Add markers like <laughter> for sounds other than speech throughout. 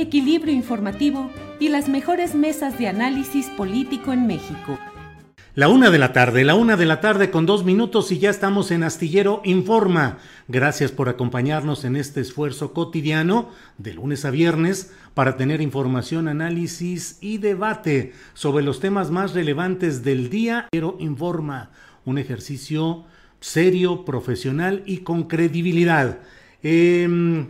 equilibrio informativo y las mejores mesas de análisis político en México. La una de la tarde, la una de la tarde con dos minutos y ya estamos en Astillero Informa. Gracias por acompañarnos en este esfuerzo cotidiano de lunes a viernes para tener información, análisis y debate sobre los temas más relevantes del día. Astillero Informa, un ejercicio serio, profesional y con credibilidad. Eh,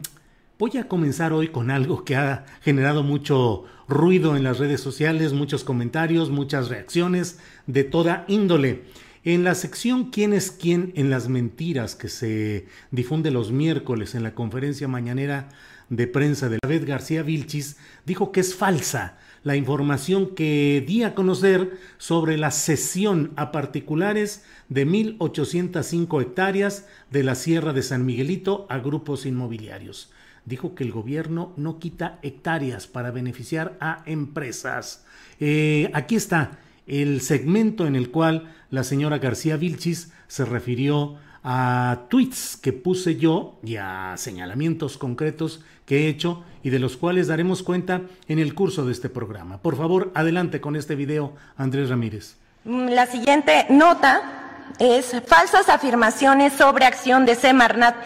Voy a comenzar hoy con algo que ha generado mucho ruido en las redes sociales, muchos comentarios, muchas reacciones de toda índole. En la sección ¿Quién es quién en las mentiras que se difunde los miércoles en la conferencia mañanera de prensa de David García Vilchis, dijo que es falsa la información que di a conocer sobre la cesión a particulares de 1.805 hectáreas de la Sierra de San Miguelito a grupos inmobiliarios dijo que el gobierno no quita hectáreas para beneficiar a empresas. Eh, aquí está el segmento en el cual la señora García Vilchis se refirió a tweets que puse yo y a señalamientos concretos que he hecho y de los cuales daremos cuenta en el curso de este programa. Por favor, adelante con este video, Andrés Ramírez. Mm, la siguiente nota es falsas afirmaciones sobre acción de Semarnat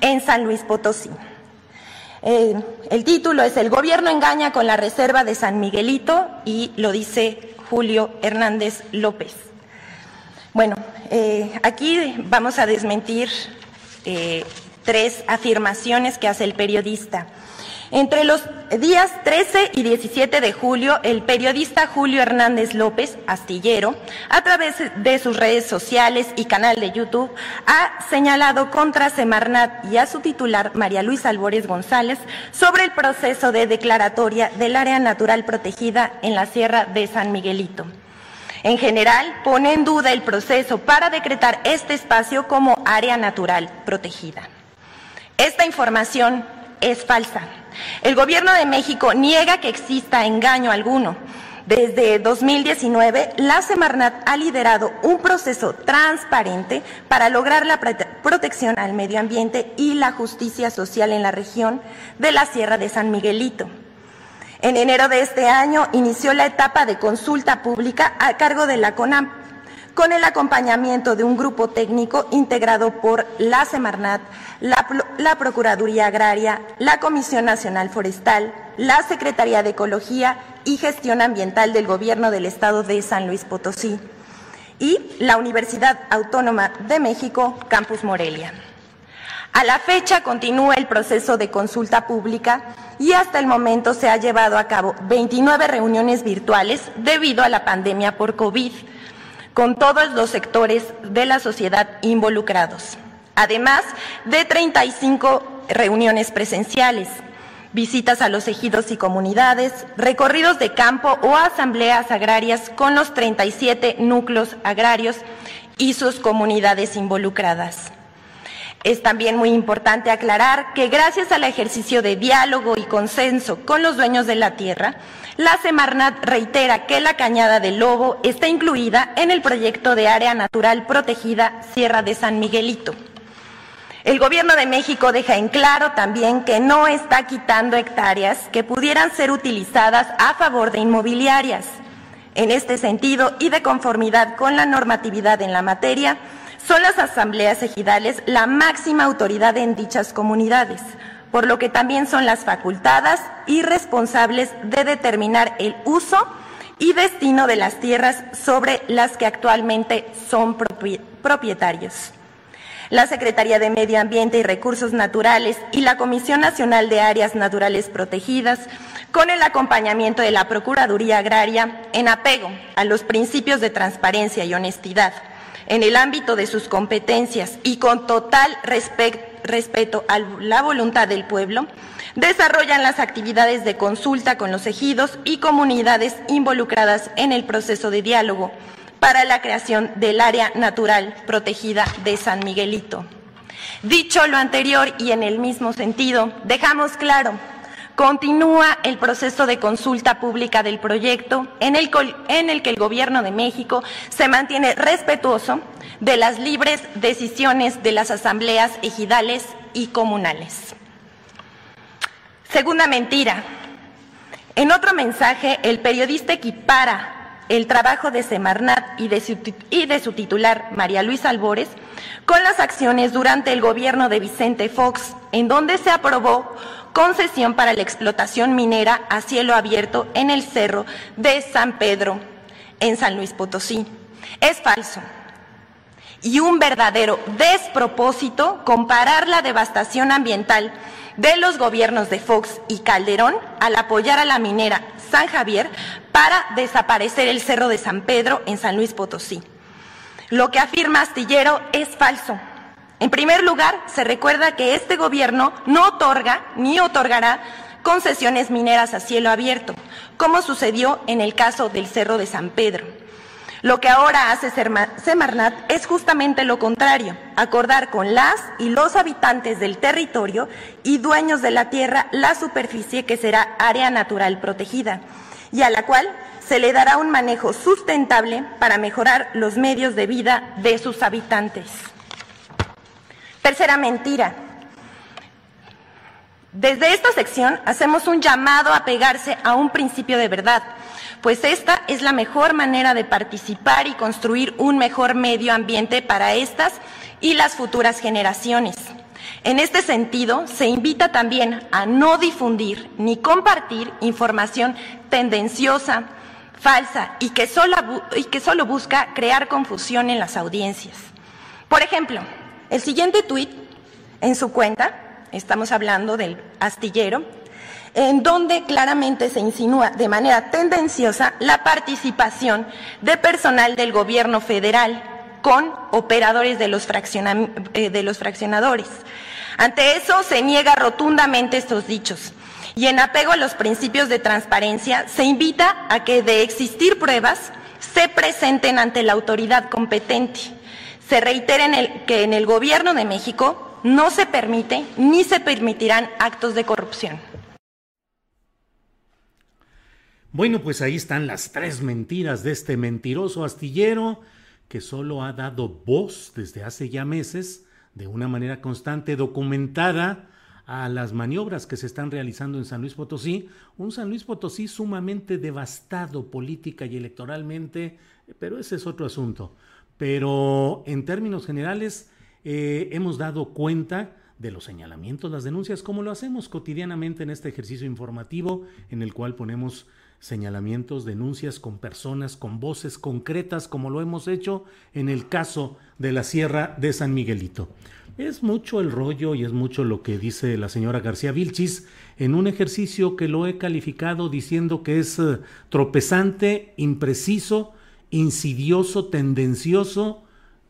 en San Luis Potosí. Eh, el título es El gobierno engaña con la reserva de San Miguelito y lo dice Julio Hernández López. Bueno, eh, aquí vamos a desmentir eh, tres afirmaciones que hace el periodista. Entre los días 13 y 17 de julio, el periodista Julio Hernández López, astillero, a través de sus redes sociales y canal de YouTube, ha señalado contra Semarnat y a su titular, María Luisa Albores González, sobre el proceso de declaratoria del área natural protegida en la Sierra de San Miguelito. En general, pone en duda el proceso para decretar este espacio como área natural protegida. Esta información es falsa. El Gobierno de México niega que exista engaño alguno. Desde 2019, la Semarnat ha liderado un proceso transparente para lograr la protección al medio ambiente y la justicia social en la región de la Sierra de San Miguelito. En enero de este año inició la etapa de consulta pública a cargo de la CONAM con el acompañamiento de un grupo técnico integrado por la Semarnat, la, Procuraduría Agraria, la Comisión Nacional Forestal, la Secretaría de Ecología y Gestión Ambiental del Gobierno del Estado de San Luis Potosí y la Universidad Autónoma de México, Campus Morelia. A la fecha continúa el proceso de consulta pública y hasta el momento se ha llevado a cabo 29 reuniones virtuales debido a la pandemia por COVID con todos los sectores de la sociedad involucrados, además de 35 reuniones presenciales, visitas a los ejidos y comunidades, recorridos de campo o asambleas agrarias con los 37 núcleos agrarios y sus comunidades involucradas. Es también muy importante aclarar que gracias al ejercicio de diálogo y consenso con los dueños de la tierra, la Semarnat reitera que la Cañada del Lobo está incluida en el proyecto de área natural protegida Sierra de San Miguelito. El Gobierno de México deja en claro también que no está quitando hectáreas que pudieran ser utilizadas a favor de inmobiliarias. En este sentido y de conformidad con la normatividad en la materia, son las asambleas ejidales la máxima autoridad en dichas comunidades, por lo que también son las facultadas y responsables de determinar el uso y destino de las tierras sobre las que actualmente son propietarios. La Secretaría de Medio Ambiente y Recursos Naturales y la Comisión Nacional de Áreas Naturales Protegidas, con el acompañamiento de la Procuraduría Agraria, en apego a los principios de transparencia y honestidad, en el ámbito de sus competencias y con total respeto a la voluntad del pueblo, desarrollan las actividades de consulta con los ejidos y comunidades involucradas en el proceso de diálogo para la creación del área natural protegida de San Miguelito. Dicho lo anterior y en el mismo sentido, dejamos claro, continúa el proceso de consulta pública del proyecto en el, que el Gobierno de México se mantiene respetuoso de las libres decisiones de las asambleas ejidales y comunales. Segunda mentira. En otro mensaje, el periodista equipara el trabajo de Semarnat y de, su, y de su titular, María Luisa Albores, con las acciones durante el gobierno de Vicente Fox, en donde se aprobó concesión para la explotación minera a cielo abierto en el cerro de San Pedro, en San Luis Potosí. Es falso y un verdadero despropósito comparar la devastación ambiental de los gobiernos de Fox y Calderón al apoyar a la minera San Javier para desaparecer el Cerro de San Pedro en San Luis Potosí. Lo que afirma Astillero es falso. En primer lugar, se recuerda que este gobierno no otorga ni otorgará concesiones mineras a cielo abierto, como sucedió en el caso del Cerro de San Pedro. Lo que ahora hace Semarnat es justamente lo contrario, acordar con las y los habitantes del territorio y dueños de la tierra la superficie que será área natural protegida y a la cual se le dará un manejo sustentable para mejorar los medios de vida de sus habitantes. Tercera mentira. Desde esta sección hacemos un llamado a pegarse a un principio de verdad pues esta es la mejor manera de participar y construir un mejor medio ambiente para estas y las futuras generaciones. En este sentido, se invita también a no difundir ni compartir información tendenciosa, falsa y que solo, y que solo busca crear confusión en las audiencias. Por ejemplo, el siguiente tuit en su cuenta, estamos hablando del astillero, en donde claramente se insinúa de manera tendenciosa la participación de personal del gobierno federal con operadores de los, eh, de los fraccionadores. Ante eso se niega rotundamente estos dichos y en apego a los principios de transparencia se invita a que de existir pruebas se presenten ante la autoridad competente. Se reitera que en el Gobierno de México no se permite ni se permitirán actos de corrupción. Bueno, pues ahí están las tres mentiras de este mentiroso astillero que solo ha dado voz desde hace ya meses, de una manera constante, documentada, a las maniobras que se están realizando en San Luis Potosí, un San Luis Potosí sumamente devastado política y electoralmente, pero ese es otro asunto. Pero en términos generales, eh, hemos dado cuenta de los señalamientos, las denuncias, como lo hacemos cotidianamente en este ejercicio informativo en el cual ponemos señalamientos, denuncias con personas, con voces concretas, como lo hemos hecho en el caso de la Sierra de San Miguelito. Es mucho el rollo y es mucho lo que dice la señora García Vilchis en un ejercicio que lo he calificado diciendo que es eh, tropezante, impreciso, insidioso, tendencioso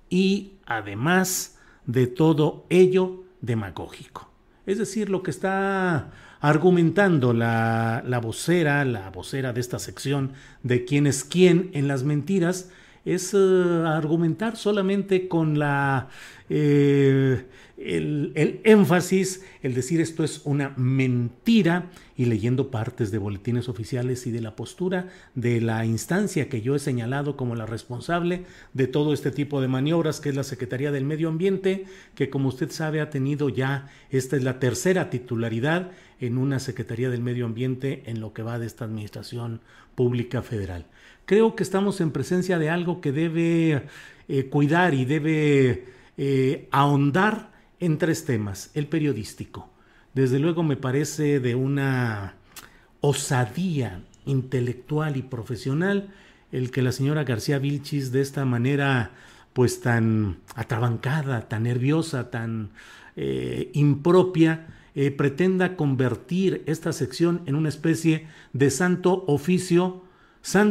y además de todo ello demagógico. Es decir, lo que está argumentando la, vocera, la vocera de esta sección de quién es quién en las mentiras, es eh, argumentar solamente con la eh, el, énfasis, el decir esto es una mentira y leyendo partes de boletines oficiales y de la postura de la instancia que yo he señalado como la responsable de todo este tipo de maniobras, que es la Secretaría del Medio Ambiente, que como usted sabe ha tenido ya, esta es la tercera titularidad en una Secretaría del Medio Ambiente en lo que va de esta Administración Pública Federal. Creo que estamos en presencia de algo que debe eh, cuidar y debe eh, ahondar en tres temas. El periodístico. Desde luego me parece de una osadía intelectual y profesional el que la señora García Vilchis de esta manera pues tan atrabancada, tan nerviosa, tan eh, impropia, eh, pretenda convertir esta sección en una especie de santo oficio,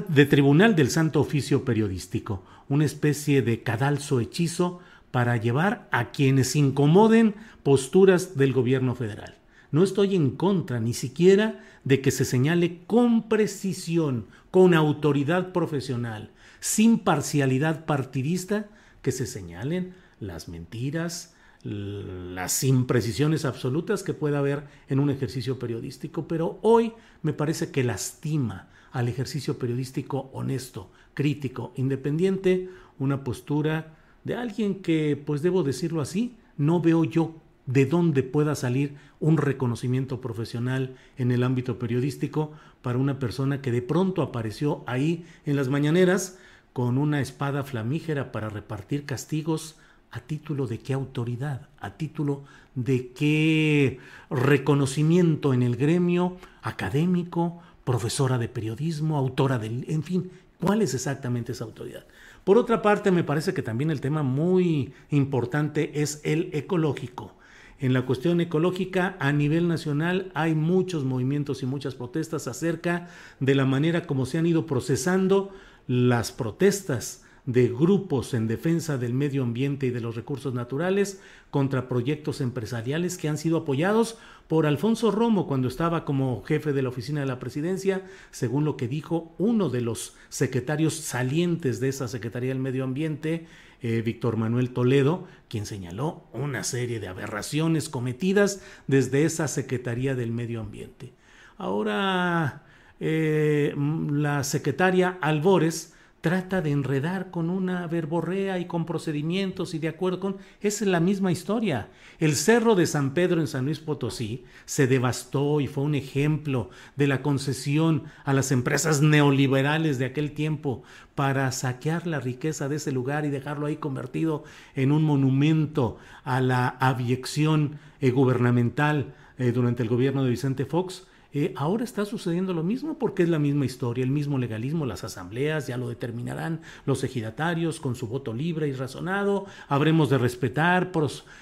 de tribunal del santo oficio periodístico, una especie de cadalso hechizo para llevar a quienes incomoden posturas del gobierno federal. No estoy en contra ni siquiera de que se señale con precisión, con autoridad profesional, sin parcialidad partidista, que se señalen las mentiras, las imprecisiones absolutas que pueda haber en un ejercicio periodístico, pero hoy me parece que lastima al ejercicio periodístico honesto, crítico, independiente, una postura de alguien que, pues debo decirlo así, no veo yo de dónde pueda salir un reconocimiento profesional en el ámbito periodístico para una persona que de pronto apareció ahí en las mañaneras con una espada flamígera para repartir castigos a título de qué autoridad, a título de qué reconocimiento en el gremio académico, profesora de periodismo, autora del, en fin, ¿cuál es exactamente esa autoridad? Por otra parte, me parece que también el tema muy importante es el ecológico. En la cuestión ecológica a nivel nacional hay muchos movimientos y muchas protestas acerca de la manera como se han ido procesando las protestas de grupos en defensa del medio ambiente y de los recursos naturales contra proyectos empresariales que han sido apoyados por Alfonso Romo cuando estaba como jefe de la oficina de la presidencia, según lo que dijo uno de los secretarios salientes de esa Secretaría del Medio Ambiente, eh, Víctor Manuel Toledo, quien señaló una serie de aberraciones cometidas desde esa Secretaría del Medio Ambiente. Ahora, eh, la secretaria Albores trata de enredar con una verborrea y con procedimientos y de acuerdo con... Es la misma historia. El cerro de San Pedro en San Luis Potosí se devastó y fue un ejemplo de la concesión a las empresas neoliberales de aquel tiempo para saquear la riqueza de ese lugar y dejarlo ahí convertido en un monumento a la abyección eh, gubernamental eh, durante el gobierno de Vicente Fox eh, ahora está sucediendo lo mismo porque es la misma historia, el mismo legalismo, las asambleas ya lo determinarán los ejidatarios con su voto libre y razonado, habremos de respetar,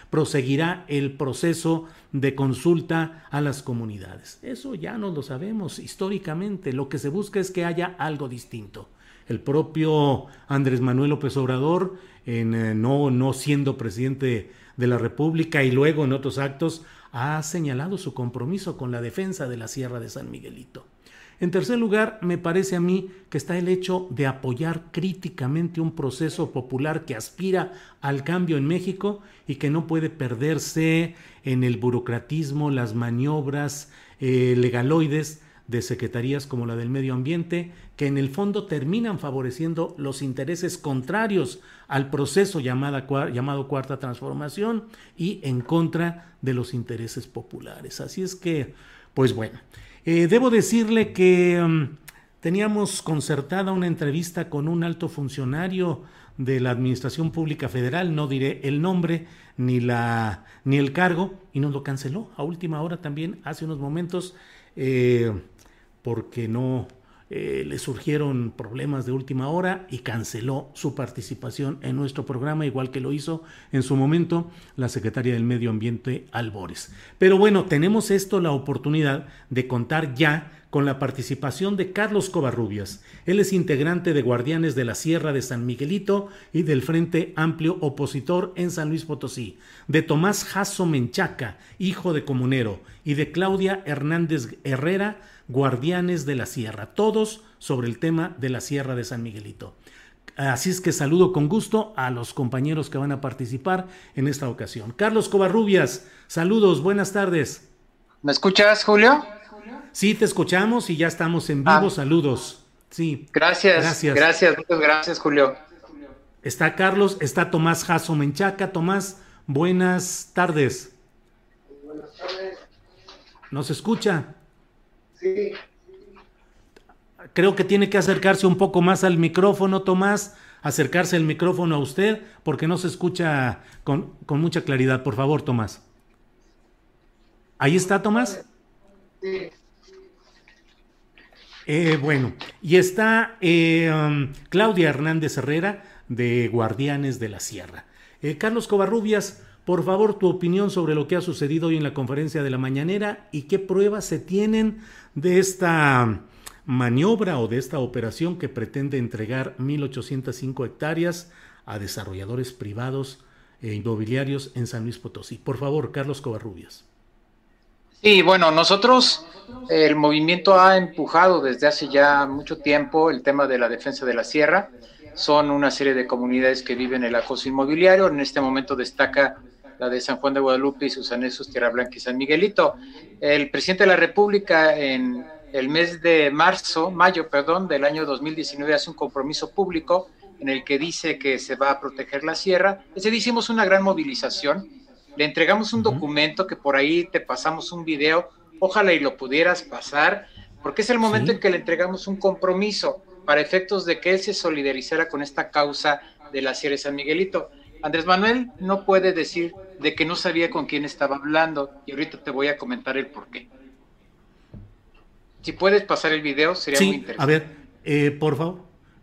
proseguirá el proceso de consulta a las comunidades. Eso ya no lo sabemos históricamente, lo que se busca es que haya algo distinto. El propio Andrés Manuel López Obrador, en, eh, no, no siendo presidente de la República y luego en otros actos, ha señalado su compromiso con la defensa de la Sierra de San Miguelito. En tercer lugar, me parece a mí que está el hecho de apoyar críticamente un proceso popular que aspira al cambio en México y que no puede perderse en el burocratismo, las maniobras eh, legaloides de secretarías como la del medio ambiente, que en el fondo terminan favoreciendo los intereses contrarios al proceso llamada, llamado cuarta transformación y en contra de los intereses populares. Así es que, pues bueno, eh, debo decirle que mm, teníamos concertada una entrevista con un alto funcionario de la Administración Pública Federal, no diré el nombre ni, la, ni el cargo, y nos lo canceló a última hora también, hace unos momentos. Eh, porque no eh, le surgieron problemas de última hora y canceló su participación en nuestro programa, igual que lo hizo en su momento la secretaria del Medio Ambiente Albores. Pero bueno, tenemos esto la oportunidad de contar ya con la participación de Carlos Covarrubias. Él es integrante de Guardianes de la Sierra de San Miguelito y del Frente Amplio Opositor en San Luis Potosí, de Tomás Jasso Menchaca, hijo de comunero, y de Claudia Hernández Herrera, Guardianes de la Sierra, todos sobre el tema de la Sierra de San Miguelito. Así es que saludo con gusto a los compañeros que van a participar en esta ocasión. Carlos Covarrubias, saludos, buenas tardes. ¿Me escuchas, Julio? Sí, te escuchamos y ya estamos en vivo. Ah. Saludos. Sí. Gracias, gracias. Gracias, muchas gracias, Julio. Está Carlos, está Tomás Jasso Menchaca. Tomás, buenas tardes. Buenas tardes. ¿Nos escucha? Sí. Creo que tiene que acercarse un poco más al micrófono, Tomás. Acercarse el micrófono a usted porque no se escucha con, mucha claridad. Por favor, Tomás. ¿Ahí está, Tomás? Sí. Eh, bueno, y está eh, um, Claudia Hernández Herrera de Guardianes de la Sierra. Eh, Carlos Covarrubias, por favor, tu opinión sobre lo que ha sucedido hoy en la conferencia de la mañanera y qué pruebas se tienen de esta maniobra o de esta operación que pretende entregar 1.805 hectáreas a desarrolladores privados e inmobiliarios en San Luis Potosí. Por favor, Carlos Covarrubias. Sí, bueno, nosotros, el movimiento ha empujado desde hace ya mucho tiempo el tema de la defensa de la sierra. Son una serie de comunidades que viven el acoso inmobiliario. En este momento destaca la de San Juan de Guadalupe y sus anexos Tierra Blanca y San Miguelito. El presidente de la República en el mes de marzo, mayo, perdón, del año 2019 hace un compromiso público en el que dice que se va a proteger la sierra. Ese día hicimos una gran movilización, le entregamos un documento que por ahí te pasamos un video, ojalá y lo pudieras pasar, porque es el momento en que le entregamos un compromiso para efectos de que él se solidarizara con esta causa de la Sierra de San Miguelito. Andrés Manuel no puede decir de que no sabía con quién estaba hablando y ahorita te voy a comentar el por qué. Si puedes pasar el video, sería muy interesante. A ver, eh, por favor,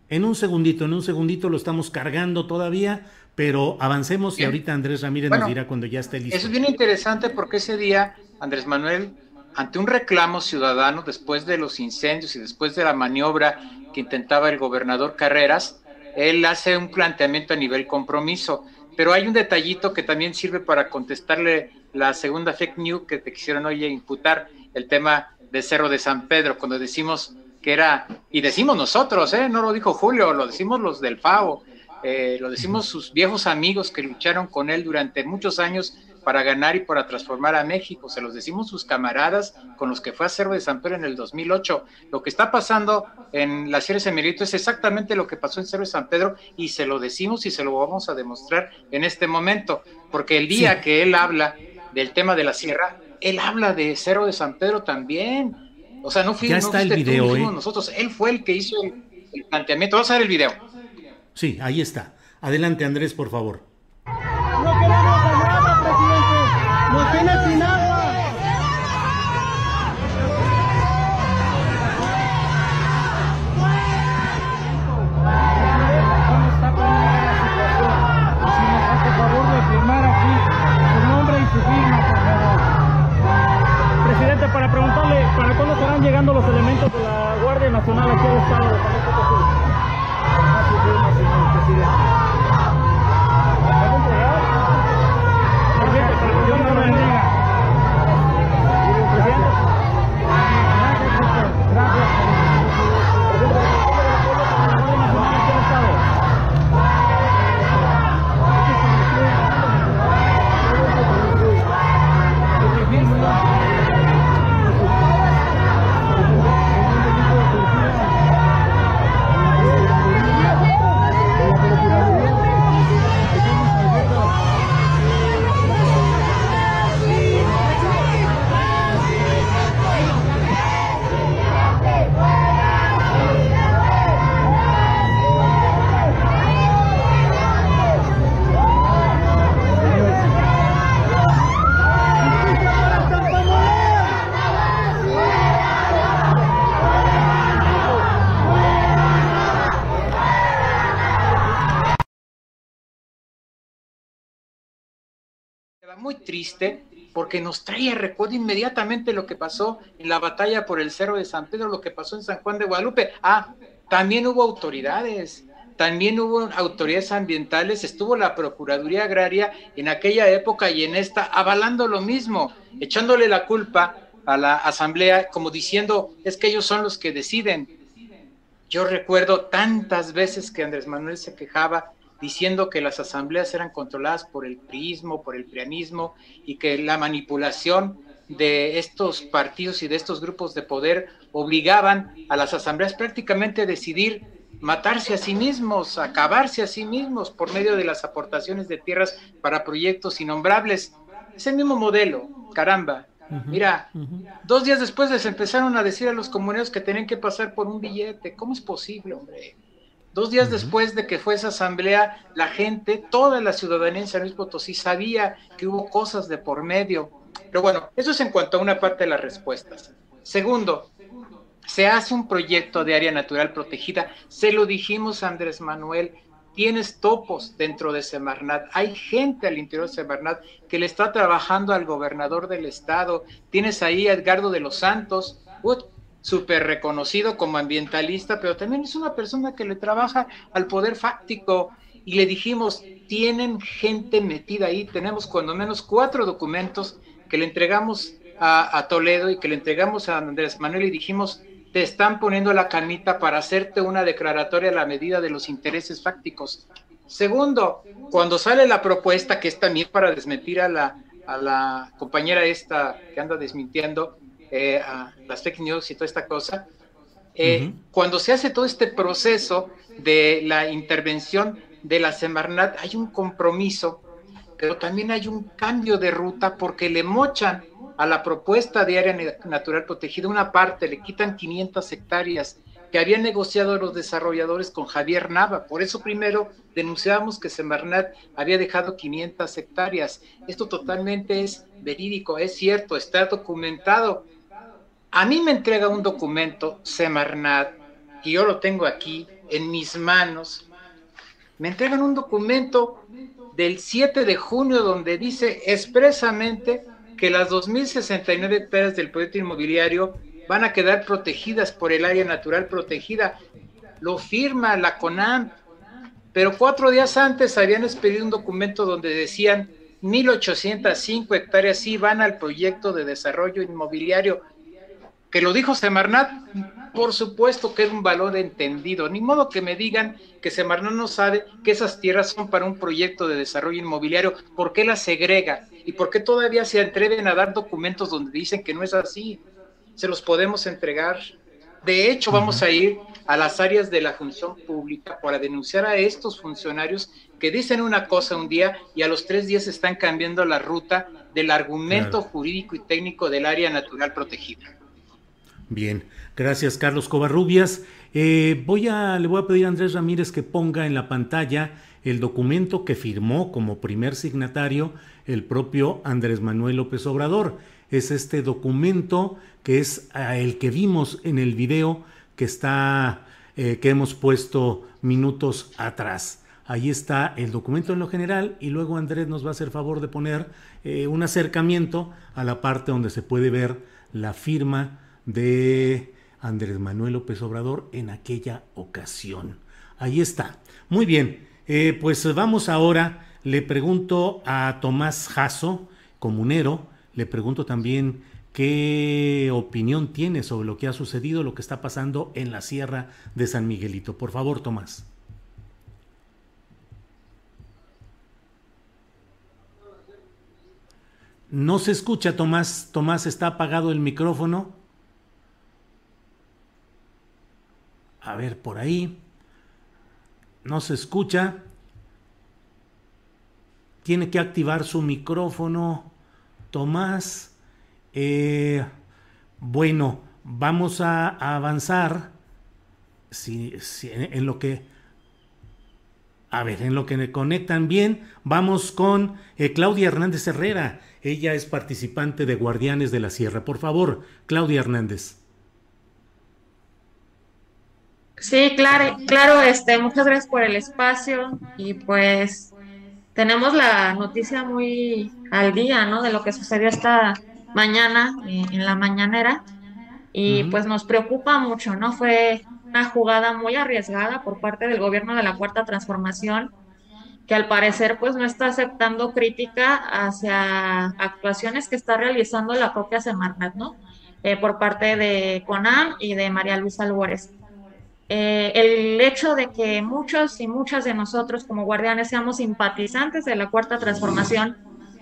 en un segundito, en un segundito lo estamos cargando todavía, pero avancemos y ahorita Andrés Ramírez nos dirá cuando ya esté listo. Eso es bien interesante porque ese día Andrés Manuel, ante un reclamo ciudadano, después de los incendios y después de la maniobra que intentaba el gobernador Carreras, él hace un planteamiento a nivel compromiso. Pero hay un detallito que también sirve para contestarle la segunda fake news que te quisieron hoy imputar, el tema de Cerro de San Pedro, cuando decimos que era, y decimos nosotros, ¿eh? no lo dijo Julio, lo decimos los del FAO, eh, lo decimos sus viejos amigos que lucharon con él durante muchos años para ganar y para transformar a México, se los decimos sus camaradas con los que fue a Cerro de San Pedro en el 2008. Lo que está pasando en la Sierra de es exactamente lo que pasó en Cerro de San Pedro y se lo decimos y se lo vamos a demostrar en este momento, porque el día que él habla del tema de la sierra, él habla de Cerro de San Pedro también. O sea, no fuimos, ya está el video, ¿eh? nosotros, él fue el que hizo el, planteamiento. Vamos a ver el video. Sí, ahí está. Adelante, Andrés, por favor. Porque nos trae recuerdo inmediatamente lo que pasó en la batalla por el Cerro de San Pedro, lo que pasó en San Juan de Guadalupe. Ah, también hubo autoridades, también hubo autoridades ambientales, estuvo la Procuraduría Agraria en aquella época y en esta avalando lo mismo, echándole la culpa a la Asamblea como diciendo es que ellos son los que deciden. Yo recuerdo tantas veces que Andrés Manuel se quejaba diciendo que las asambleas eran controladas por el priismo, por el prianismo y que la manipulación de estos partidos y de estos grupos de poder obligaban a las asambleas prácticamente a decidir matarse a sí mismos, acabarse a sí mismos por medio de las aportaciones de tierras para proyectos innombrables. Es el mismo modelo, caramba. Mira, dos días después les empezaron a decir a los comuneros que tenían que pasar por un billete. ¿Cómo es posible, hombre? Dos días después de que fue esa asamblea, la gente, toda la ciudadanía en San Luis Potosí sabía que hubo cosas de por medio. Pero bueno, eso es en cuanto a una parte de las respuestas. Segundo, se hace un proyecto de área natural protegida. Se lo dijimos a Andrés Manuel, tienes topos dentro de Semarnat, hay gente al interior de Semarnat que le está trabajando al gobernador del estado, tienes ahí a Edgardo de los Santos, súper reconocido como ambientalista, pero también es una persona que le trabaja al poder fáctico. Y le dijimos, tienen gente metida ahí, tenemos cuando menos cuatro documentos que le entregamos a, Toledo y que le entregamos a Andrés Manuel y dijimos, te están poniendo la canita para hacerte una declaratoria a la medida de los intereses fácticos. Segundo, cuando sale la propuesta, que es también para desmentir a la, a la compañera esta que anda desmintiendo, eh, a las fake news y toda esta cosa, eh, cuando se hace todo este proceso de la intervención de la Semarnat, hay un compromiso, pero también hay un cambio de ruta porque le mochan a la propuesta de área natural protegida una parte, le quitan 500 hectáreas que habían negociado los desarrolladores con Javier Nava. Por eso primero denunciamos que Semarnat había dejado 500 hectáreas. Esto totalmente es verídico, es cierto, está documentado a mí me entrega un documento Semarnat, y yo lo tengo aquí en mis manos. Me entregan un documento del 7 de junio donde dice expresamente que las 2.069 hectáreas del proyecto inmobiliario van a quedar protegidas por el área natural protegida. Lo firma la CONAM, pero cuatro días antes habían expedido un documento donde decían 1.805 hectáreas sí van al proyecto de desarrollo inmobiliario que lo dijo Semarnat, por supuesto que es un valor entendido, ni modo que me digan que Semarnat no sabe que esas tierras son para un proyecto de desarrollo inmobiliario, ¿por qué las segrega? ¿Y por qué todavía se atreven a dar documentos donde dicen que no es así? Se los podemos entregar. De hecho, vamos a ir a las áreas de la función pública para denunciar a estos funcionarios que dicen una cosa un día y a los tres días están cambiando la ruta del argumento jurídico y técnico del área natural protegida. Bien, gracias Carlos Covarrubias. Eh, voy a, le voy a pedir a Andrés Ramírez que ponga en la pantalla el documento que firmó como primer signatario el propio Andrés Manuel López Obrador. Es este documento que es el que vimos en el video que está, eh, que hemos puesto minutos atrás. Ahí está el documento en lo general y luego Andrés nos va a hacer favor de poner eh, un acercamiento a la parte donde se puede ver la firma de Andrés Manuel López Obrador en aquella ocasión. Ahí está. Muy bien, eh, pues vamos ahora, le pregunto a Tomás Jasso, comunero, le pregunto también qué opinión tiene sobre lo que ha sucedido, lo que está pasando en la Sierra de San Miguelito. Por favor, Tomás. No se escucha, Tomás. Tomás, está apagado el micrófono. A ver, por ahí. No se escucha. Tiene que activar su micrófono. Tomás. Eh, bueno, vamos a, avanzar. Si, en, lo que... A ver, en lo que me conectan bien, vamos con eh, Claudia Hernández Herrera. Ella es participante de Guardianes de la Sierra. Por favor, Claudia Hernández. Sí, claro, claro, este, muchas gracias por el espacio y pues tenemos la noticia muy al día, ¿no? De lo que sucedió esta mañana eh, en la mañanera y pues nos preocupa mucho, ¿no? Fue una jugada muy arriesgada por parte del gobierno de la Cuarta Transformación que al parecer pues no está aceptando crítica hacia actuaciones que está realizando la propia Semarnat, ¿no? Eh, por parte de CONAM y de María Luisa Álvarez. Eh, el hecho de que muchos y muchas de nosotros como guardianes seamos simpatizantes de la cuarta transformación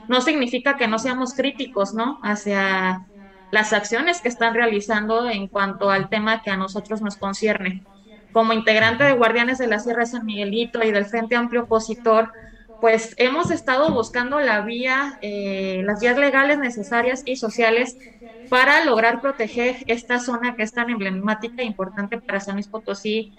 no significa que no seamos críticos, ¿no? Hacia las acciones que están realizando en cuanto al tema que a nosotros nos concierne. Como integrante de Guardianes de la Sierra de San Miguelito y del Frente Amplio Opositor, pues hemos estado buscando la vía, eh, las vías legales necesarias y sociales para lograr proteger esta zona que es tan emblemática e importante para San Luis Potosí.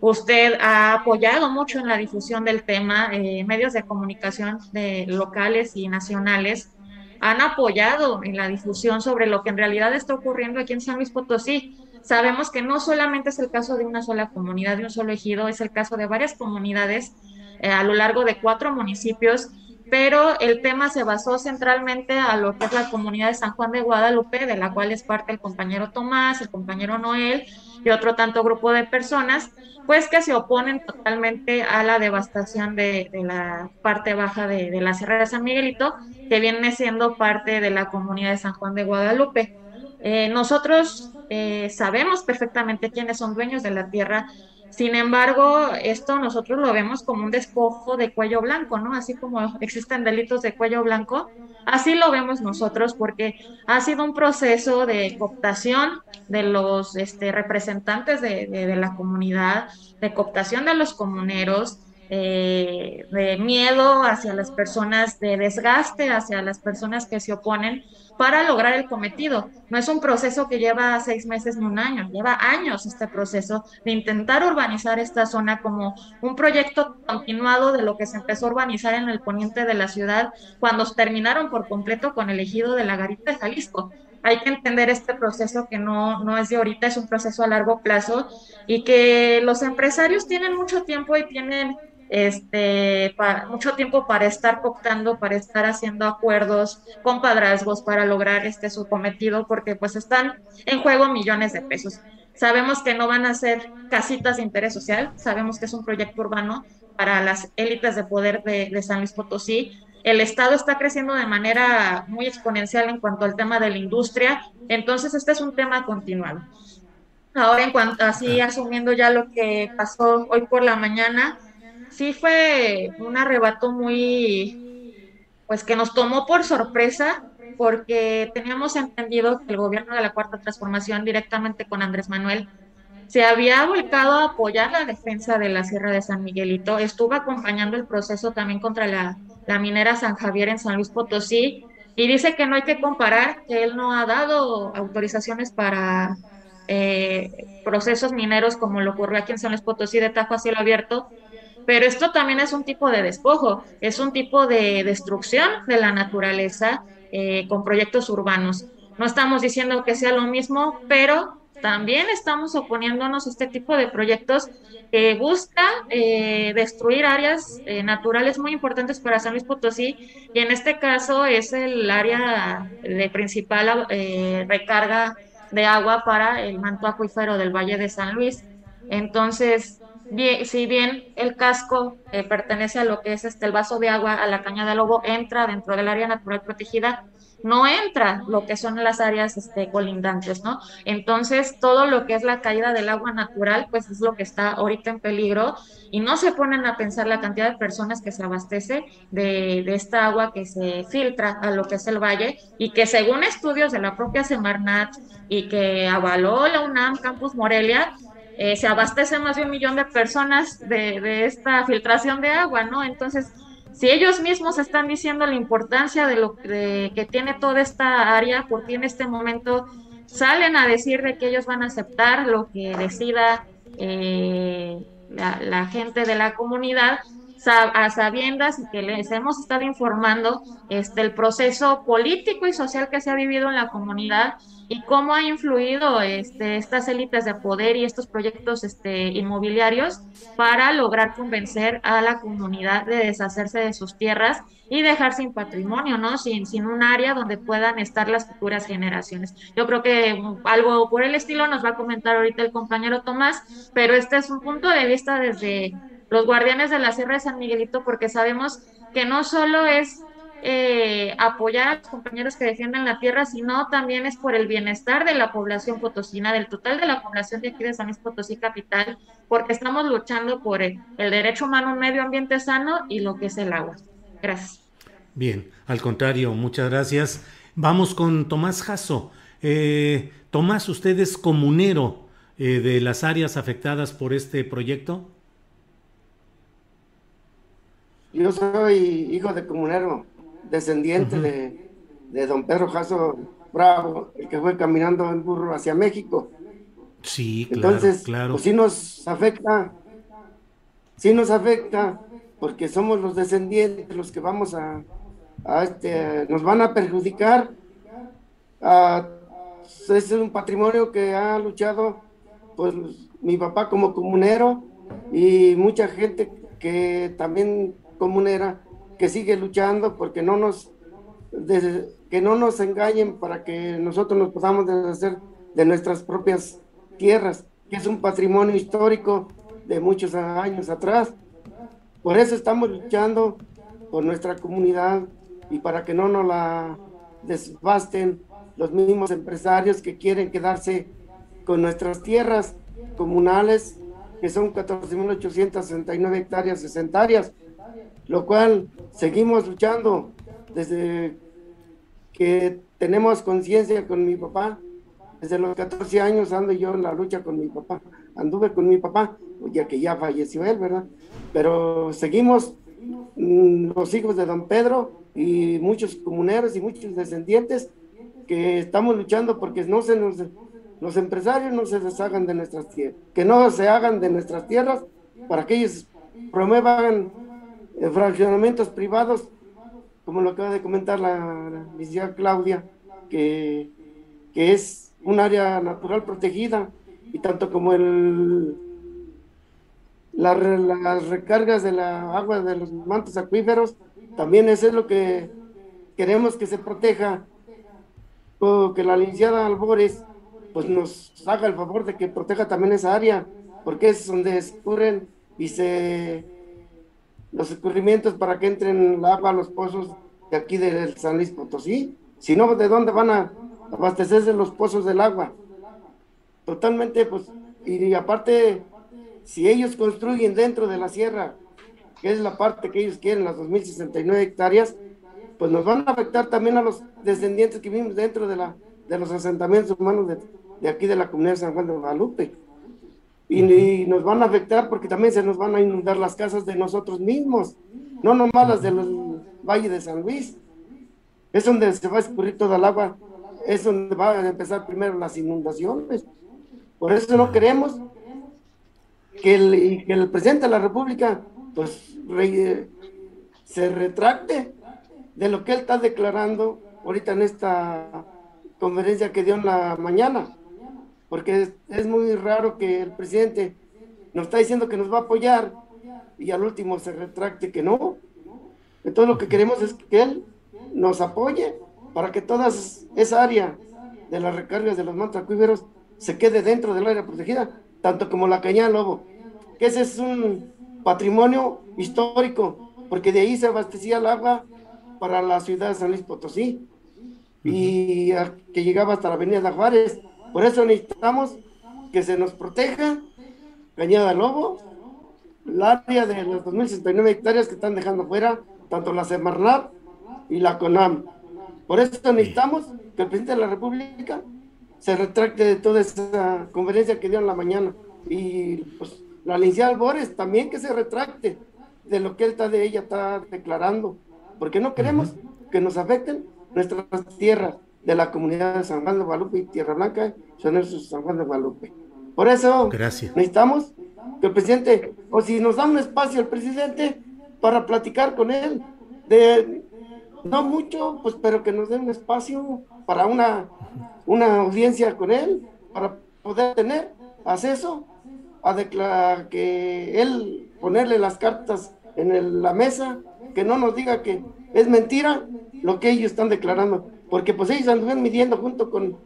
Usted ha apoyado mucho en la difusión del tema, eh, medios de comunicación locales y nacionales han apoyado en la difusión sobre lo que en realidad está ocurriendo aquí en San Luis Potosí. Sabemos que no solamente es el caso de una sola comunidad, de un solo ejido, es el caso de varias comunidades eh, a lo largo de cuatro municipios, pero el tema se basó centralmente a lo que es la comunidad de San Juan de Guadalupe, de la cual es parte el compañero Tomás, el compañero Noel y otro tanto grupo de personas, pues que se oponen totalmente a la devastación de, la parte baja de, la Sierra de San Miguelito, que viene siendo parte de la comunidad de San Juan de Guadalupe. Eh, nosotros eh, sabemos perfectamente quiénes son dueños de la tierra, sin embargo, esto nosotros lo vemos como un despojo de cuello blanco, ¿no? Así como existen delitos de cuello blanco, así lo vemos nosotros porque ha sido un proceso de cooptación de los este, representantes de, la comunidad, de cooptación de los comuneros, eh, de miedo hacia las personas, de desgaste hacia las personas que se oponen para lograr el cometido. No es un proceso que lleva seis meses ni un año, lleva años este proceso de intentar urbanizar esta zona como un proyecto continuado de lo que se empezó a urbanizar en el poniente de la ciudad cuando terminaron por completo con el ejido de la Garita de Jalisco. Hay que entender este proceso que no, no es de ahorita, es un proceso a largo plazo y que los empresarios tienen mucho tiempo y tienen este, mucho tiempo para estar cooptando, para estar haciendo acuerdos, compadrazgos para lograr este su cometido, porque pues están en juego millones de pesos. Sabemos que no van a ser casitas de interés social, sabemos que es un proyecto urbano para las élites de poder de, de San Luis Potosí. El Estado está creciendo de manera muy exponencial en cuanto al tema de la industria, entonces este es un tema continuado. Ahora, en cuanto así asumiendo ya lo que pasó hoy por la mañana, sí fue un arrebato muy, pues que nos tomó por sorpresa, porque teníamos entendido que el gobierno de la Cuarta Transformación, directamente con Andrés Manuel, se había volcado a apoyar la defensa de la Sierra de San Miguelito, estuvo acompañando el proceso también contra la, minera San Javier en San Luis Potosí, y dice que no hay que comparar, que él no ha dado autorizaciones para eh, procesos mineros como lo ocurrió aquí en San Luis Potosí. De Tajo a cielo abierto, pero esto también es un tipo de despojo, es un tipo de destrucción de la naturaleza eh, con proyectos urbanos. No estamos diciendo que sea lo mismo, pero también estamos oponiéndonos a este tipo de proyectos que buscan eh, destruir áreas eh, naturales muy importantes para San Luis Potosí y en este caso es el área de principal recarga de agua para el manto acuífero del Valle de San Luis. Entonces, si bien el casco eh, pertenece a lo que es este el vaso de agua a la caña de lobo, entra dentro del área natural protegida, no entra lo que son las áreas este, colindantes, ¿no? Entonces, todo lo que es la caída del agua natural, pues es lo que está ahorita en peligro y no se ponen a pensar la cantidad de personas que se abastece de, de esta agua que se filtra a lo que es el valle y que según estudios de la propia Semarnat y que avaló la UNAM Campus Morelia, eh, se abastece más de un millón de personas de, esta filtración de agua, ¿no? Entonces, si ellos mismos están diciendo la importancia de lo que tiene toda esta área, porque en este momento salen a decir de que ellos van a aceptar lo que decida eh, la, gente de la comunidad, a sabiendas y que les hemos estado informando este, el proceso político y social que se ha vivido en la comunidad y cómo ha influido este, estas élites de poder y estos proyectos este, inmobiliarios para lograr convencer a la comunidad de deshacerse de sus tierras y dejar sin patrimonio, ¿no? Sin, sin un área donde puedan estar las futuras generaciones. Yo creo que algo por el estilo nos va a comentar ahorita el compañero Tomás, pero este es un punto de vista desde los guardianes de la Sierra de San Miguelito, porque sabemos que no solo es eh, apoyar a los compañeros que defienden la tierra, sino también es por el bienestar de la población potosina, del total de la población de aquí de San Luis Potosí Capital, porque estamos luchando por el, el derecho humano a un medio ambiente sano y lo que es el agua. Gracias. Bien, al contrario, muchas gracias. Vamos con Tomás Jasso. Eh, Tomás, ¿usted es comunero eh, de las áreas afectadas por este proyecto? Yo soy hijo de comunero, descendiente de, de, don Pedro Jasso Bravo, el que fue caminando en burro hacia México. Sí, claro, Entonces, claro. pues sí nos afecta, sí nos afecta, porque somos los descendientes los que vamos a, a este, nos van a perjudicar. A, es un patrimonio que ha luchado pues mi papá como comunero y mucha gente que también comunera que sigue luchando porque no nos que no nos engañen para que nosotros nos podamos deshacer de nuestras propias tierras, que es un patrimonio histórico de muchos años atrás. Por eso estamos luchando por nuestra comunidad y para que no nos la desbasten los mismos empresarios que quieren quedarse con nuestras tierras comunales, que son 14.869 hectáreas sesentarias, lo cual seguimos luchando desde que tenemos conciencia con mi papá. Desde los 14 años ando yo en la lucha con mi papá. Anduve con mi papá, ya que ya falleció él, ¿verdad? Pero seguimos mmm, los hijos de don Pedro y muchos comuneros y muchos descendientes que estamos luchando porque no se nos, los empresarios no se deshagan de nuestras tierras, que no se hagan de nuestras tierras para que ellos promuevan eh, fraccionamientos privados, como lo acaba de comentar la, licenciada Claudia, que, que es un área natural protegida y tanto como el la, las recargas de la agua de los mantos acuíferos, también eso es lo que queremos que se proteja que la licenciada Albores pues nos haga el favor de que proteja también esa área, porque es donde escurren y se los escurrimientos para que entren el agua a los pozos de aquí del San Luis Potosí. Si no, ¿de dónde van a abastecerse los pozos del agua? Totalmente, pues, y aparte, si ellos construyen dentro de la sierra, que es la parte que ellos quieren, las 2.069 hectáreas, pues nos van a afectar también a los descendientes que vivimos dentro de, la, de los asentamientos humanos de, de aquí de la comunidad de San Juan de Guadalupe. Y, uh -huh. y, nos van a afectar porque también se nos van a inundar las casas de nosotros mismos, no nomás las del Valle de San Luis. Es donde se va a escurrir toda el agua, es donde van a empezar primero las inundaciones. Por eso no queremos que el, que el presidente de la República pues re, se retracte de lo que él está declarando ahorita en esta conferencia que dio en la mañana, porque es, muy raro que el presidente nos está diciendo que nos va a apoyar y al último se retracte que no. Entonces lo que queremos es que él nos apoye para que toda esa área de las recargas de los mantos acuíferos se quede dentro del área protegida, tanto como la cañada Lobo, que ese es un patrimonio histórico, porque de ahí se abastecía el agua para la ciudad de San Luis Potosí y que llegaba hasta la avenida de Juárez. Por eso necesitamos que se nos proteja Cañada Lobo, el área de las 2.069 hectáreas que están dejando fuera, tanto la Semarnat y la CONAM. Por eso necesitamos que el presidente de la República se retracte de toda esa conferencia que dio en la mañana. Y pues la licenciada Albores también que se retracte de lo que él está de ella está declarando porque no queremos uh -huh. que nos afecten nuestras tierras de la comunidad de San Juan de Guadalupe y Tierra Blanca, son esos San Juan de Guadalupe. Por eso Gracias. necesitamos que el presidente, o si nos da un espacio el presidente para platicar con él, de no mucho, pues pero que nos dé un espacio para una, una audiencia con él, para poder tener acceso a declarar que él ponerle las cartas en el, la mesa que no nos diga que es mentira lo que ellos están declarando, porque pues ellos anduvieron midiendo junto con,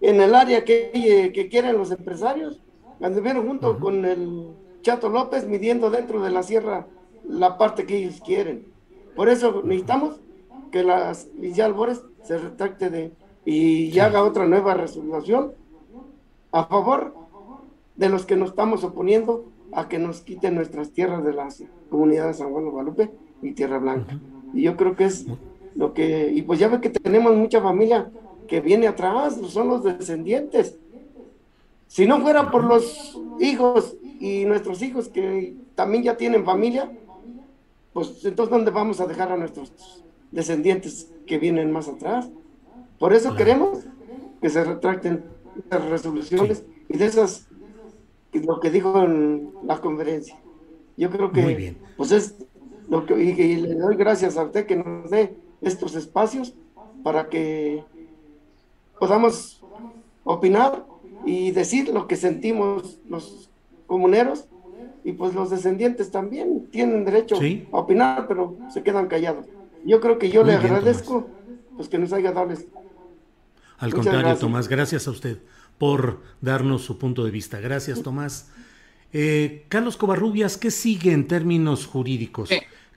en el área que, que quieren los empresarios, anduvieron junto uh -huh. con el Chato López midiendo dentro de la sierra la parte que ellos quieren. Por eso necesitamos que las Ligia Albores se retracte de y haga otra nueva resolución a favor de los que nos estamos oponiendo a que nos quiten nuestras tierras de las comunidades de San Juan de Guadalupe y Tierra Blanca. Y yo creo que es lo que, y pues ya ve que tenemos mucha familia que viene atrás, son los descendientes. Si no fuera por los hijos y nuestros hijos que también ya tienen familia, pues entonces ¿dónde vamos a dejar a nuestros descendientes que vienen más atrás? Por eso queremos que se retracten las resoluciones y de esas, lo que dijo en la conferencia. Yo creo que, pues es lo que, y, le doy gracias a usted que nos dé estos espacios para que podamos opinar y decir lo que sentimos los comuneros y pues los descendientes también tienen derecho a opinar, pero se quedan callados. Yo creo que yo le agradezco pues que nos haya dado Al contrario, Tomás, gracias a usted por darnos su punto de vista. Gracias, Tomás. Eh, Carlos Covarrubias, ¿qué sigue en términos jurídicos?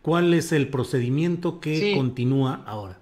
¿Cuál es el procedimiento que continúa ahora?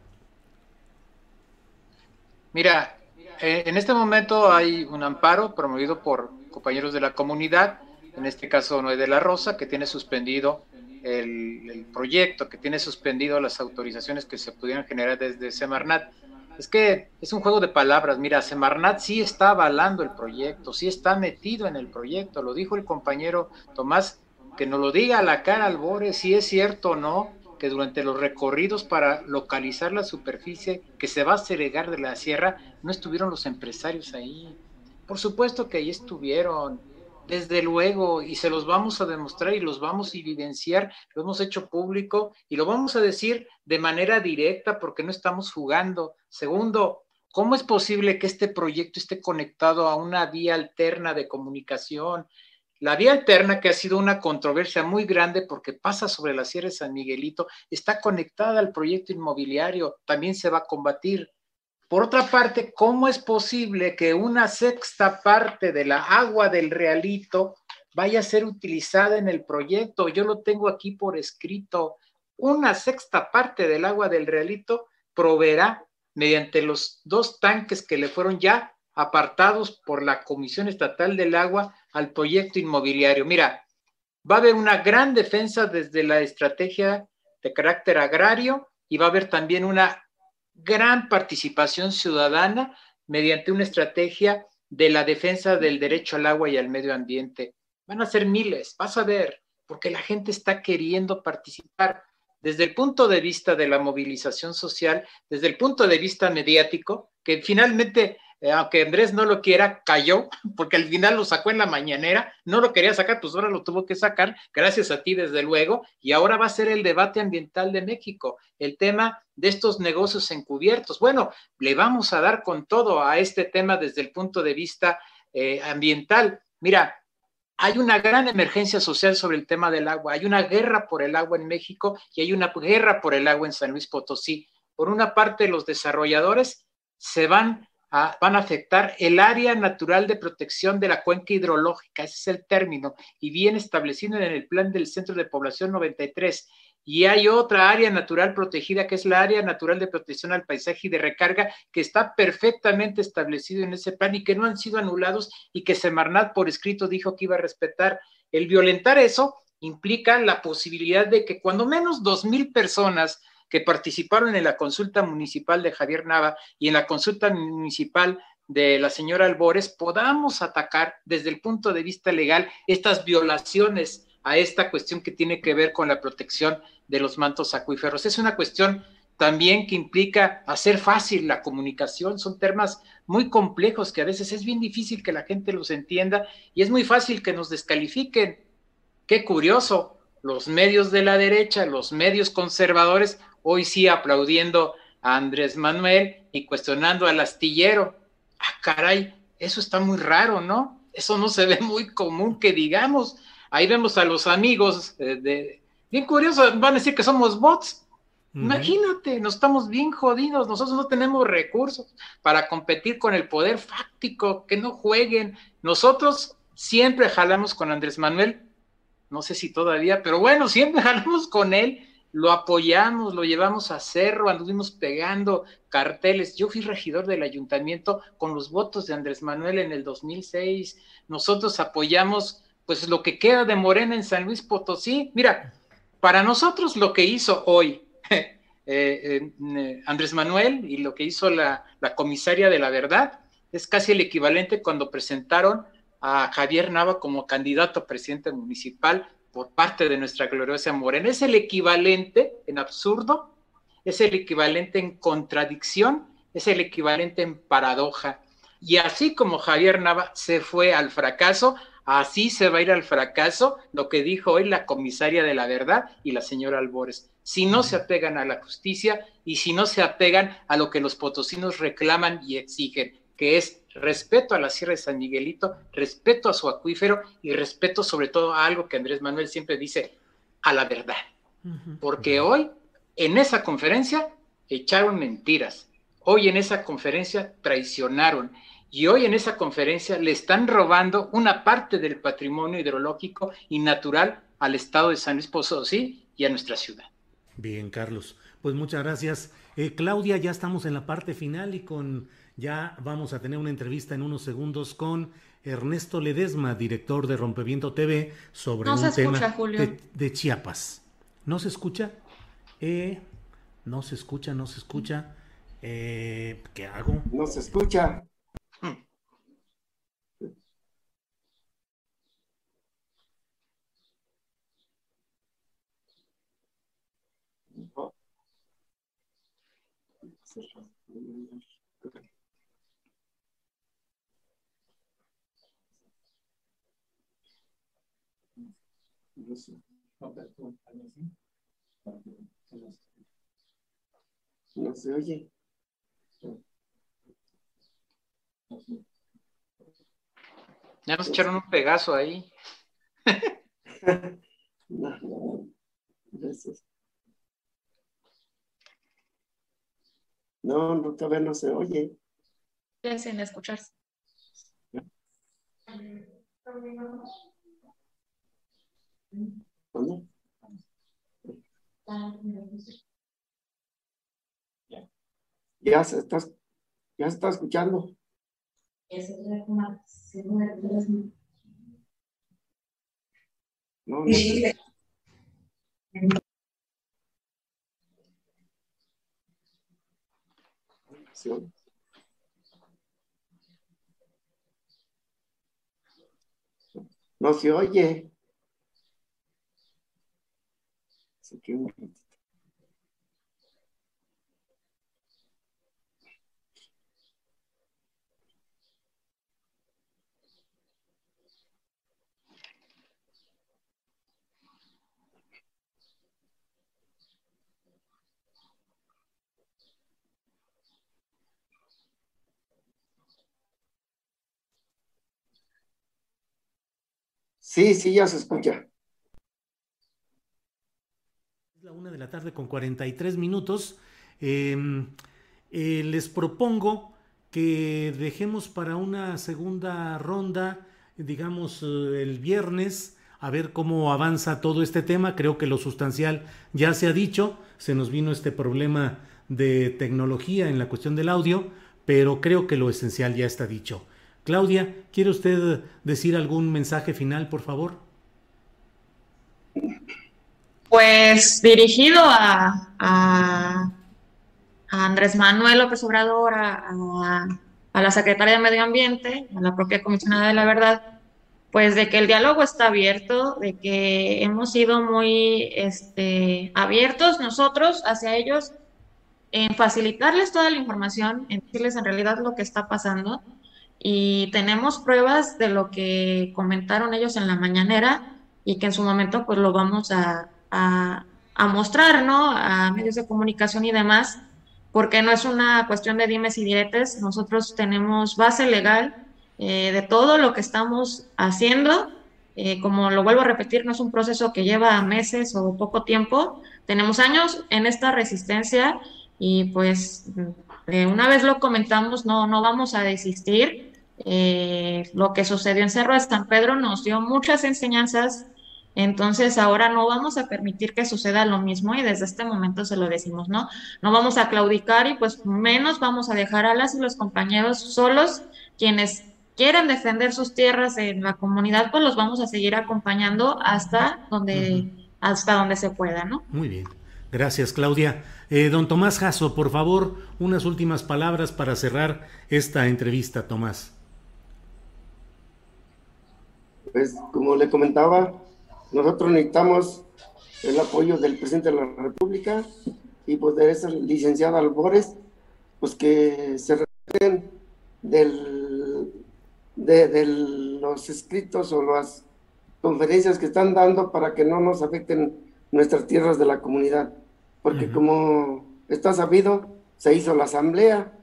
Mira, eh, en este momento hay un amparo promovido por compañeros de la comunidad, en este caso Noé de la Rosa, que tiene suspendido el, proyecto, que tiene suspendido las autorizaciones que se pudieran generar desde Semarnat. Es que es un juego de palabras. Mira, Semarnat sí está avalando el proyecto, sí está metido en el proyecto. Lo dijo el compañero Tomás, que nos lo diga a la cara Albores si es cierto o no que durante los recorridos para localizar la superficie que se va a segregar de la sierra no estuvieron los empresarios ahí. Por supuesto que ahí estuvieron, desde luego, y se los vamos a demostrar y los vamos a evidenciar, lo hemos hecho público y lo vamos a decir de manera directa porque no estamos jugando. Segundo, ¿cómo es posible que este proyecto esté conectado a una vía alterna de comunicación? La vía alterna, que ha sido una controversia muy grande porque pasa sobre la Sierra de San Miguelito, está conectada al proyecto inmobiliario, también se va a combatir. Por otra parte, ¿cómo es posible que una sexta parte de la agua del realito vaya a ser utilizada en el proyecto? Yo lo tengo aquí por escrito. Una sexta parte del agua del realito proveerá mediante los dos tanques que le fueron ya apartados por la Comisión Estatal del Agua al proyecto inmobiliario. Mira, va a haber una gran defensa desde la estrategia de carácter agrario y va a haber también una gran participación ciudadana mediante una estrategia de la defensa del derecho al agua y al medio ambiente. Van a ser miles, vas a ver, porque la gente está queriendo participar desde el punto de vista de la movilización social, desde el punto de vista mediático, que finalmente eh, aunque Andrés no lo quiera, cayó, <laughs> porque al final lo sacó en la mañanera, no lo quería sacar, pues ahora lo tuvo que sacar, gracias a ti desde luego, y ahora va a ser el debate ambiental de México, el tema de estos negocios encubiertos. Bueno, le vamos a dar con todo a este tema desde el punto de vista eh, ambiental. Mira, hay una gran emergencia social sobre el tema del agua, hay una guerra por el agua en México y hay una guerra por el agua en San Luis Potosí. Por una parte, los desarrolladores se van van a afectar el área natural de protección de la cuenca hidrológica, ese es el término, y bien establecido en el plan del Centro de Población 93. Y hay otra área natural protegida que es la área natural de protección al paisaje y de recarga que está perfectamente establecido en ese plan y que no han sido anulados y que Semarnat por escrito dijo que iba a respetar. El violentar eso implica la posibilidad de que cuando menos dos mil personas que participaron en la consulta municipal de Javier Nava y en la consulta municipal de la señora Albores, podamos atacar desde el punto de vista legal estas violaciones a esta cuestión que tiene que ver con la protección de los mantos acuíferos. Es una cuestión también que implica hacer fácil la comunicación. Son temas muy complejos que a veces es bien difícil que la gente los entienda y es muy fácil que nos descalifiquen. Qué curioso, los medios de la derecha, los medios conservadores, hoy sí aplaudiendo a Andrés Manuel y cuestionando al astillero. Ah, caray, eso está muy raro, ¿no? Eso no se ve muy común que digamos. Ahí vemos a los amigos eh, de... Bien curioso, van a decir que somos bots. Imagínate, nos estamos bien jodidos, nosotros no tenemos recursos para competir con el poder fáctico, que no jueguen. Nosotros siempre jalamos con Andrés Manuel, no sé si todavía, pero bueno, siempre <laughs> jalamos con él lo apoyamos, lo llevamos a cerro, anduvimos pegando carteles. Yo fui regidor del ayuntamiento con los votos de Andrés Manuel en el 2006. Nosotros apoyamos pues lo que queda de Morena en San Luis Potosí. Mira, para nosotros lo que hizo hoy <laughs> eh, eh, Andrés Manuel y lo que hizo la, la comisaria de la verdad es casi el equivalente cuando presentaron a Javier Nava como candidato a presidente municipal por parte de nuestra gloriosa Morena. Es el equivalente en absurdo, es el equivalente en contradicción, es el equivalente en paradoja. Y así como Javier Nava se fue al fracaso, así se va a ir al fracaso lo que dijo hoy la comisaria de la verdad y la señora Albores. Si no se apegan a la justicia y si no se apegan a lo que los potosinos reclaman y exigen, que es respeto a la Sierra de San Miguelito, respeto a su acuífero y respeto sobre todo a algo que Andrés Manuel siempre dice, a la verdad. Porque hoy en esa conferencia echaron mentiras, hoy en esa conferencia traicionaron y hoy en esa conferencia le están robando una parte del patrimonio hidrológico y natural al estado de San Luis Potosí y a nuestra ciudad. Bien, Carlos. Pues muchas gracias. Eh, Claudia, ya estamos en la parte final y con ya vamos a tener una entrevista en unos segundos con Ernesto Ledesma, director de Rompeviento TV, sobre un tema de, Chiapas. ¿No se escucha? Eh, no se escucha, no se escucha. Eh, ¿Qué hago? No se escucha. No se oye. Ya nos echaron un pegazo ahí. no, No, no, todavía no se oye. Ya sin escucharse. Ya se está, ya se está escuchando. No, no. No se oye. Sí, sí, ya se escucha. Una de la tarde con 43 minutos. Em, eh, les propongo que dejemos para una segunda ronda, digamos, eh, el viernes, a ver cómo avanza todo este tema. Creo que lo sustancial ya se ha dicho. Se nos vino este problema de tecnología en la cuestión del audio, pero creo que lo esencial ya está dicho. Claudia, ¿quiere usted decir algún mensaje final, por favor? Pues dirigido a, Andrés Manuel López Obrador, a, la Secretaría de Medio Ambiente, a la propia Comisionada de la Verdad, pues de que el diálogo está abierto, de que hemos sido muy este, abiertos nosotros hacia ellos en facilitarles toda la información, en decirles en realidad lo que está pasando. Y tenemos pruebas de lo que comentaron ellos en la mañanera y que en su momento pues lo vamos a, a, mostrar, ¿no? A medios de comunicación y demás, porque no es una cuestión de dimes y diretes, nosotros tenemos base legal eh, de todo lo que estamos haciendo. Eh, como lo vuelvo a repetir, no es un proceso que lleva meses o poco tiempo, tenemos años en esta resistencia y pues eh, una vez lo comentamos, no, no vamos a desistir. lo que sucedió en Cerro de San Pedro nos dio muchas enseñanzas Entonces ahora no vamos a permitir que suceda lo mismo y desde este momento se lo decimos, ¿no? No vamos a claudicar y pues menos vamos a dejar a las y los compañeros solos, quienes quieren defender sus tierras en la comunidad, pues los vamos a seguir acompañando hasta donde, hasta donde se pueda, ¿no? Muy bien. Gracias, Claudia. Eh, don Tomás Jasso, por favor, unas últimas palabras para cerrar esta entrevista, Tomás. Pues, como le comentaba, nosotros necesitamos el apoyo del presidente de la República y pues de esa licenciada Albores, pues que se retén del, de, los escritos o las conferencias que están dando para que no nos afecten nuestras tierras de la comunidad. Porque como está sabido, se hizo la asamblea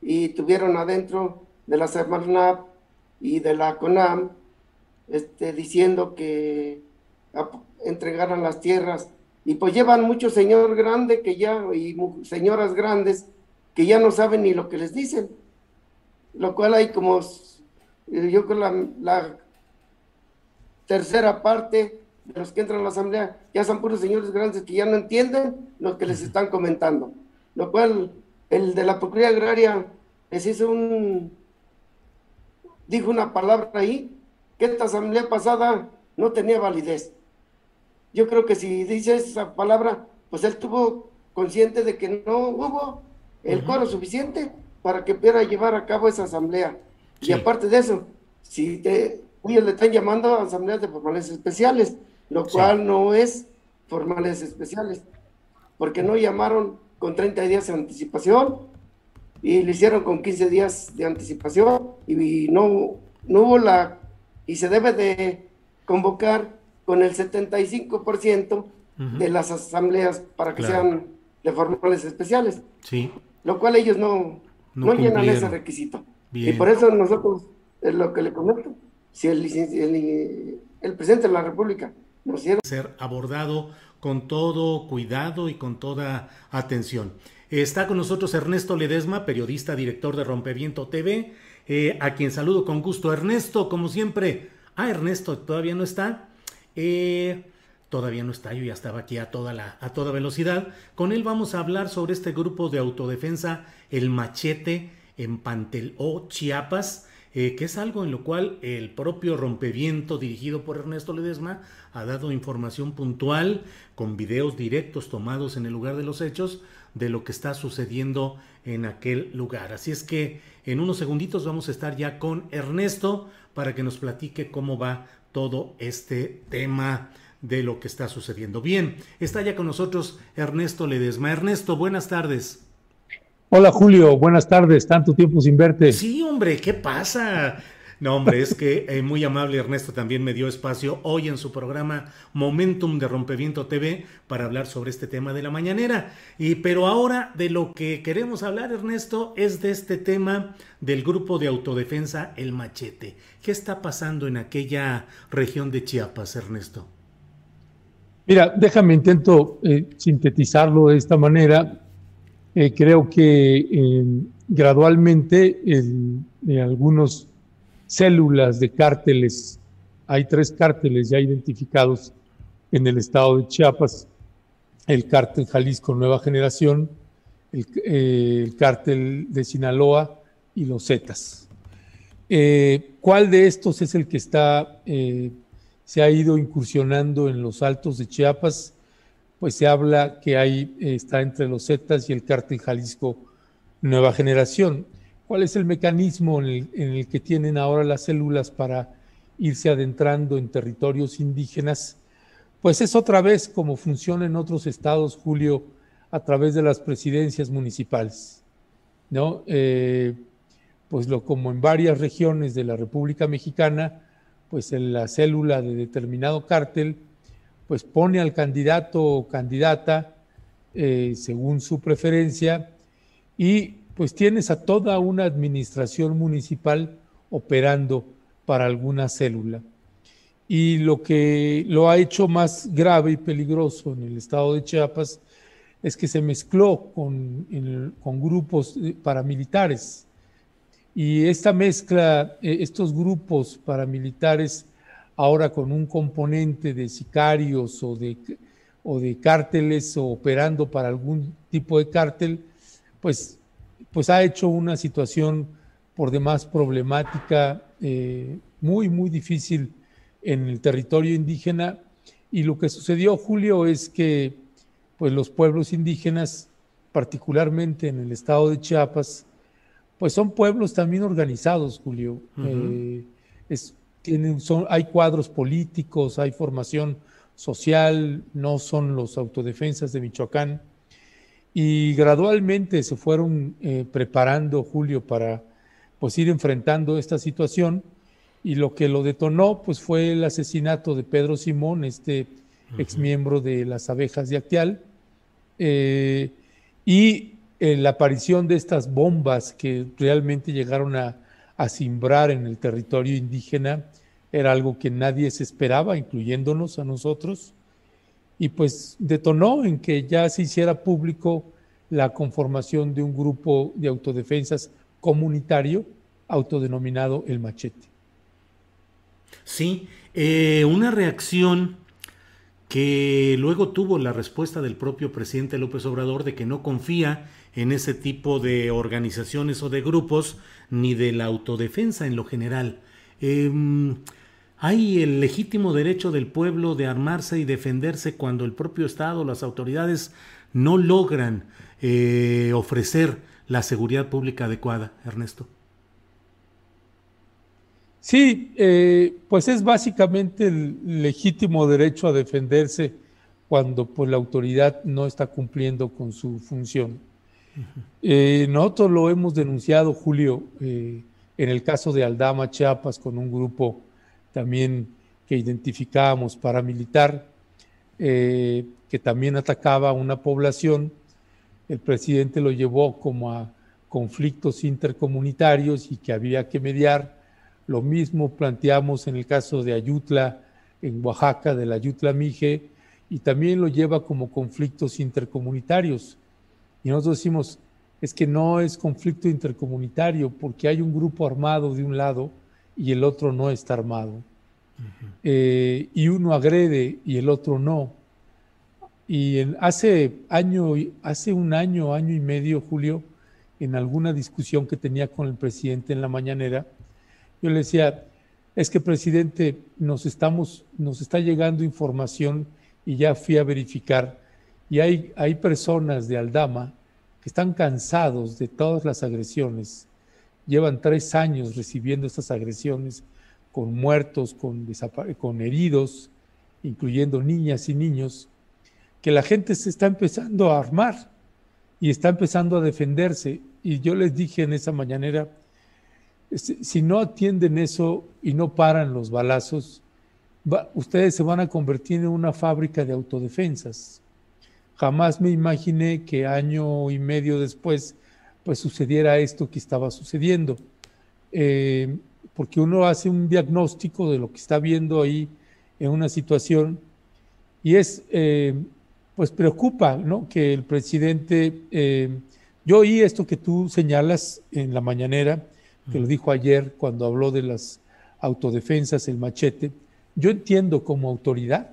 y tuvieron adentro de la Semarnap y de la CONAM este, diciendo que entregaran las tierras. Y pues llevan mucho señor grande que ya, y señoras grandes que ya no saben ni lo que les dicen. Lo cual hay como, yo creo, la, la tercera parte de los que entran a la asamblea ya son puros señores grandes que ya no entienden lo que les están comentando. Lo cual el de la Procuraduría Agraria les hizo un, dijo una palabra ahí, que esta asamblea pasada no tenía validez yo creo que si dice esa palabra, pues él tuvo consciente de que no hubo el coro suficiente para que pudiera llevar a cabo esa asamblea. Y aparte de eso, si te, ellos le están llamando a asambleas de formales especiales, lo cual no es formales especiales, porque no llamaron con 30 días de anticipación y lo hicieron con 15 días de anticipación y no, no hubo la, y se debe de convocar con el 75% de las asambleas para que sean de formales especiales. Sí. Lo cual ellos no, no, llenan ese requisito. Y por eso nosotros, es lo que le comento, si el, el, presidente de la República nos quiere ser abordado con todo cuidado y con toda atención. Está con nosotros Ernesto Ledesma, periodista, director de Rompeviento TV, eh, a quien saludo con gusto. Ernesto, como siempre. Ah, Ernesto, todavía no está. Eh, todavía no está, yo ya estaba aquí a toda, la, a toda velocidad. Con él vamos a hablar sobre este grupo de autodefensa, el machete en Panteló, Chiapas, eh, que es algo en lo cual el propio rompeviento dirigido por Ernesto Ledesma ha dado información puntual con videos directos tomados en el lugar de los hechos de lo que está sucediendo en aquel lugar. Así es que en unos segunditos vamos a estar ya con Ernesto para que nos platique cómo va todo este tema de lo que está sucediendo. Bien, está ya con nosotros Ernesto Ledesma. Ernesto, buenas tardes. Hola Julio, buenas tardes, tanto tiempo sin verte. Sí, hombre, ¿qué pasa? No, hombre, es que eh, muy amable Ernesto también me dio espacio hoy en su programa Momentum de Rompeviento TV para hablar sobre este tema de la mañanera. Y pero ahora de lo que queremos hablar, Ernesto, es de este tema del grupo de autodefensa El Machete. ¿Qué está pasando en aquella región de Chiapas, Ernesto? Mira, déjame intento eh, sintetizarlo de esta manera. Eh, creo que gradualmente en algunos células de cárteles. Hay tres cárteles ya identificados en el estado de Chiapas. El cártel Jalisco Nueva Generación, el, eh, cártel de Sinaloa y los Zetas. Eh, ¿Cuál de estos es el que está, eh, se ha ido incursionando en los altos de Chiapas? Pues se habla que hay, está entre los Zetas y el cártel Jalisco Nueva Generación. ¿Cuál es el mecanismo en el, que tienen ahora las células para irse adentrando en territorios indígenas? Pues es otra vez como funciona en otros estados, Julio, a través de las presidencias municipales. ¿no? Eh, pues lo como en varias regiones de la República Mexicana, pues la célula de determinado cártel, pues pone al candidato o candidata eh, según su preferencia y pues tienes a toda una administración municipal operando para alguna célula. Y lo que lo ha hecho más grave y peligroso en el estado de Chiapas es que se mezcló con, grupos paramilitares. Y esta mezcla, eh, estos grupos paramilitares ahora con un componente de sicarios o de, o de cárteles operando para algún tipo de cártel, pues, pues ha hecho una situación por demás problemática, eh, muy, muy difícil en el territorio indígena. Y lo que sucedió, Julio, es que pues, los pueblos indígenas, particularmente en el estado de Chiapas, pues son pueblos también organizados, Julio. Eh, es, tienen, son, hay cuadros políticos, hay formación social, no son los autodefensas de Michoacán. Y gradualmente se fueron eh, preparando, Julio, para pues, ir enfrentando esta situación. Y lo que lo detonó pues, fue el asesinato de Pedro Simón, este exmiembro de las abejas de Actial, eh, y eh, la aparición de estas bombas que realmente llegaron a, a simbrar en el territorio indígena era algo que nadie se esperaba, incluyéndonos a nosotros, y pues detonó en que ya se hiciera público la conformación de un grupo de autodefensas comunitario autodenominado El Machete. Sí, eh, una reacción que luego tuvo la respuesta del propio presidente López Obrador de que no confía en ese tipo de organizaciones o de grupos ni de la autodefensa en lo general. Em, hay el legítimo derecho del pueblo de armarse y defenderse cuando el propio Estado, las autoridades no logran eh, ofrecer la seguridad pública adecuada, Ernesto. Sí, eh, pues es básicamente el legítimo derecho a defenderse cuando pues, la autoridad no está cumpliendo con su función. Eh, nosotros lo hemos denunciado, Julio, en el caso de Aldama, Chiapas, con un grupo también que identificábamos paramilitar, eh, que también atacaba a una población. El presidente lo llevó como a conflictos intercomunitarios y que había que mediar. Lo mismo planteamos en el caso de Ayutla, en Oaxaca, de la Ayutla Mije, y también lo lleva como conflictos intercomunitarios. Y nosotros decimos, es que no es conflicto intercomunitario porque hay un grupo armado de un lado y el otro no está armado. Eh, y uno agrede y el otro no. Y hace, año, hace un año, año y medio, Julio, en alguna discusión que tenía con el presidente en la mañanera, yo le decía, es que presidente, nos, estamos, nos está llegando información y ya fui a verificar y hay, hay personas de Aldama que están cansados de todas las agresiones. Llevan tres años recibiendo estas agresiones con muertos, con, heridos, incluyendo niñas y niños, que la gente se está empezando a armar y está empezando a defenderse. Y yo les dije en esa mañanera, si no atienden eso y no paran los balazos, ustedes se van a convertir en una fábrica de autodefensas. Jamás me imaginé que año y medio después pues sucediera esto que estaba sucediendo. Eh, porque uno hace un diagnóstico de lo que está viendo ahí en una situación y es, eh, pues preocupa, ¿no? Que el presidente, eh, yo oí esto que tú señalas en la mañanera, que lo dijo ayer cuando habló de las autodefensas, el machete, yo entiendo como autoridad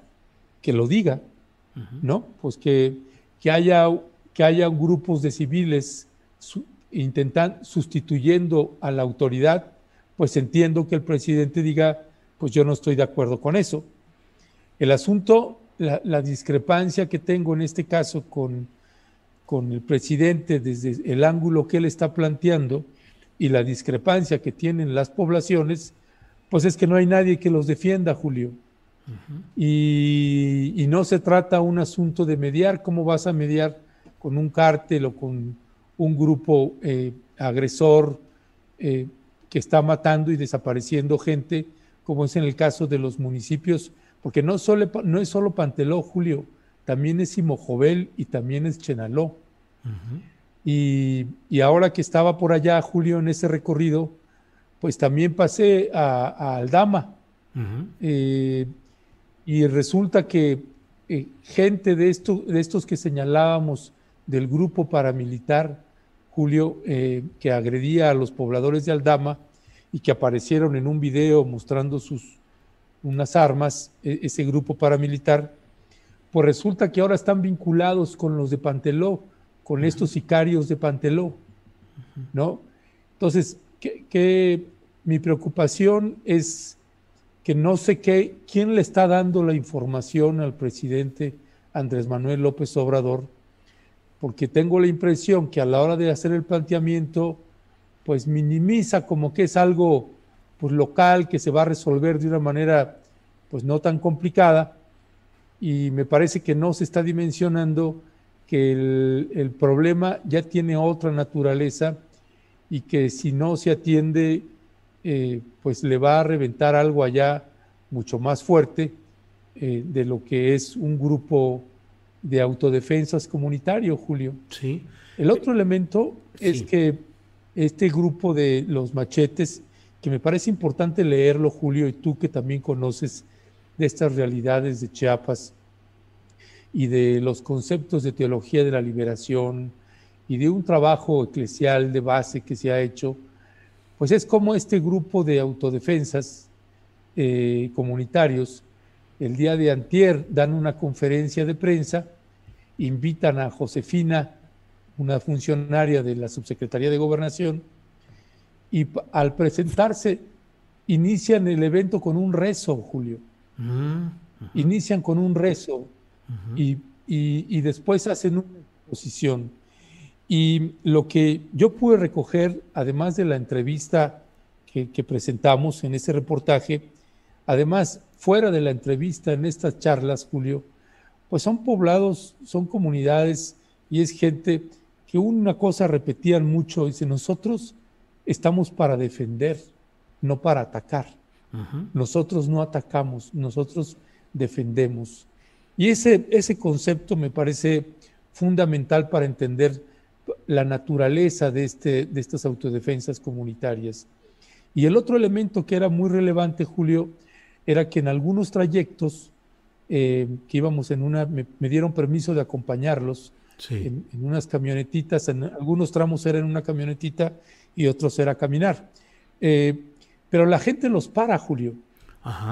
que lo diga, ¿no? Pues que, que, haya, que haya grupos de civiles intentan sustituyendo a la autoridad, pues entiendo que el presidente diga, pues yo no estoy de acuerdo con eso. El asunto, la, discrepancia que tengo en este caso con, con el presidente desde el ángulo que él está planteando y la discrepancia que tienen las poblaciones, pues es que no hay nadie que los defienda, Julio. Y, no se trata un asunto de mediar, ¿cómo vas a mediar con un cártel o con un grupo eh, agresor eh, que está matando y desapareciendo gente, como es en el caso de los municipios? Porque no, solo, no es solo Panteló, Julio, también es Simojovel y también es Chenaló. y, ahora que estaba por allá, Julio, en ese recorrido, pues también pasé a, Aldama y resulta que eh, gente de, esto, de estos que señalábamos del grupo paramilitar, Julio, eh, que agredía a los pobladores de Aldama y que aparecieron en un video mostrando sus, unas armas, e, ese grupo paramilitar, pues resulta que ahora están vinculados con los de Panteló, con estos sicarios de Panteló, ¿no? Entonces, que, mi preocupación es que no sé qué, quién le está dando la información al presidente Andrés Manuel López Obrador, porque tengo la impresión que a la hora de hacer el planteamiento, pues minimiza como que es algo pues, local que se va a resolver de una manera pues no tan complicada. Y me parece que no se está dimensionando que el, problema ya tiene otra naturaleza y que si no se atiende, eh, pues le va a reventar algo allá mucho más fuerte eh, de lo que es un grupo de autodefensas comunitario, Julio. Sí. El otro elemento es que este grupo de los machetes, que me parece importante leerlo, Julio, y tú que también conoces de estas realidades de Chiapas y de los conceptos de teología de la liberación y de un trabajo eclesial de base que se ha hecho, pues es como este grupo de autodefensas eh, comunitarios, el día de antier dan una conferencia de prensa, invitan a Josefina, una funcionaria de la Subsecretaría de Gobernación, y al presentarse inician el evento con un rezo, Julio. Mm, inician con un rezo y, después hacen una exposición. Y lo que yo pude recoger, además de la entrevista que, presentamos en ese reportaje, además, fuera de la entrevista, en estas charlas, Julio, pues son poblados, son comunidades y es gente que una cosa repetían mucho, dice, nosotros estamos para defender, no para atacar. Nosotros no atacamos, nosotros defendemos. Y ese, ese concepto me parece fundamental para entender la naturaleza de, este, de estas autodefensas comunitarias. Y el otro elemento que era muy relevante, Julio, era que en algunos trayectos eh, que íbamos en una, me, dieron permiso de acompañarlos en, unas camionetitas, en algunos tramos era en una camionetita y otros era caminar. Eh, pero la gente los para, Julio.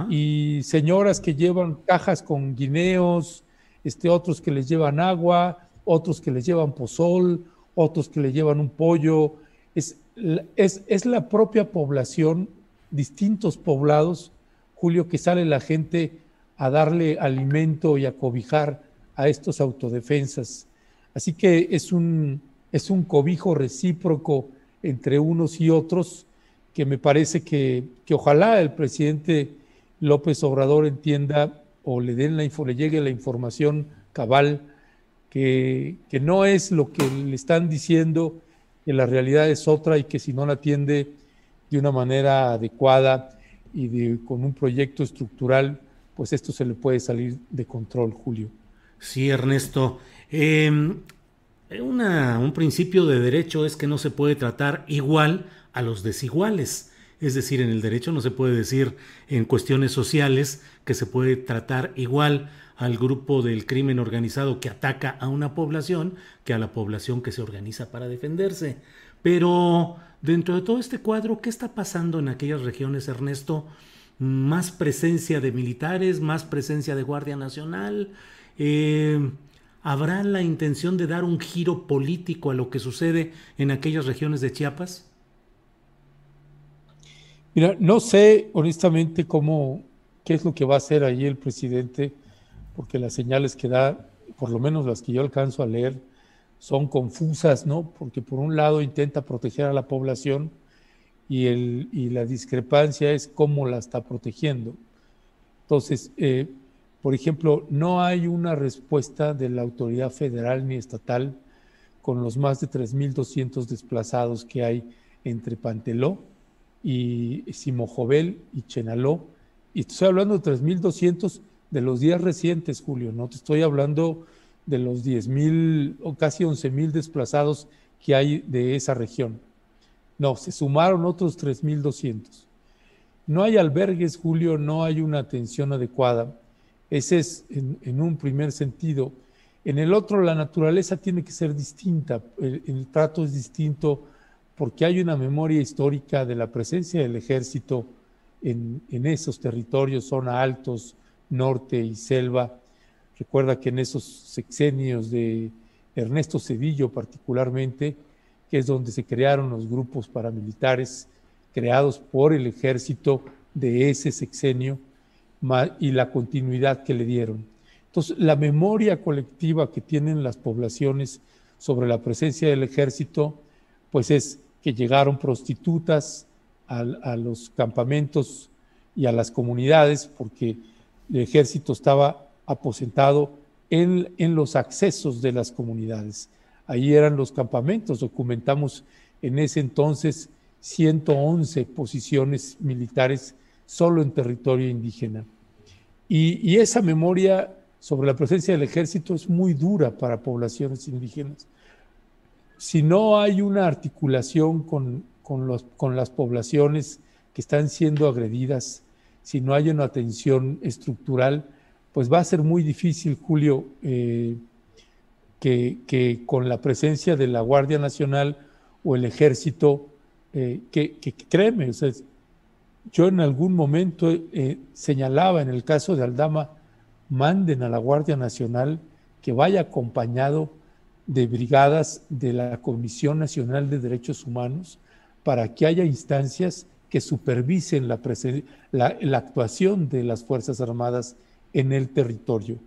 Y señoras que llevan cajas con guineos, este, otros que les llevan agua, otros que les llevan pozol, otros que le llevan un pollo. Es, es, es la propia población, distintos poblados, Julio, que sale la gente a darle alimento y a cobijar a estos autodefensas. Así que es un, es un cobijo recíproco entre unos y otros que me parece que, ojalá el presidente López Obrador entienda o le, den la, le llegue la información cabal, que, que, no es lo que le están diciendo, que la realidad es otra y que si no la atiende de una manera adecuada y con un proyecto estructural, pues esto se le puede salir de control, Julio. Sí, Ernesto. Em, un principio de derecho es que no se puede tratar igual a los desiguales. Es decir, en el derecho no se puede decir en cuestiones sociales que se puede tratar igual al grupo del crimen organizado que ataca a una población que a la población que se organiza para defenderse. Pero dentro de todo este cuadro, ¿qué está pasando en aquellas regiones, Ernesto? Más presencia de militares, más presencia de Guardia Nacional. Eh, ¿Habrá la intención de dar un giro político a lo que sucede en aquellas regiones de Chiapas? Mira, no sé honestamente cómo, qué es lo que va a hacer ahí el presidente, porque las señales que da, por lo menos las que yo alcanzo a leer, son confusas, ¿no? Porque por un lado intenta proteger a la población y, el, y la discrepancia es cómo la está protegiendo. Entonces, eh, por ejemplo, no hay una respuesta de la autoridad federal ni estatal con los más de 3.200 desplazados que hay entre Panteló y Simojovel y Chenaló. Y estoy hablando de 3.200 de los días recientes, Julio, no te estoy hablando de los 10.000 o casi 11.000 desplazados que hay de esa región. No, se sumaron otros 3.200. No hay albergues, Julio, no hay una atención adecuada. Ese es en, un primer sentido. En el otro, la naturaleza tiene que ser distinta, el trato es distinto porque hay una memoria histórica de la presencia del ejército en, en esos territorios, zona altos, norte y selva. Recuerda que en esos sexenios de Ernesto Cedillo particularmente, que es donde se crearon los grupos paramilitares creados por el ejército de ese sexenio y la continuidad que le dieron. Entonces, la memoria colectiva que tienen las poblaciones sobre la presencia del ejército, pues es que llegaron prostitutas a, a los campamentos y a las comunidades, porque el ejército estaba aposentado en, en, los accesos de las comunidades. Ahí eran los campamentos, documentamos en ese entonces 111 posiciones militares solo en territorio indígena. Y, y, esa memoria sobre la presencia del ejército es muy dura para poblaciones indígenas. Si no hay una articulación con, con, los, con las poblaciones que están siendo agredidas, si no hay una atención estructural, pues va a ser muy difícil, Julio, eh, que, que, con la presencia de la Guardia Nacional o el Ejército, eh, que, que, créeme, o sea, yo en algún momento eh, señalaba en el caso de Aldama, manden a la Guardia Nacional que vaya acompañado de brigadas de la Comisión Nacional de Derechos Humanos para que haya instancias que supervisen la, la, la, actuación de las Fuerzas Armadas en el territorio.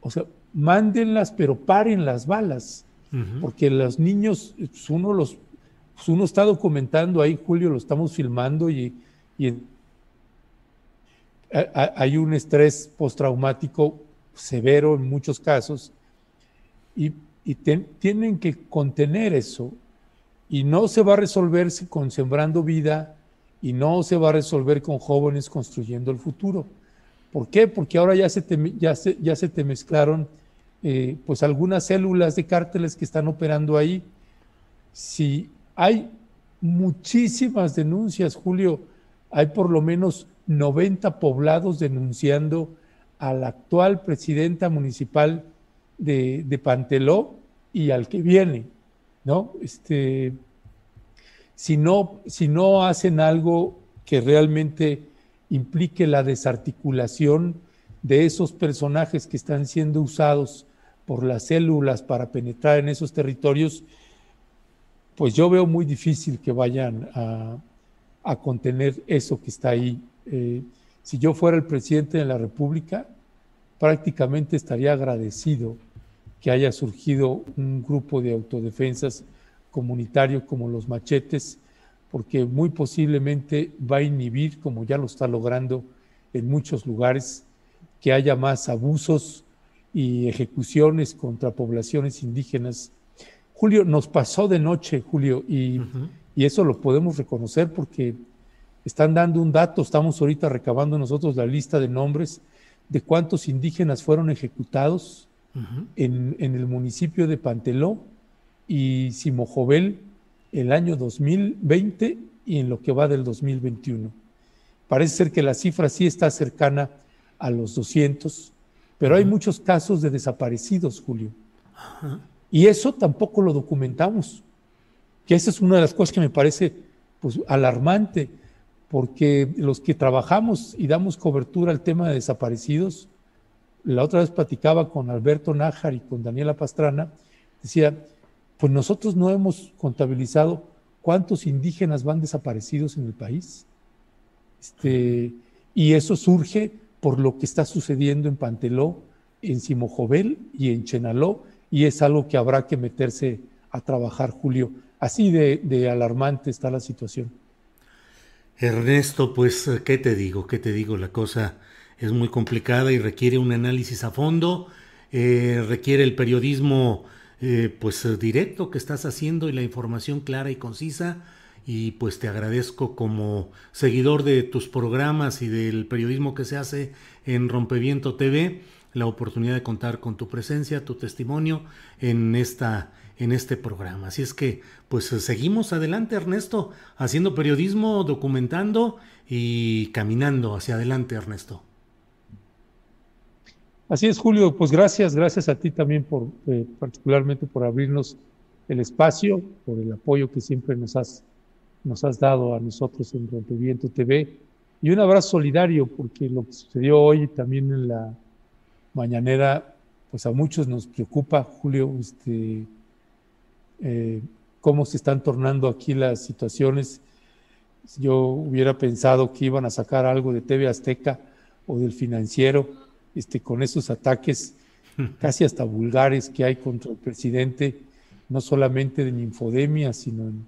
O sea, mándenlas, pero paren las balas, uh -huh. porque los niños, pues uno, los, pues uno está documentando ahí, Julio, lo estamos filmando y, y hay un estrés postraumático severo en muchos casos y, y ten, tienen que contener eso y no se va a resolver con sembrando vida y no se va a resolver con jóvenes construyendo el futuro. ¿Por qué? Porque ahora ya se te, ya se, ya se te mezclaron eh, pues algunas células de cárteles que están operando ahí. Si hay muchísimas denuncias, Julio, hay por lo menos 90 poblados denunciando a la actual presidenta municipal de, de Panteló y al que viene, ¿no? Este, si no, si no hacen algo que realmente implique la desarticulación de esos personajes que están siendo usados por las células para penetrar en esos territorios, pues yo veo muy difícil que vayan a, contener eso que está ahí. Eh, si yo fuera el presidente de la República, prácticamente estaría agradecido que haya surgido un grupo de autodefensas comunitario como los machetes, porque muy posiblemente va a inhibir, como ya lo está logrando en muchos lugares, que haya más abusos y ejecuciones contra poblaciones indígenas. Julio, nos pasó de noche, Julio, y, uh -huh. y eso lo podemos reconocer porque están dando un dato, estamos ahorita recabando nosotros la lista de nombres de cuántos indígenas fueron ejecutados uh -huh. en, en el municipio de Panteló y Simojovel el año 2020 y en lo que va del 2021. Parece ser que la cifra sí está cercana a los 200, pero hay muchos casos de desaparecidos, Julio. Y eso tampoco lo documentamos, que esa es una de las cosas que me parece pues, alarmante, porque los que trabajamos y damos cobertura al tema de desaparecidos, la otra vez platicaba con Alberto Nájar y con Daniela Pastrana, decía, pues nosotros no hemos contabilizado cuántos indígenas van desaparecidos en el país. Este, y eso surge por lo que está sucediendo en Panteló, en Simojovel y en Chenaló, y es algo que habrá que meterse a trabajar, Julio. Así de, alarmante está la situación. Ernesto, pues, ¿qué te digo? ¿Qué te digo? La cosa es muy complicada y requiere un análisis a fondo, eh, requiere el periodismo eh, pues directo que estás haciendo y la información clara y concisa y pues te agradezco como seguidor de tus programas y del periodismo que se hace en Rompeviento TV la oportunidad de contar con tu presencia, tu testimonio en esta en este programa. Así es que pues seguimos adelante Ernesto, haciendo periodismo, documentando y caminando hacia adelante Ernesto. Así es, Julio. Pues gracias, gracias a ti también por, eh, particularmente por abrirnos el espacio, por el apoyo que siempre nos has, nos has dado a nosotros en Rompeviento TV. y un abrazo solidario, porque lo que sucedió hoy también en la mañanera, pues a muchos nos preocupa, Julio, este, eh, cómo se están tornando aquí las situaciones. Yo hubiera pensado que iban a sacar algo de TV Azteca o del financiero, este, con esos ataques <laughs> casi hasta vulgares que hay contra el presidente, no solamente de infodemia, sino en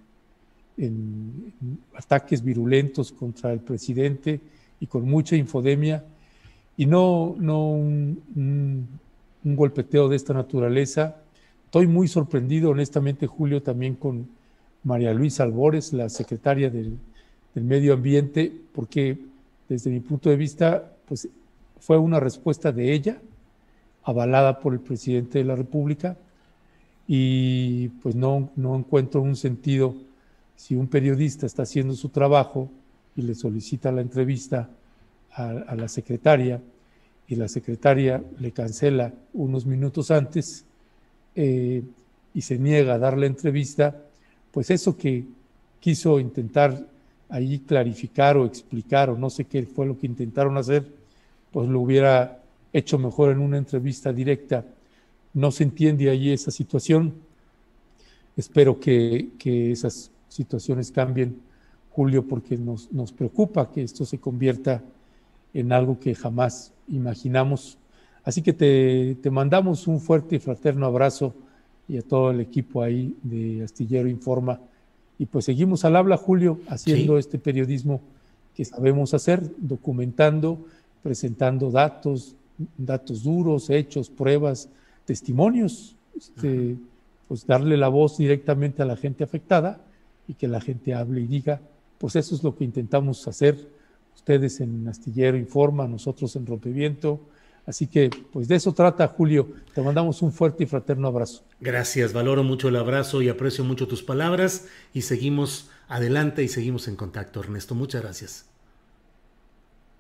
en, ataques virulentos contra el presidente y con mucha infodemia, y no, no un, golpeteo de esta naturaleza. Estoy muy sorprendido, honestamente, Julio, también con María Luisa Albores, la secretaria del, del Medio Ambiente, porque desde mi punto de vista, pues fue una respuesta de ella, avalada por el presidente de la República, y pues no, no encuentro un sentido si un periodista está haciendo su trabajo y le solicita la entrevista a, la secretaria y la secretaria le cancela unos minutos antes eh, y se niega a dar la entrevista, pues eso que quiso intentar ahí clarificar o explicar o no sé qué fue lo que intentaron hacer, pues lo hubiera hecho mejor en una entrevista directa. No se entiende ahí esa situación. Espero que, que esas situaciones cambien, Julio, porque nos, nos preocupa que esto se convierta en algo que jamás imaginamos. Así que te, te, mandamos un fuerte y fraterno abrazo y a todo el equipo ahí de Astillero Informa. Y pues seguimos al habla, Julio, haciendo este periodismo que sabemos hacer, documentando, presentando datos, datos duros, hechos, pruebas, testimonios, este, pues darle la voz directamente a la gente afectada y que la gente hable y diga, pues eso es lo que intentamos hacer. Ustedes en Astillero Informa, nosotros en Rompeviento. Así que, pues de eso trata, Julio. Te mandamos un fuerte y fraterno abrazo. Gracias, valoro mucho el abrazo y aprecio mucho tus palabras y seguimos adelante y seguimos en contacto, Ernesto. Muchas gracias.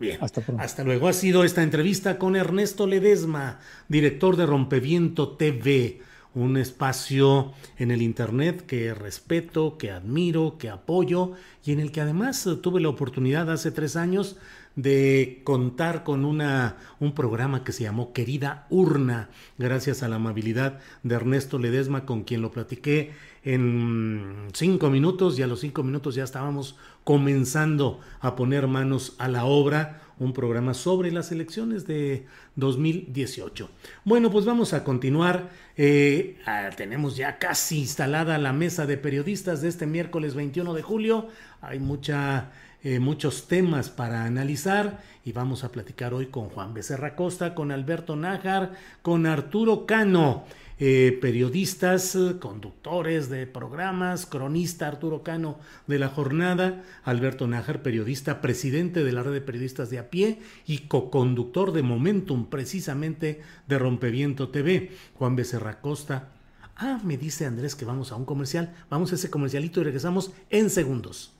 Bien, hasta, pronto. hasta luego. Ha sido esta entrevista con Ernesto Ledesma, director de Rompeviento TV un espacio en el Internet que respeto, que admiro, que apoyo y en el que además tuve la oportunidad hace tres años de contar con una, un programa que se llamó Querida Urna, gracias a la amabilidad de Ernesto Ledesma, con quien lo platiqué en cinco minutos y a los cinco minutos ya estábamos comenzando a poner manos a la obra un programa sobre las elecciones de 2018. Bueno, pues vamos a continuar. Eh, ah, tenemos ya casi instalada la mesa de periodistas de este miércoles 21 de julio. Hay mucha, eh, muchos temas para analizar y vamos a platicar hoy con Juan Becerra Costa, con Alberto Nájar, con Arturo Cano. Eh, periodistas, conductores de programas, cronista Arturo Cano de la jornada, Alberto Nájar, periodista, presidente de la red de periodistas de a pie y coconductor de Momentum, precisamente de Rompeviento TV, Juan Becerra Costa. Ah, me dice Andrés que vamos a un comercial. Vamos a ese comercialito y regresamos en segundos.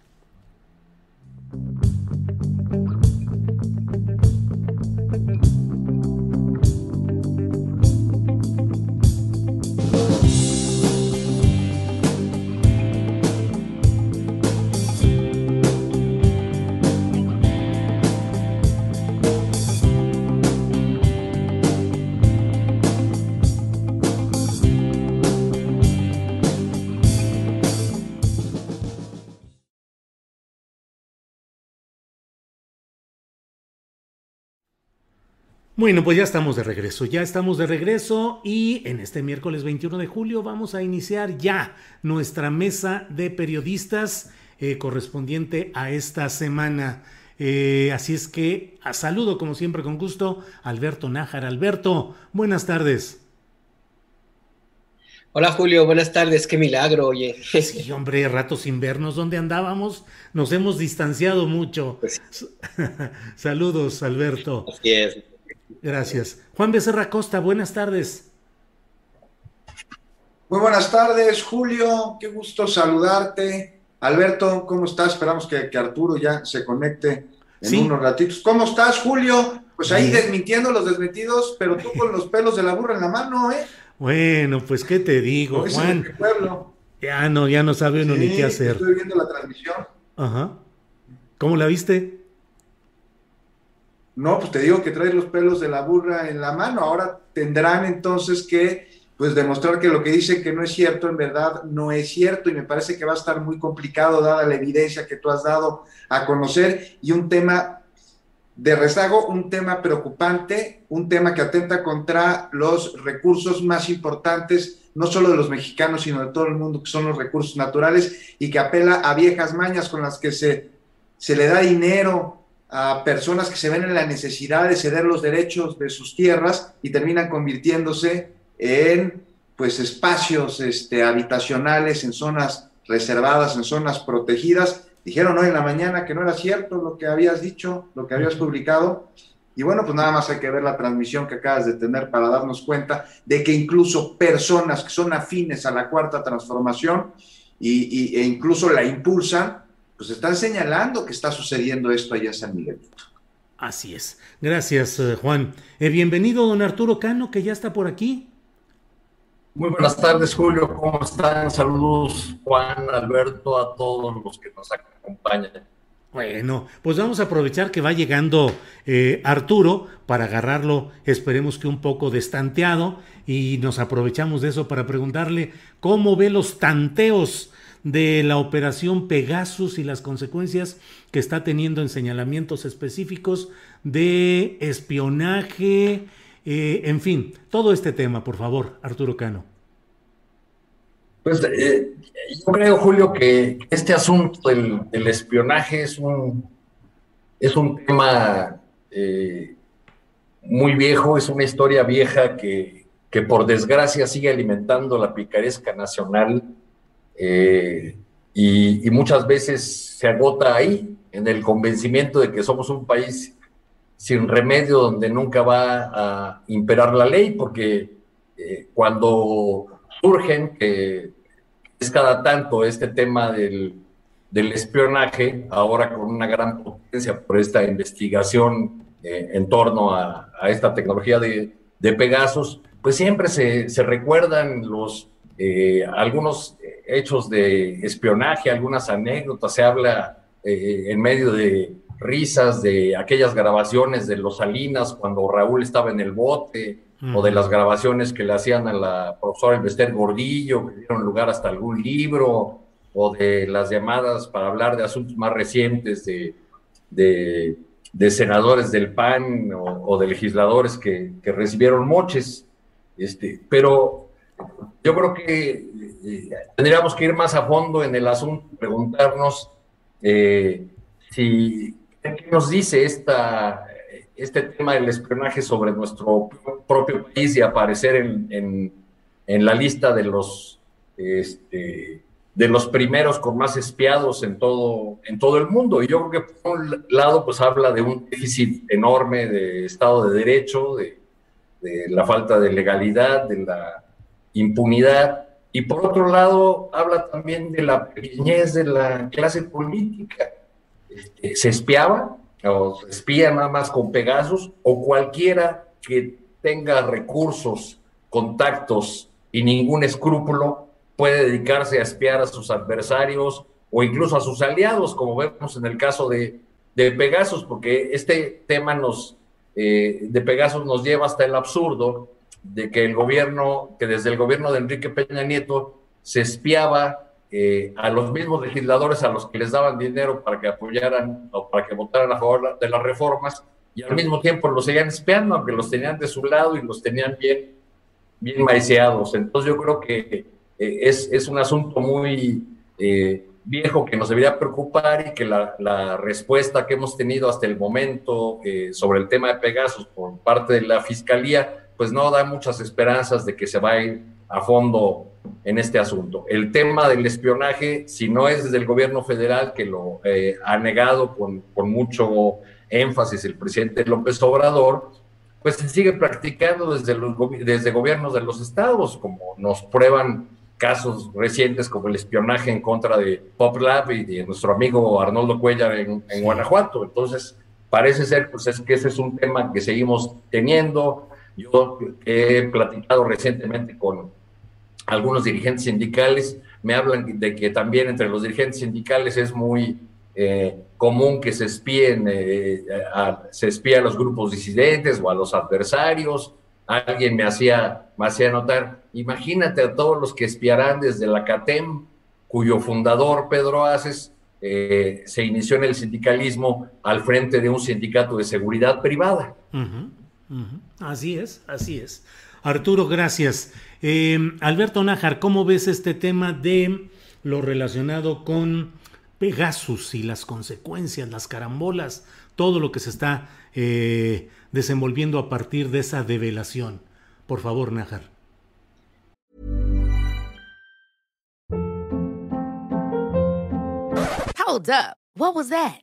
Bueno, pues ya estamos de regreso, ya estamos de regreso y en este miércoles 21 de julio vamos a iniciar ya nuestra mesa de periodistas eh, correspondiente a esta semana. Eh, así es que a saludo como siempre con gusto Alberto Nájar. Alberto, buenas tardes. Hola Julio, buenas tardes, qué milagro, oye. Sí, hombre, rato sin vernos, ¿dónde andábamos? Nos hemos distanciado mucho. Pues <laughs> Saludos, Alberto. Así es. Gracias. Juan Becerra Costa, buenas tardes. Muy buenas tardes, Julio. Qué gusto saludarte. Alberto, ¿cómo estás? Esperamos que, Arturo ya se conecte en unos ratitos. ¿Cómo estás, Julio? Pues ahí desmintiendo los desmentidos, pero tú con los pelos de la burra en la mano, ¿eh? Bueno, pues qué te digo, Juan. Ya no, ya no sabe uno ni qué hacer. Estoy viendo la transmisión. Ajá. ¿Cómo la viste? No, pues te digo que traes los pelos de la burra en la mano. Ahora tendrán entonces que pues demostrar que lo que dicen que no es cierto, en verdad no es cierto y me parece que va a estar muy complicado dada la evidencia que tú has dado a conocer y un tema de rezago, un tema preocupante, un tema que atenta contra los recursos más importantes, no solo de los mexicanos, sino de todo el mundo, que son los recursos naturales y que apela a viejas mañas con las que se, se le da dinero a personas que se ven en la necesidad de ceder los derechos de sus tierras y terminan convirtiéndose en pues espacios este, habitacionales, en zonas reservadas, en zonas protegidas. Dijeron hoy en la mañana que no era cierto lo que habías dicho, lo que habías publicado. Y bueno, pues nada más hay que ver la transmisión que acabas de tener para darnos cuenta de que incluso personas que son afines a la cuarta transformación y, e incluso la impulsan, pues están señalando que está sucediendo esto allá en San Miguelito. Así es. Gracias, eh, Juan. Eh, bienvenido, don Arturo Cano, que ya está por aquí. Muy buenas tardes, Julio. ¿Cómo están? Saludos, Juan, Alberto, a todos los que nos acompañan. Bueno, pues vamos a aprovechar que va llegando eh, Arturo para agarrarlo, esperemos que un poco destanteado, y nos aprovechamos de eso para preguntarle cómo ve los tanteos de la operación Pegasus y las consecuencias que está teniendo en señalamientos específicos de espionaje, eh, en fin, todo este tema, por favor, Arturo Cano. Pues eh, yo creo, Julio, que este asunto del, espionaje es un, es un tema eh, muy viejo, es una historia vieja que, que, por desgracia sigue alimentando la picaresca nacional eh, y, muchas veces se agota ahí, en el convencimiento de que somos un país sin remedio donde nunca va a imperar la ley, porque eh, cuando surgen, que es cada tanto este tema del, espionaje, ahora con una gran potencia por esta investigación eh, en torno a, esta tecnología de, de Pegasus, pues siempre se, se recuerdan los eh, algunos hechos de espionaje, algunas anécdotas, se habla eh, en medio de risas de aquellas grabaciones de los Salinas cuando Raúl estaba en el bote, o de las grabaciones que le hacían a la profesora Invester Gordillo, que dieron lugar hasta algún libro, o de las llamadas para hablar de asuntos más recientes de, de, senadores del PAN o, de legisladores que, que recibieron moches. Este, pero yo creo que eh, tendríamos que ir más a fondo en el asunto, preguntarnos eh, si qué nos dice esta, este tema del espionaje sobre nuestro propio país y aparecer en, en, la lista de los este, de los primeros con más espiados en todo, en todo el mundo. Y yo creo que por un lado, pues habla de un déficit enorme de Estado de Derecho, de, de la falta de legalidad, de la impunidad, y por otro lado habla también de la pequeñez de la clase política. Este, se espiaba, o se espía nada más con Pegasus, o cualquiera que tenga recursos, contactos y ningún escrúpulo puede dedicarse a espiar a sus adversarios o incluso a sus aliados, como vemos en el caso de, de Pegasus, porque este tema nos, eh, de Pegasus nos lleva hasta el absurdo de que el gobierno, que desde el gobierno de Enrique Peña Nieto se espiaba eh, a los mismos legisladores a los que les daban dinero para que apoyaran o para que votaran a favor de las reformas y al mismo tiempo los seguían espiando, aunque los tenían de su lado y los tenían bien, bien. Entonces yo creo que eh, es, es, un asunto muy eh, viejo que nos debería preocupar y que la, la, respuesta que hemos tenido hasta el momento sobre el tema de Pegasus por parte de la Fiscalía pues no da muchas esperanzas de que se va a ir a fondo en este asunto. El tema del espionaje, si no es desde el gobierno federal que lo eh, ha negado con, con, mucho énfasis el presidente López Obrador, pues se sigue practicando desde, los, desde gobiernos de los estados, como nos prueban casos recientes como el espionaje en contra de PopLab y de nuestro amigo Arnoldo Cuellar en, en Guanajuato. Entonces, parece ser pues, es que ese es un tema que seguimos teniendo yo he platicado recientemente con algunos dirigentes sindicales, me hablan de que también entre los dirigentes sindicales es muy eh, común que se espíen, eh, se espía a los grupos disidentes o a los adversarios. Alguien me hacía, me hacía notar, imagínate a todos los que espiarán desde la CATEM, cuyo fundador, Pedro Aces, eh, se inició en el sindicalismo al frente de un sindicato de seguridad privada. Así es, así es. Arturo, gracias. Alberto Nájar, ¿cómo ves este tema de lo relacionado con Pegasus y las consecuencias, las carambolas, todo lo que se está eh, desenvolviendo a partir de esa develación. Por favor, Najar. Hold up. What was that?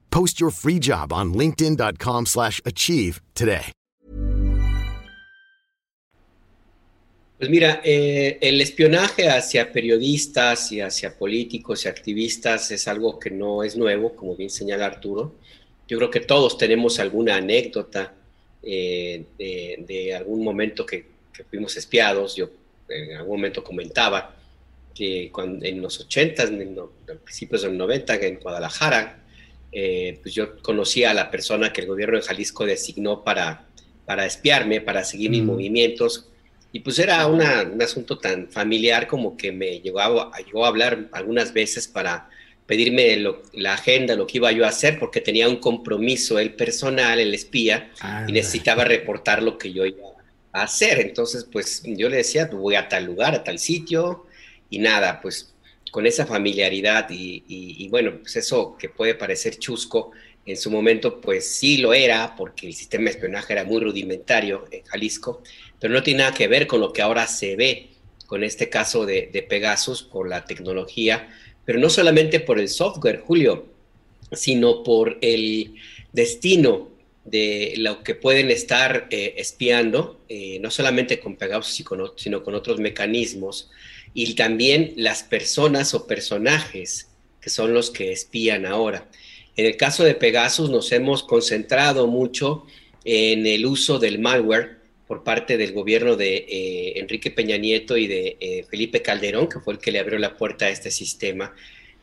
Post your free job on linkedin.com/achieve today. Pues mira, eh, el espionaje hacia periodistas y hacia políticos y activistas es algo que no es nuevo, como bien señala Arturo. Yo creo que todos tenemos alguna anécdota eh, de, algún momento que, que fuimos espiados. Yo en algún momento comentaba que cuando, en los 80, en los, principios de los 90, en Guadalajara, eh, pues yo conocí a la persona que el gobierno de Jalisco designó para, para espiarme, para seguir mis mm. movimientos. Y pues era un asunto tan familiar como que me llegó a, llegó a hablar algunas veces para pedirme la agenda, lo que iba yo a hacer, porque tenía un compromiso, el personal, el espía, y necesitaba reportar lo que yo iba a hacer. Entonces, pues yo le decía, voy a tal lugar, a tal sitio, y nada, pues con esa familiaridad y, bueno, pues eso que puede parecer chusco, en su momento pues sí lo era, porque el sistema de espionaje era muy rudimentario en Jalisco, pero no tiene nada que ver con lo que ahora se ve con este caso de, Pegasus, por la tecnología, pero no solamente por el software, Julio, sino por el destino de lo que pueden estar eh, espiando, eh, no solamente con Pegasus, sino con otros mecanismos y también las personas o personajes que son los que espían ahora. En el caso de Pegasus nos hemos concentrado mucho en el uso del malware por parte del gobierno de eh, Enrique Peña Nieto y de eh, Felipe Calderón, que fue el que le abrió la puerta a este sistema,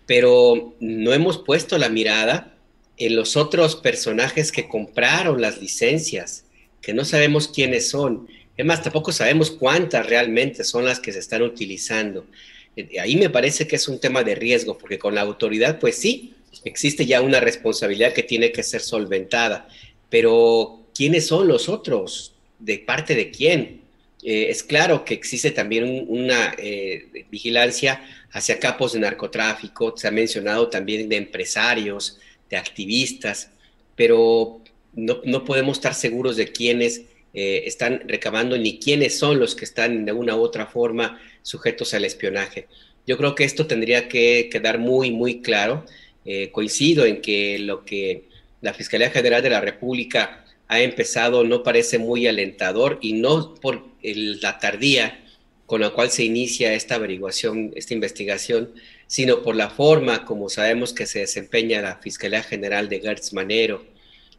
pero no hemos puesto la mirada en los otros personajes que compraron las licencias, que no sabemos quiénes son, es más, tampoco sabemos cuántas realmente son las que se están utilizando. Eh, ahí me parece que es un tema de riesgo, porque con la autoridad, pues sí, existe ya una responsabilidad que tiene que ser solventada, pero ¿quiénes son los otros? ¿De parte de quién? Eh, es claro que existe también una eh, vigilancia hacia capos de narcotráfico, se ha mencionado también de empresarios, de activistas, pero no, no podemos estar seguros de quiénes eh, están recabando ni quiénes son los que están de una u otra forma sujetos al espionaje. Yo creo que esto tendría que quedar muy, muy claro. Eh, coincido en que lo que la Fiscalía General de la República ha empezado no parece muy alentador y no por la tardía con la cual se inicia esta averiguación, esta investigación, sino por la forma como sabemos que se desempeña la Fiscalía General de Gertz Manero,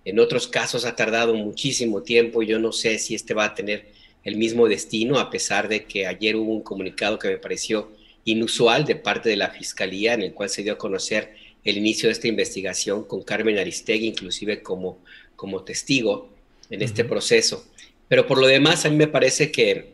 en otros casos ha tardado muchísimo tiempo. Yo no sé si este va a tener el mismo destino, a pesar de que ayer hubo un comunicado que me pareció inusual de parte de la Fiscalía, en el cual se dio a conocer el inicio de esta investigación con Carmen Aristegui, inclusive como, como testigo en este proceso. Pero por lo demás, a mí me parece que,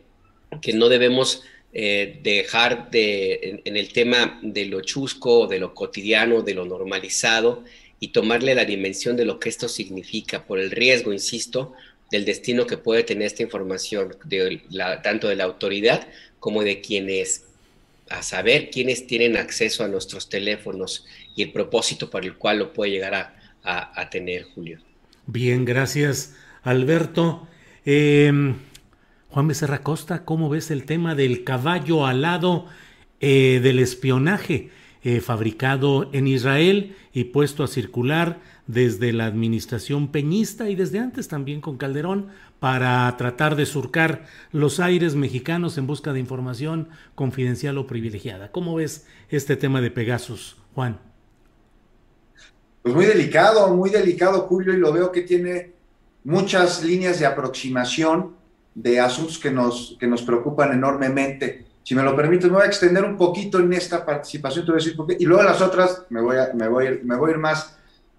que no debemos eh, dejar de, en, el tema de lo chusco, de lo cotidiano, de lo normalizado, y tomarle la dimensión de lo que esto significa por el riesgo, insisto, del destino que puede tener esta información, de tanto de la autoridad como de quienes, a saber quiénes tienen acceso a nuestros teléfonos y el propósito para el cual lo puede llegar a, tener, Julio. Bien, gracias, Alberto. Em, Juan Becerra Costa, ¿cómo ves el tema del caballo alado eh, del espionaje eh, fabricado en Israel y puesto a circular desde la administración peñista y desde antes también con Calderón para tratar de surcar los aires mexicanos en busca de información confidencial o privilegiada. ¿Cómo ves este tema de Pegasus, Juan? Pues muy delicado, muy delicado, Julio, y lo veo que tiene muchas líneas de aproximación de asuntos que nos, que nos preocupan enormemente. Si me lo permites, me voy a extender un poquito en esta participación, te voy a decir por qué, y luego las otras me voy a, me voy, me voy a ir más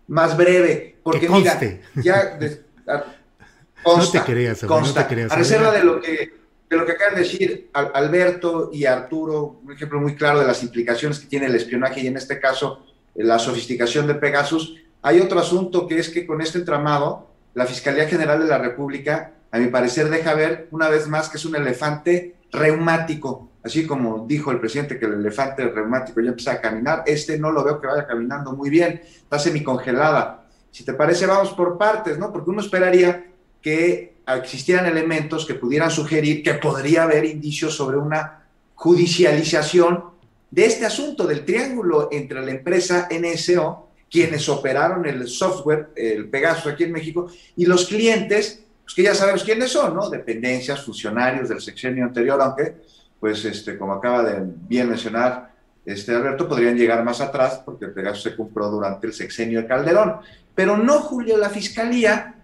más breve, porque mira, ya <laughs> no te creas, consta, no te a reserva de lo que de lo que acaban de decir Alberto y Arturo, un ejemplo muy claro de las implicaciones que tiene el espionaje y en este caso la sofisticación de Pegasus, hay otro asunto que es que con este entramado, la Fiscalía General de la República, a mi parecer, deja ver una vez más que es un elefante reumático así como dijo el presidente que el elefante reumático ya empieza a caminar, este no lo veo que vaya caminando muy bien, está semicongelada. Si te parece, vamos por partes, ¿no? Porque uno esperaría que existieran elementos que pudieran sugerir que podría haber indicios sobre una judicialización de este asunto del triángulo entre la empresa NSO, quienes operaron el software, el Pegasus aquí en México, y los clientes, pues que ya sabemos quiénes son, ¿no? Dependencias, funcionarios del sexenio anterior, aunque pues este, como acaba de bien mencionar este Alberto, podrían llegar más atrás porque el Pegasus se compró durante el sexenio de Calderón. Pero no, Julio, la fiscalía,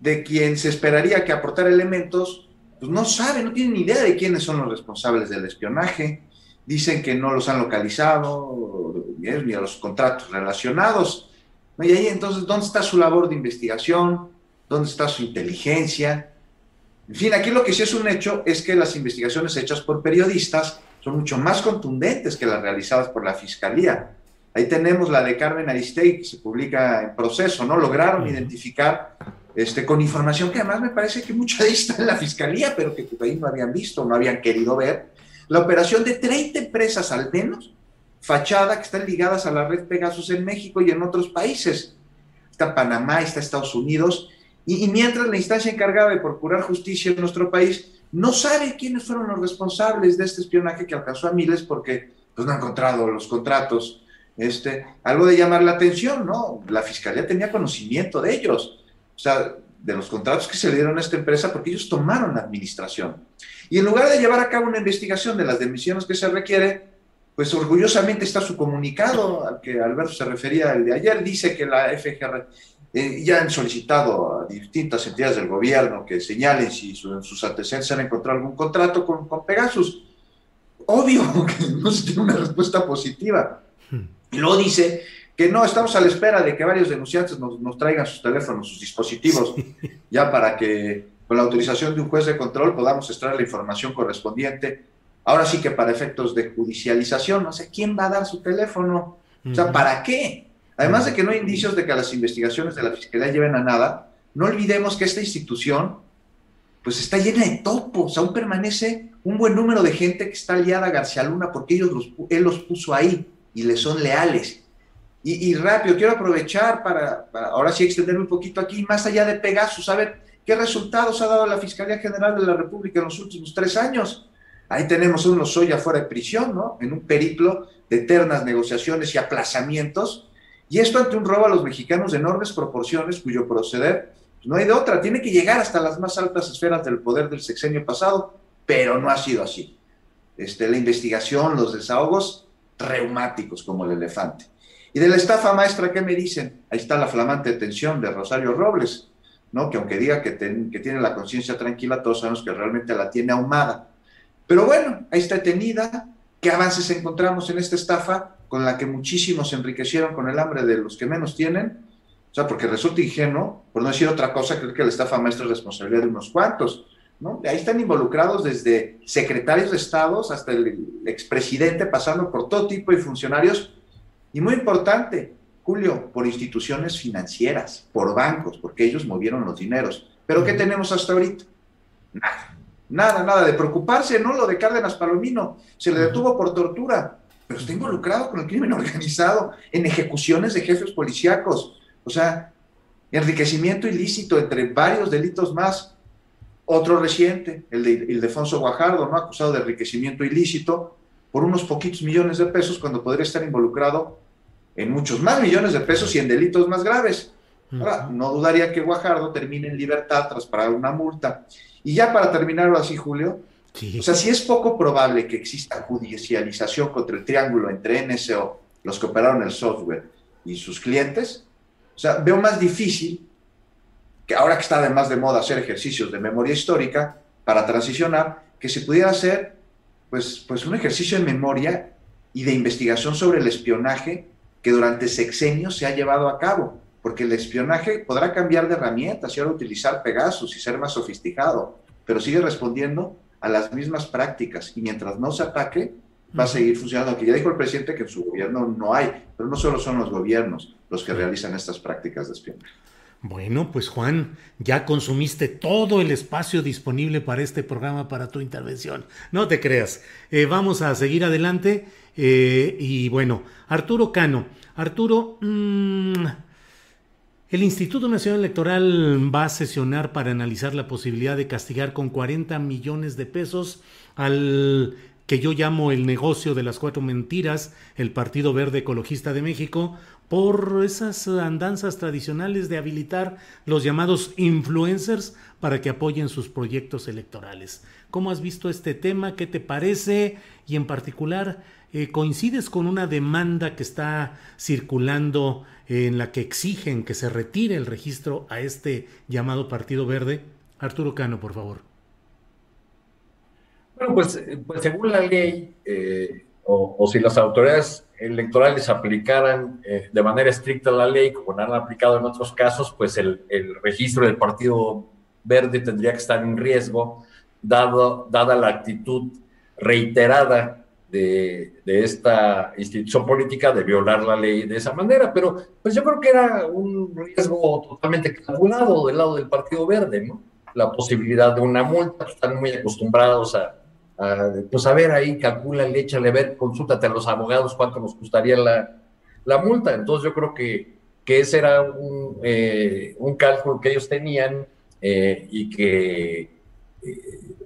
de quien se esperaría que aportara elementos, pues no sabe, no tiene ni idea de quiénes son los responsables del espionaje. Dicen que no los han localizado, ni a los contratos relacionados. Y ahí entonces, ¿dónde está su labor de investigación? ¿Dónde está su inteligencia? En fin, aquí lo que sí es un hecho es que las investigaciones hechas por periodistas son mucho más contundentes que las realizadas por la Fiscalía. Ahí tenemos la de Carmen Aristegui, que se publica en proceso, ¿no? Lograron identificar este, con información que además me parece que mucha de está en la Fiscalía, pero que ahí no habían visto, no habían querido ver, la operación de 30 empresas al menos, fachada, que están ligadas a la red Pegasus en México y en otros países. Está Panamá, está Estados Unidos, y, mientras la instancia encargada de procurar justicia en nuestro país no sabe quiénes fueron los responsables de este espionaje que alcanzó a miles porque pues, no ha encontrado los contratos. Este, algo de llamar la atención, ¿no? La fiscalía tenía conocimiento de ellos, o sea, de los contratos que se le dieron a esta empresa porque ellos tomaron la administración. Y en lugar de llevar a cabo una investigación de las demisiones que se requiere, pues orgullosamente está su comunicado al que Alberto se refería el de ayer, dice que la FGR eh, ya han solicitado a distintas entidades del gobierno que señalen si en sus antecedentes han encontrado algún contrato con, con Pegasus. Obvio <laughs> que no se tiene una respuesta positiva. Hmm. Y luego dice que no, estamos a la espera de que varios denunciantes nos, nos traigan sus teléfonos, sus dispositivos, <laughs> ya para que con la autorización de un juez de control podamos extraer la información correspondiente. Ahora sí que para efectos de judicialización, no sé, ¿quién va a dar su teléfono? O sea, ¿para qué? Además de que no hay indicios de que las investigaciones de la Fiscalía lleven a nada, no olvidemos que esta institución pues está llena de topos, aún permanece un buen número de gente que está aliada a García Luna porque ellos los, él los puso ahí y le son leales. Y, rápido, quiero aprovechar para, ahora sí extenderme un poquito aquí, más allá de Pegasus, a ver qué resultados ha dado la Fiscalía General de la República en los últimos tres años. Ahí tenemos a unos hoy afuera de prisión, ¿no? En un periplo de eternas negociaciones y aplazamientos y esto ante un robo a los mexicanos de enormes proporciones, cuyo proceder pues, no hay de otra, tiene que llegar hasta las más altas esferas del poder del sexenio pasado, pero no ha sido así. Este, la investigación, los desahogos reumáticos como el elefante. Y de la estafa maestra, ¿qué me dicen? Ahí está la flamante detención de Rosario Robles, ¿no? que aunque diga que, que tiene la conciencia tranquila, todos sabemos que realmente la tiene ahumada. Pero bueno, ahí está detenida. ¿Qué avances encontramos en esta estafa? Con la que muchísimos se enriquecieron con el hambre de los que menos tienen, o sea, porque resulta ingenuo, por no decir otra cosa, creo que la estafa maestra es responsabilidad de unos cuantos, ¿no? Ahí están involucrados desde secretarios de estados hasta el expresidente, pasando por todo tipo de funcionarios, y muy importante, Julio, por instituciones financieras, por bancos, porque ellos movieron los dineros. Pero ¿qué tenemos hasta ahorita? Nada. Nada, nada de preocuparse, ¿no? Lo de Cárdenas Palomino, se le detuvo por tortura, pero está involucrado con el crimen organizado en ejecuciones de jefes policíacos, o sea, enriquecimiento ilícito entre varios delitos más. Otro reciente, el de Ildefonso Guajardo, ¿no? Acusado de enriquecimiento ilícito por unos poquitos millones de pesos cuando podría estar involucrado en muchos más millones de pesos y en delitos más graves. Ahora, no dudaría que Guajardo termine en libertad tras pagar una multa. Y ya para terminar así, Julio, o sea, si es poco probable que exista judicialización contra el triángulo entre NSO, los que operaron el software, y sus clientes, o sea, veo más difícil que ahora que está además de moda hacer ejercicios de memoria histórica para transicionar, que se pudiera hacer pues, pues un ejercicio de memoria y de investigación sobre el espionaje que durante sexenios se ha llevado a cabo porque el espionaje podrá cambiar de herramientas y ahora utilizar Pegasus y ser más sofisticado, pero sigue respondiendo a las mismas prácticas y mientras no se ataque, va a seguir funcionando. Aquí ya dijo el presidente que en su gobierno no hay, pero no solo son los gobiernos los que realizan estas prácticas de espionaje. Bueno, pues Juan, ya consumiste todo el espacio disponible para este programa, para tu intervención. No te creas. Eh, vamos a seguir adelante. Eh, y bueno, Arturo Cano. Arturo, mmm, el Instituto Nacional Electoral va a sesionar para analizar la posibilidad de castigar con 40 millones de pesos al que yo llamo el negocio de las cuatro mentiras, el Partido Verde Ecologista de México, por esas andanzas tradicionales de habilitar los llamados influencers para que apoyen sus proyectos electorales. ¿Cómo has visto este tema? ¿Qué te parece? Y en particular, eh, ¿coincides con una demanda que está circulando en la que exigen que se retire el registro a este llamado Partido Verde? Arturo Cano, por favor. Bueno, pues, pues según la ley, eh, o, si las autoridades electorales aplicaran eh, de manera estricta la ley, como han aplicado en otros casos, pues el, el, registro del Partido Verde tendría que estar en riesgo, dado, dada la actitud reiterada de, esta institución política de violar la ley de esa manera, pero pues yo creo que era un riesgo totalmente calculado del lado del Partido Verde, ¿no? La posibilidad de una multa, pues, están muy acostumbrados a, pues a ver ahí, calcúlale, échale, a ver, consúltate a los abogados cuánto nos costaría la, la multa. Entonces yo creo que, que ese era un, eh, un cálculo que ellos tenían eh, y que eh,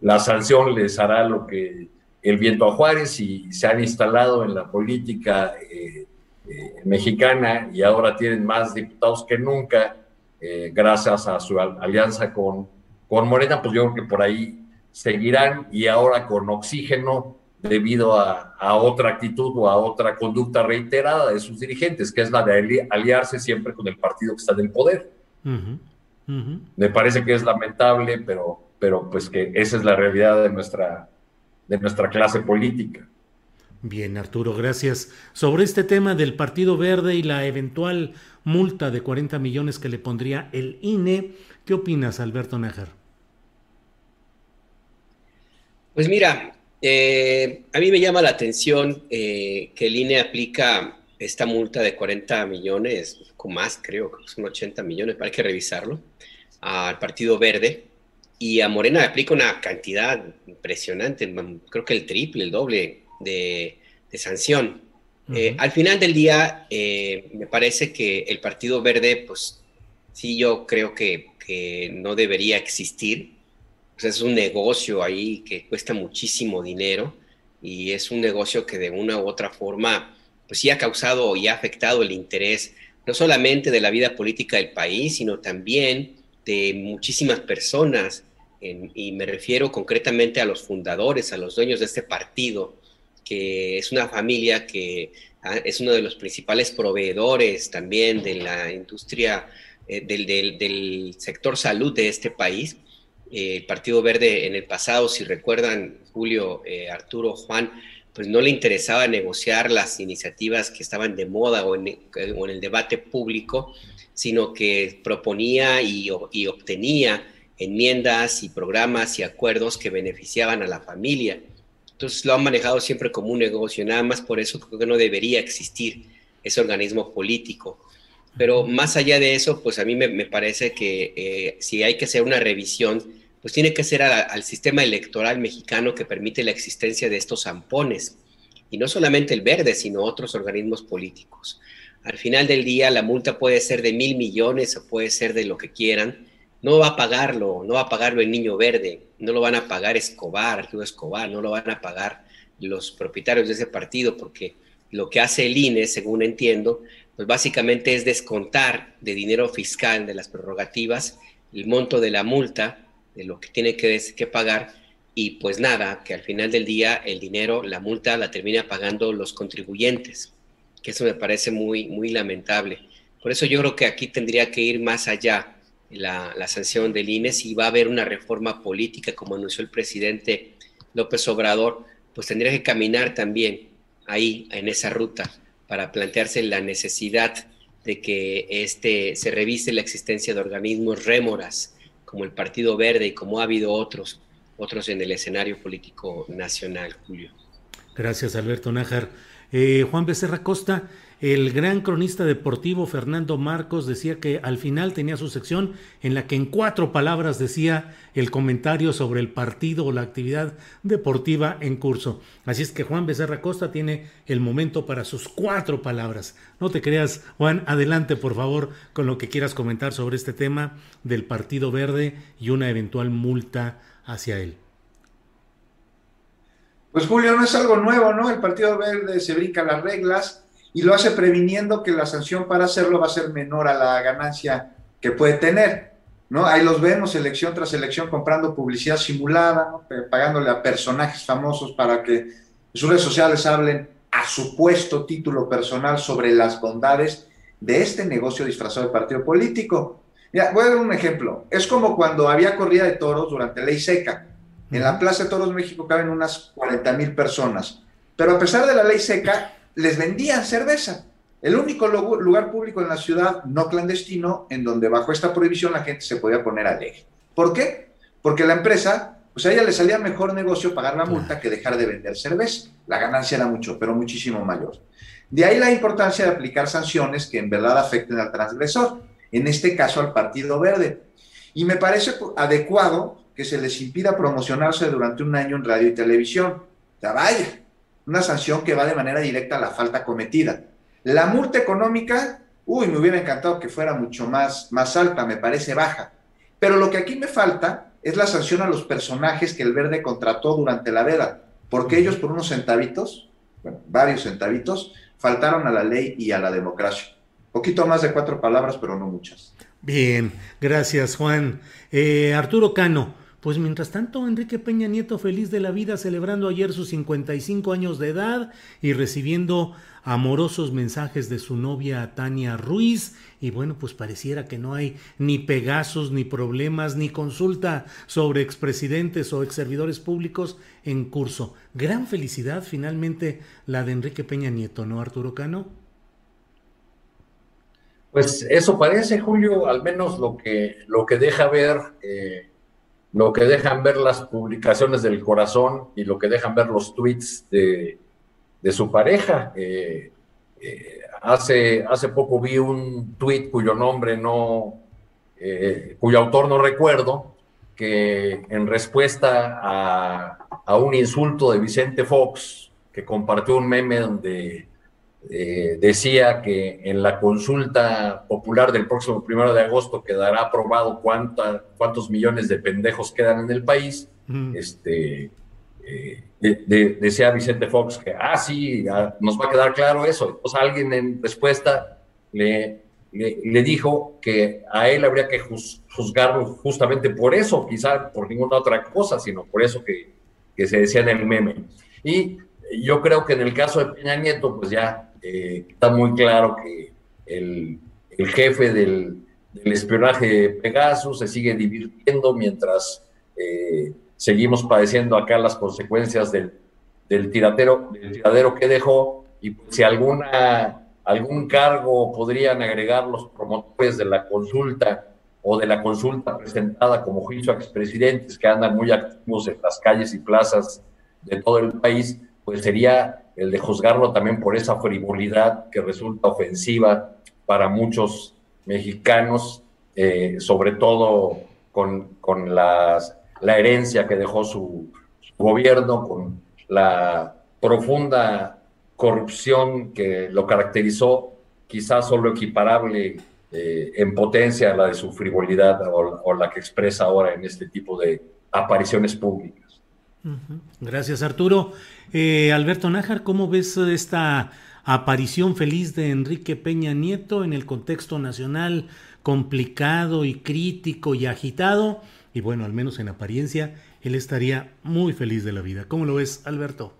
la sanción les hará lo que el viento a Juárez y se han instalado en la política eh, eh, mexicana y ahora tienen más diputados que nunca eh, gracias a su alianza con, con Morena, pues yo creo que por ahí seguirán y ahora con oxígeno debido a, otra actitud o a otra conducta reiterada de sus dirigentes, que es la de aliarse siempre con el partido que está en el poder. Me parece que es lamentable, pero, pero pues que esa es la realidad de nuestra, de nuestra clase política. Bien, Arturo, gracias. Sobre este tema del Partido Verde y la eventual multa de 40 millones que le pondría el INE, ¿qué opinas, Alberto Nájar? Pues mira, eh, a mí me llama la atención eh, que el INE aplica esta multa de 40 millones, con más creo, que son 80 millones, hay que revisarlo, al Partido Verde, y a Morena le aplica una cantidad impresionante, creo que el triple, el doble de, sanción. Eh, al final del día, eh, me parece que el Partido Verde, pues sí, yo creo que, no debería existir. es un negocio ahí que cuesta muchísimo dinero y es un negocio que de una u otra forma, pues sí ha causado y ha afectado el interés no solamente de la vida política del país, sino también de muchísimas personas y me refiero concretamente a los fundadores, a los dueños de este partido, que es una familia que ah, es uno de los principales proveedores también de la industria, eh, del, sector salud de este país. Eh, el Partido Verde en el pasado, si recuerdan, Julio, eh, Arturo, Juan, pues no le interesaba negociar las iniciativas que estaban de moda o en, el debate público, sino que proponía y, y obtenía enmiendas y programas y acuerdos que beneficiaban a la familia. Entonces lo han manejado siempre como un negocio, nada más por eso creo que no debería existir ese organismo político. Pero más allá de eso, pues a mí me, parece que eh, si hay que hacer una revisión, pues tiene que ser al sistema electoral mexicano que permite la existencia de estos zampones. Y no solamente el verde, sino otros organismos políticos. Al final del día, la multa puede ser de mil millones o puede ser de lo que quieran. No va a pagarlo, no va a pagarlo el niño verde, no lo van a pagar Escobar, Escobar, no lo van a pagar los propietarios de ese partido, porque lo que hace el INE, según entiendo, pues básicamente es descontar de dinero fiscal de las prerrogativas el monto de la multa, de lo que tiene que, que pagar, y pues nada, que al final del día el dinero, la multa la termina pagando los contribuyentes, que eso me parece muy, muy lamentable. Por eso yo creo que aquí tendría que ir más allá la, sanción del INE, si va a haber una reforma política, como anunció el presidente López Obrador, pues tendría que caminar también ahí, en esa ruta, para plantearse la necesidad de que este, se revise la existencia de organismos rémoras, como el Partido Verde y como ha habido otros, otros en el escenario político nacional, Julio. Gracias, Alberto Nájar. Eh, Juan Becerra Costa, el gran cronista deportivo Fernando Marcos decía que al final tenía su sección en la que en cuatro palabras decía el comentario sobre el partido o la actividad deportiva en curso. Así es que Juan Becerra Costa tiene el momento para sus cuatro palabras. No te creas, Juan, adelante por favor con lo que quieras comentar sobre este tema del Partido Verde y una eventual multa hacia él. Pues Julio, no es algo nuevo, ¿no? El Partido Verde se brinca las reglas y lo hace previniendo que la sanción para hacerlo va a ser menor a la ganancia que puede tener. ¿no? Ahí los vemos elección tras elección comprando publicidad simulada, pagándole a personajes famosos para que sus redes sociales hablen a supuesto título personal sobre las bondades de este negocio disfrazado de partido político. Ya, voy a dar un ejemplo. Es como cuando había corrida de toros durante ley seca. En la Plaza de Toros México caben unas 40 mil personas. Pero a pesar de la ley seca, les vendían cerveza. El único lugar público en la ciudad no clandestino en donde bajo esta prohibición la gente se podía poner alegre. ¿Por qué? Porque la empresa, pues a ella le salía mejor negocio pagar la multa que dejar de vender cerveza. La ganancia era mucho, pero muchísimo mayor. De ahí la importancia de aplicar sanciones que en verdad afecten al transgresor, en este caso al Partido Verde. Y me parece adecuado que se les impida promocionarse durante un año en radio y televisión. Vaya, una sanción que va de manera directa a la falta cometida. La multa económica, uy, me hubiera encantado que fuera mucho más, más alta, me parece baja. Pero lo que aquí me falta es la sanción a los personajes que el verde contrató durante la veda, porque ellos por unos centavitos, bueno, varios centavitos, faltaron a la ley y a la democracia. Poquito más de cuatro palabras, pero no muchas. Bien, gracias Juan. Eh, Arturo Cano, pues mientras tanto, Enrique Peña Nieto feliz de la vida celebrando ayer sus 55 años de edad y recibiendo amorosos mensajes de su novia Tania Ruiz y bueno, pues pareciera que no hay ni pegazos, ni problemas, ni consulta sobre expresidentes o exservidores públicos en curso. Gran felicidad finalmente la de Enrique Peña Nieto, ¿no, Arturo Cano? Pues eso parece, Julio, al menos lo que, lo que deja ver eh, lo que dejan ver las publicaciones del corazón y lo que dejan ver los tweets de, su pareja. Eh, eh, hace, hace poco vi un tweet cuyo nombre no, eh, cuyo autor no recuerdo, que en respuesta a, a, un insulto de Vicente Fox, que compartió un meme donde eh, decía que en la consulta popular del próximo primero de agosto quedará aprobado cuánta, cuántos millones de pendejos quedan en el país. Este, eh, decía Vicente Fox que, ah, sí, nos va a quedar claro eso. Entonces alguien en respuesta le, le, dijo que a él habría que juzgarlo justamente por eso, quizá por ninguna otra cosa, sino por eso que, que se decía en el meme. Y yo creo que en el caso de Peña Nieto, pues ya eh, está muy claro que el, jefe del, espionaje de Pegasus se sigue divirtiendo mientras eh, seguimos padeciendo acá las consecuencias del, del, tiradero, del tiradero que dejó. Y si alguna, algún cargo podrían agregar los promotores de la consulta o de la consulta presentada como juicio a expresidentes que andan muy activos en las calles y plazas de todo el país, pues sería el de juzgarlo también por esa frivolidad que resulta ofensiva para muchos mexicanos, eh, sobre todo con, con las, la herencia que dejó su, gobierno, con la profunda corrupción que lo caracterizó, quizás solo equiparable eh, en potencia a la de su frivolidad o, la que expresa ahora en este tipo de apariciones públicas. Gracias, Arturo. Eh, Alberto Nájar, ¿cómo ves esta aparición feliz de Enrique Peña Nieto en el contexto nacional complicado y crítico y agitado? Y bueno, al menos en apariencia, él estaría muy feliz de la vida. ¿Cómo lo ves, Alberto?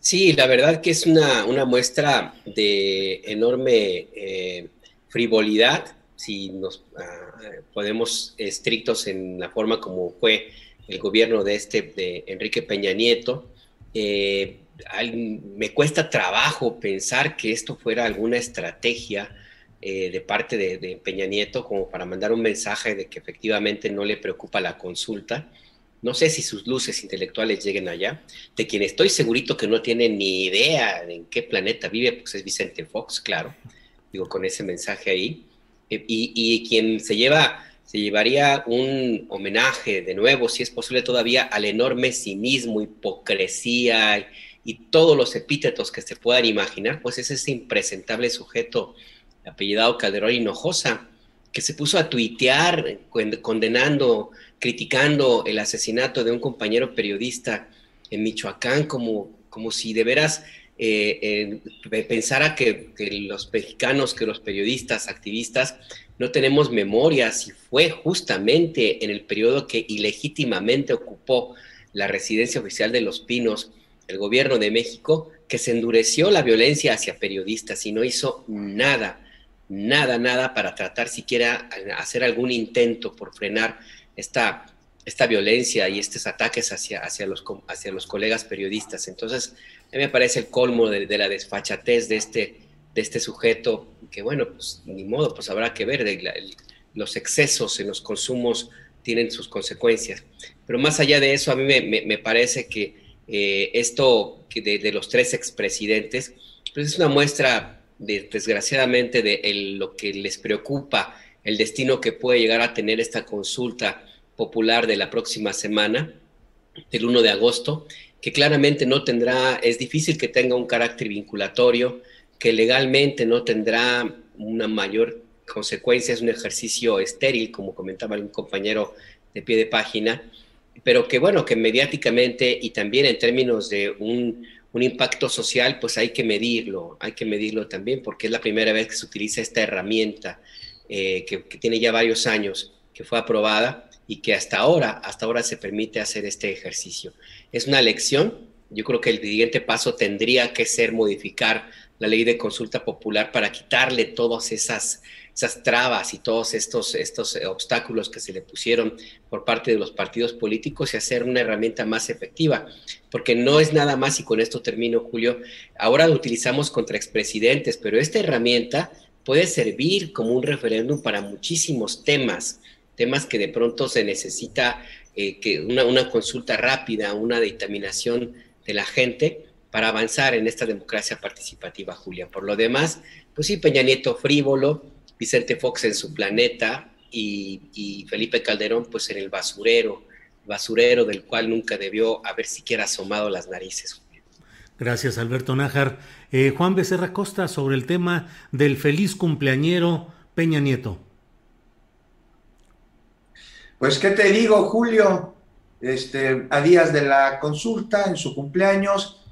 Sí, la verdad que es una, muestra de enorme eh, frivolidad, si nos ponemos estrictos en la forma como fue el gobierno de este de Enrique Peña Nieto. Eh, me cuesta trabajo pensar que esto fuera alguna estrategia eh, de parte de, Peña Nieto como para mandar un mensaje de que efectivamente no le preocupa la consulta. No sé si sus luces intelectuales lleguen allá. De quien estoy segurito que no tiene ni idea en qué planeta vive, pues es Vicente Fox, claro. Digo, con ese mensaje ahí. Eh, y, quien se llevaría un homenaje de nuevo, si es posible todavía, al enorme cinismo, hipocresía y todos los epítetos que se puedan imaginar, pues es ese impresentable sujeto apellidado Calderón Hinojosa, que se puso a tuitear condenando, criticando el asesinato de un compañero periodista en Michoacán, como, como si de veras eh, pensara que, los mexicanos, que los periodistas, activistas, no tenemos memoria si fue justamente en el periodo que ilegítimamente ocupó la residencia oficial de Los Pinos el gobierno de México que se endureció la violencia hacia periodistas y no hizo nada, nada, nada para tratar siquiera hacer algún intento por frenar esta, esta violencia y estos ataques hacia, hacia, los, hacia los colegas periodistas. Entonces, a mí me parece el colmo de, la desfachatez de este, de este sujeto, que bueno, pues ni modo, pues habrá que ver, los excesos en los consumos tienen sus consecuencias. Pero más allá de eso, a mí me parece que eh, esto de, los tres expresidentes, pues es una muestra, de, desgraciadamente, de lo que les preocupa, el destino que puede llegar a tener esta consulta popular de la próxima semana, del 1 de agosto, que claramente no tendrá, es difícil que tenga un carácter vinculatorio, que legalmente no tendrá una mayor consecuencia, es un ejercicio estéril, como comentaba un compañero de pie de página, pero que bueno, que mediáticamente y también en términos de un, impacto social, pues hay que medirlo, hay que medirlo también, porque es la primera vez que se utiliza esta herramienta eh, que, tiene ya varios años, que fue aprobada y que hasta ahora, hasta ahora se permite hacer este ejercicio. Es una lección, yo creo que el siguiente paso tendría que ser modificar la ley de consulta popular para quitarle todas esas esas trabas y todos estos, estos obstáculos que se le pusieron por parte de los partidos políticos y hacer una herramienta más efectiva. Porque no es nada más, y con esto termino, Julio, ahora lo utilizamos contra expresidentes, pero esta herramienta puede servir como un referéndum para muchísimos temas, temas que de pronto se necesita eh, que una, consulta rápida, una dictaminación de la gente para avanzar en esta democracia participativa, Julia. Por lo demás, pues sí, Peña Nieto frívolo, Vicente Fox en su planeta y, Felipe Calderón pues en el basurero, basurero del cual nunca debió haber siquiera asomado las narices. Gracias Alberto Nájar. Eh, Juan Becerra Costa sobre el tema del feliz cumpleañero Peña Nieto. Pues qué te digo, Julio, este, a días de la consulta, en su cumpleaños,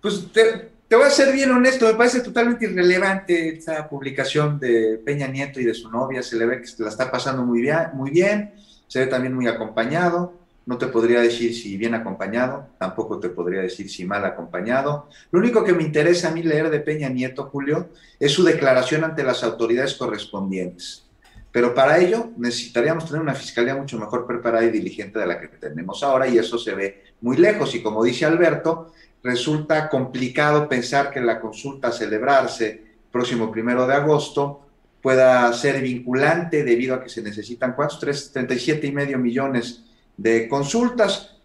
pues te, te voy a ser bien honesto, me parece totalmente irrelevante esta publicación de Peña Nieto y de su novia. Se le ve que la está pasando muy bien, muy bien, se ve también muy acompañado. No te podría decir si bien acompañado, tampoco te podría decir si mal acompañado. Lo único que me interesa a mí leer de Peña Nieto, Julio, es su declaración ante las autoridades correspondientes. Pero para ello necesitaríamos tener una fiscalía mucho mejor preparada y diligente de la que tenemos ahora y eso se ve muy lejos. Y como dice Alberto, resulta complicado pensar que la consulta a celebrarse próximo primero de agosto pueda ser vinculante debido a que se necesitan ¿cuántos? 37 y medio millones de consultas.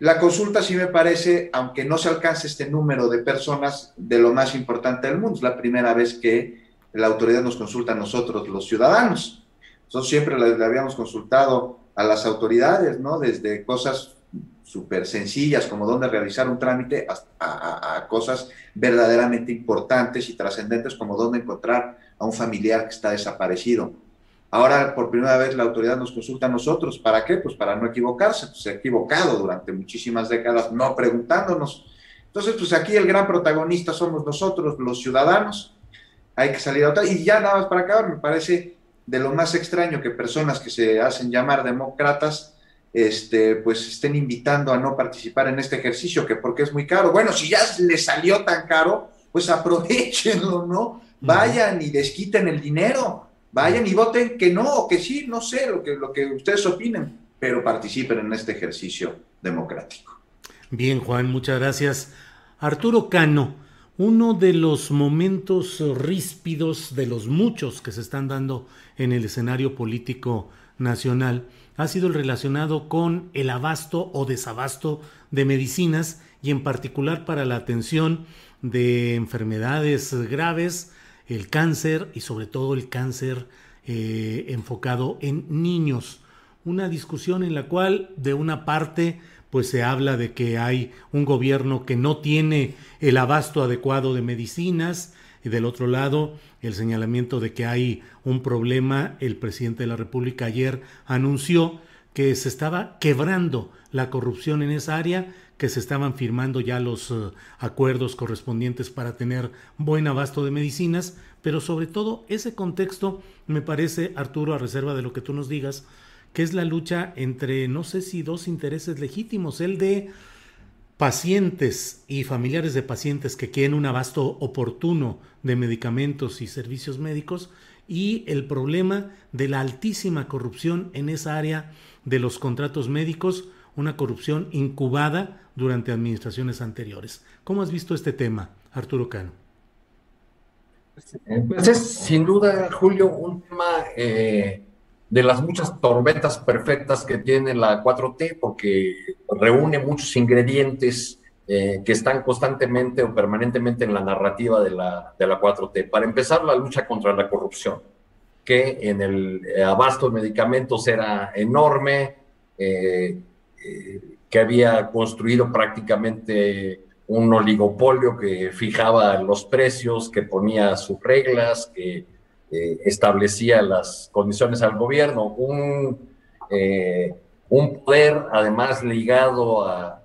La consulta sí me parece, aunque no se alcance este número de personas, de lo más importante del mundo. Es la primera vez que la autoridad nos consulta a nosotros, los ciudadanos. Nosotros siempre le, habíamos consultado a las autoridades, ¿no? Desde cosas súper sencillas como dónde realizar un trámite a, cosas verdaderamente importantes y trascendentes como dónde encontrar a un familiar que está desaparecido. Ahora, por primera vez, la autoridad nos consulta a nosotros. ¿Para qué? Pues para no equivocarse. Pues se ha equivocado durante muchísimas décadas no preguntándonos. Entonces, pues aquí el gran protagonista somos nosotros, los ciudadanos. Hay que salir a otra. Y ya nada más para acabar, me parece de lo más extraño que personas que se hacen llamar demócratas, este, pues estén invitando a no participar en este ejercicio, que porque es muy caro. Bueno, si ya les salió tan caro, pues aprovechenlo, ¿no? Vayan y desquiten el dinero Vayan y voten que no o que sí, no sé lo que, lo que ustedes opinen, pero participen en este ejercicio democrático. Bien, Juan, muchas gracias. Arturo Cano, uno de los momentos ríspidos de los muchos que se están dando en el escenario político nacional ha sido el relacionado con el abasto o desabasto de medicinas y en particular para la atención de enfermedades graves el cáncer y sobre todo el cáncer eh, enfocado en niños. Una discusión en la cual de una parte pues se habla de que hay un gobierno que no tiene el abasto adecuado de medicinas y del otro lado el señalamiento de que hay un problema. El presidente de la República ayer anunció que se estaba quebrando la corrupción en esa área que se estaban firmando ya los eh, acuerdos correspondientes para tener buen abasto de medicinas, pero sobre todo ese contexto me parece, Arturo, a reserva de lo que tú nos digas, que es la lucha entre, no sé si dos intereses legítimos, el de pacientes y familiares de pacientes que quieren un abasto oportuno de medicamentos y servicios médicos y el problema de la altísima corrupción en esa área de los contratos médicos, una corrupción incubada durante administraciones anteriores. ¿Cómo has visto este tema, Arturo Cano? Pues es sin duda, Julio, un tema eh, de las muchas tormentas perfectas que tiene la 4T, porque reúne muchos ingredientes eh, que están constantemente o permanentemente en la narrativa de la, de la 4T. Para empezar, la lucha contra la corrupción, que en el abasto de medicamentos era enorme, eh, que había construido prácticamente un oligopolio que fijaba los precios, que ponía sus reglas, que eh, establecía las condiciones al gobierno, un, eh, un poder además ligado a,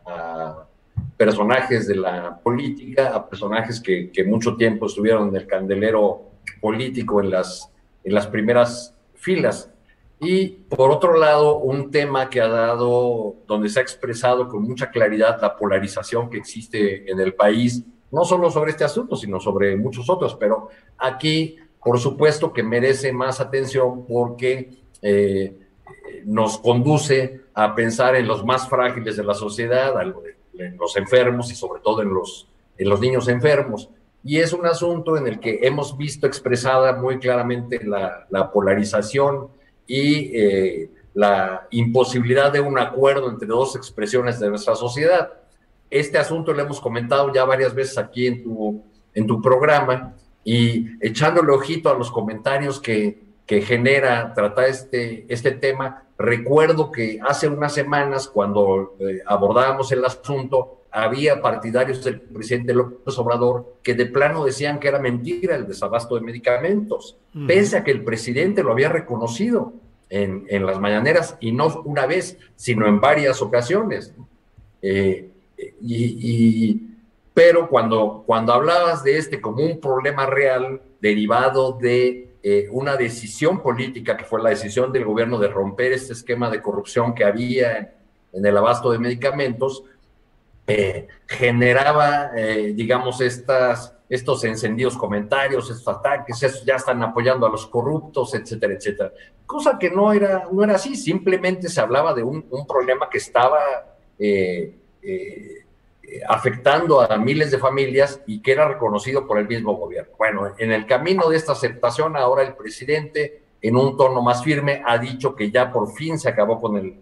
personajes de la política, a personajes que, que, mucho tiempo estuvieron en el candelero político en las, en las primeras filas. Y por otro lado, un tema que ha dado, donde se ha expresado con mucha claridad la polarización que existe en el país, no solo sobre este asunto, sino sobre muchos otros, pero aquí, por supuesto que merece más atención porque eh, nos conduce a pensar en los más frágiles de la sociedad, en los enfermos y sobre todo en los, en los niños enfermos. Y es un asunto en el que hemos visto expresada muy claramente la, la polarización y eh, la imposibilidad de un acuerdo entre dos expresiones de nuestra sociedad. Este asunto lo hemos comentado ya varias veces aquí en tu, en tu programa y echándole ojito a los comentarios que, que genera tratar este, este tema, recuerdo que hace unas semanas cuando eh, abordábamos el asunto, había partidarios del presidente López Obrador que de plano decían que era mentira el desabasto de medicamentos, pese a que el presidente lo había reconocido en, en, las mañaneras y no una vez, sino en varias ocasiones. Eh, y, pero cuando, cuando hablabas de este como un problema real derivado de eh, una decisión política, que fue la decisión del gobierno de romper este esquema de corrupción que había en el abasto de medicamentos, eh, generaba, eh, digamos, estas, estos encendidos comentarios, estos ataques, ya están apoyando a los corruptos, etcétera, etcétera. Cosa que no era, no era así, simplemente se hablaba de un, problema que estaba afectando a miles de familias y que era reconocido por el mismo gobierno. Bueno, en el camino de esta aceptación, ahora el presidente, en un tono más firme, ha dicho que ya por fin se acabó con el,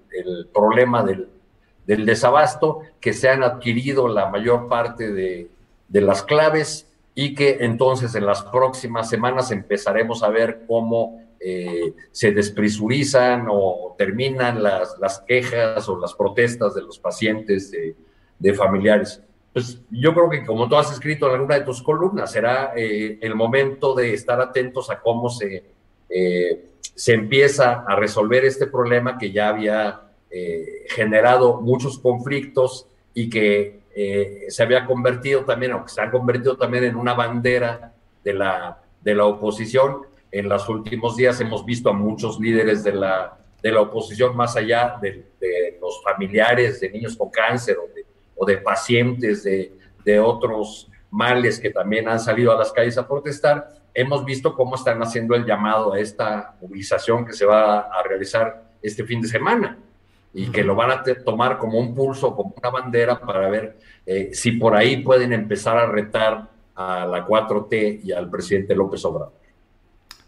problema del desabasto, que se han adquirido la mayor parte de, las claves y que entonces en las próximas semanas empezaremos a ver cómo eh, se despresurizan o terminan las, las, quejas o las protestas de los pacientes de, familiares. Pues yo creo que como tú has escrito en alguna de tus columnas, será eh, el momento de estar atentos a cómo se, eh, se empieza a resolver este problema que ya había generado muchos conflictos y que se había convertido también, o que se ha convertido también en una bandera de la, de la oposición en los últimos días hemos visto a muchos líderes de la, de la oposición, más allá de, los familiares de niños con cáncer de, o de pacientes de, de, otros males que también han salido a las calles a protestar, hemos visto cómo están haciendo el llamado a esta movilización que se va a realizar este fin de semana y que lo van a tomar como un pulso, como una bandera para ver eh, si por ahí pueden empezar a retar a la 4T y al presidente López Obrador.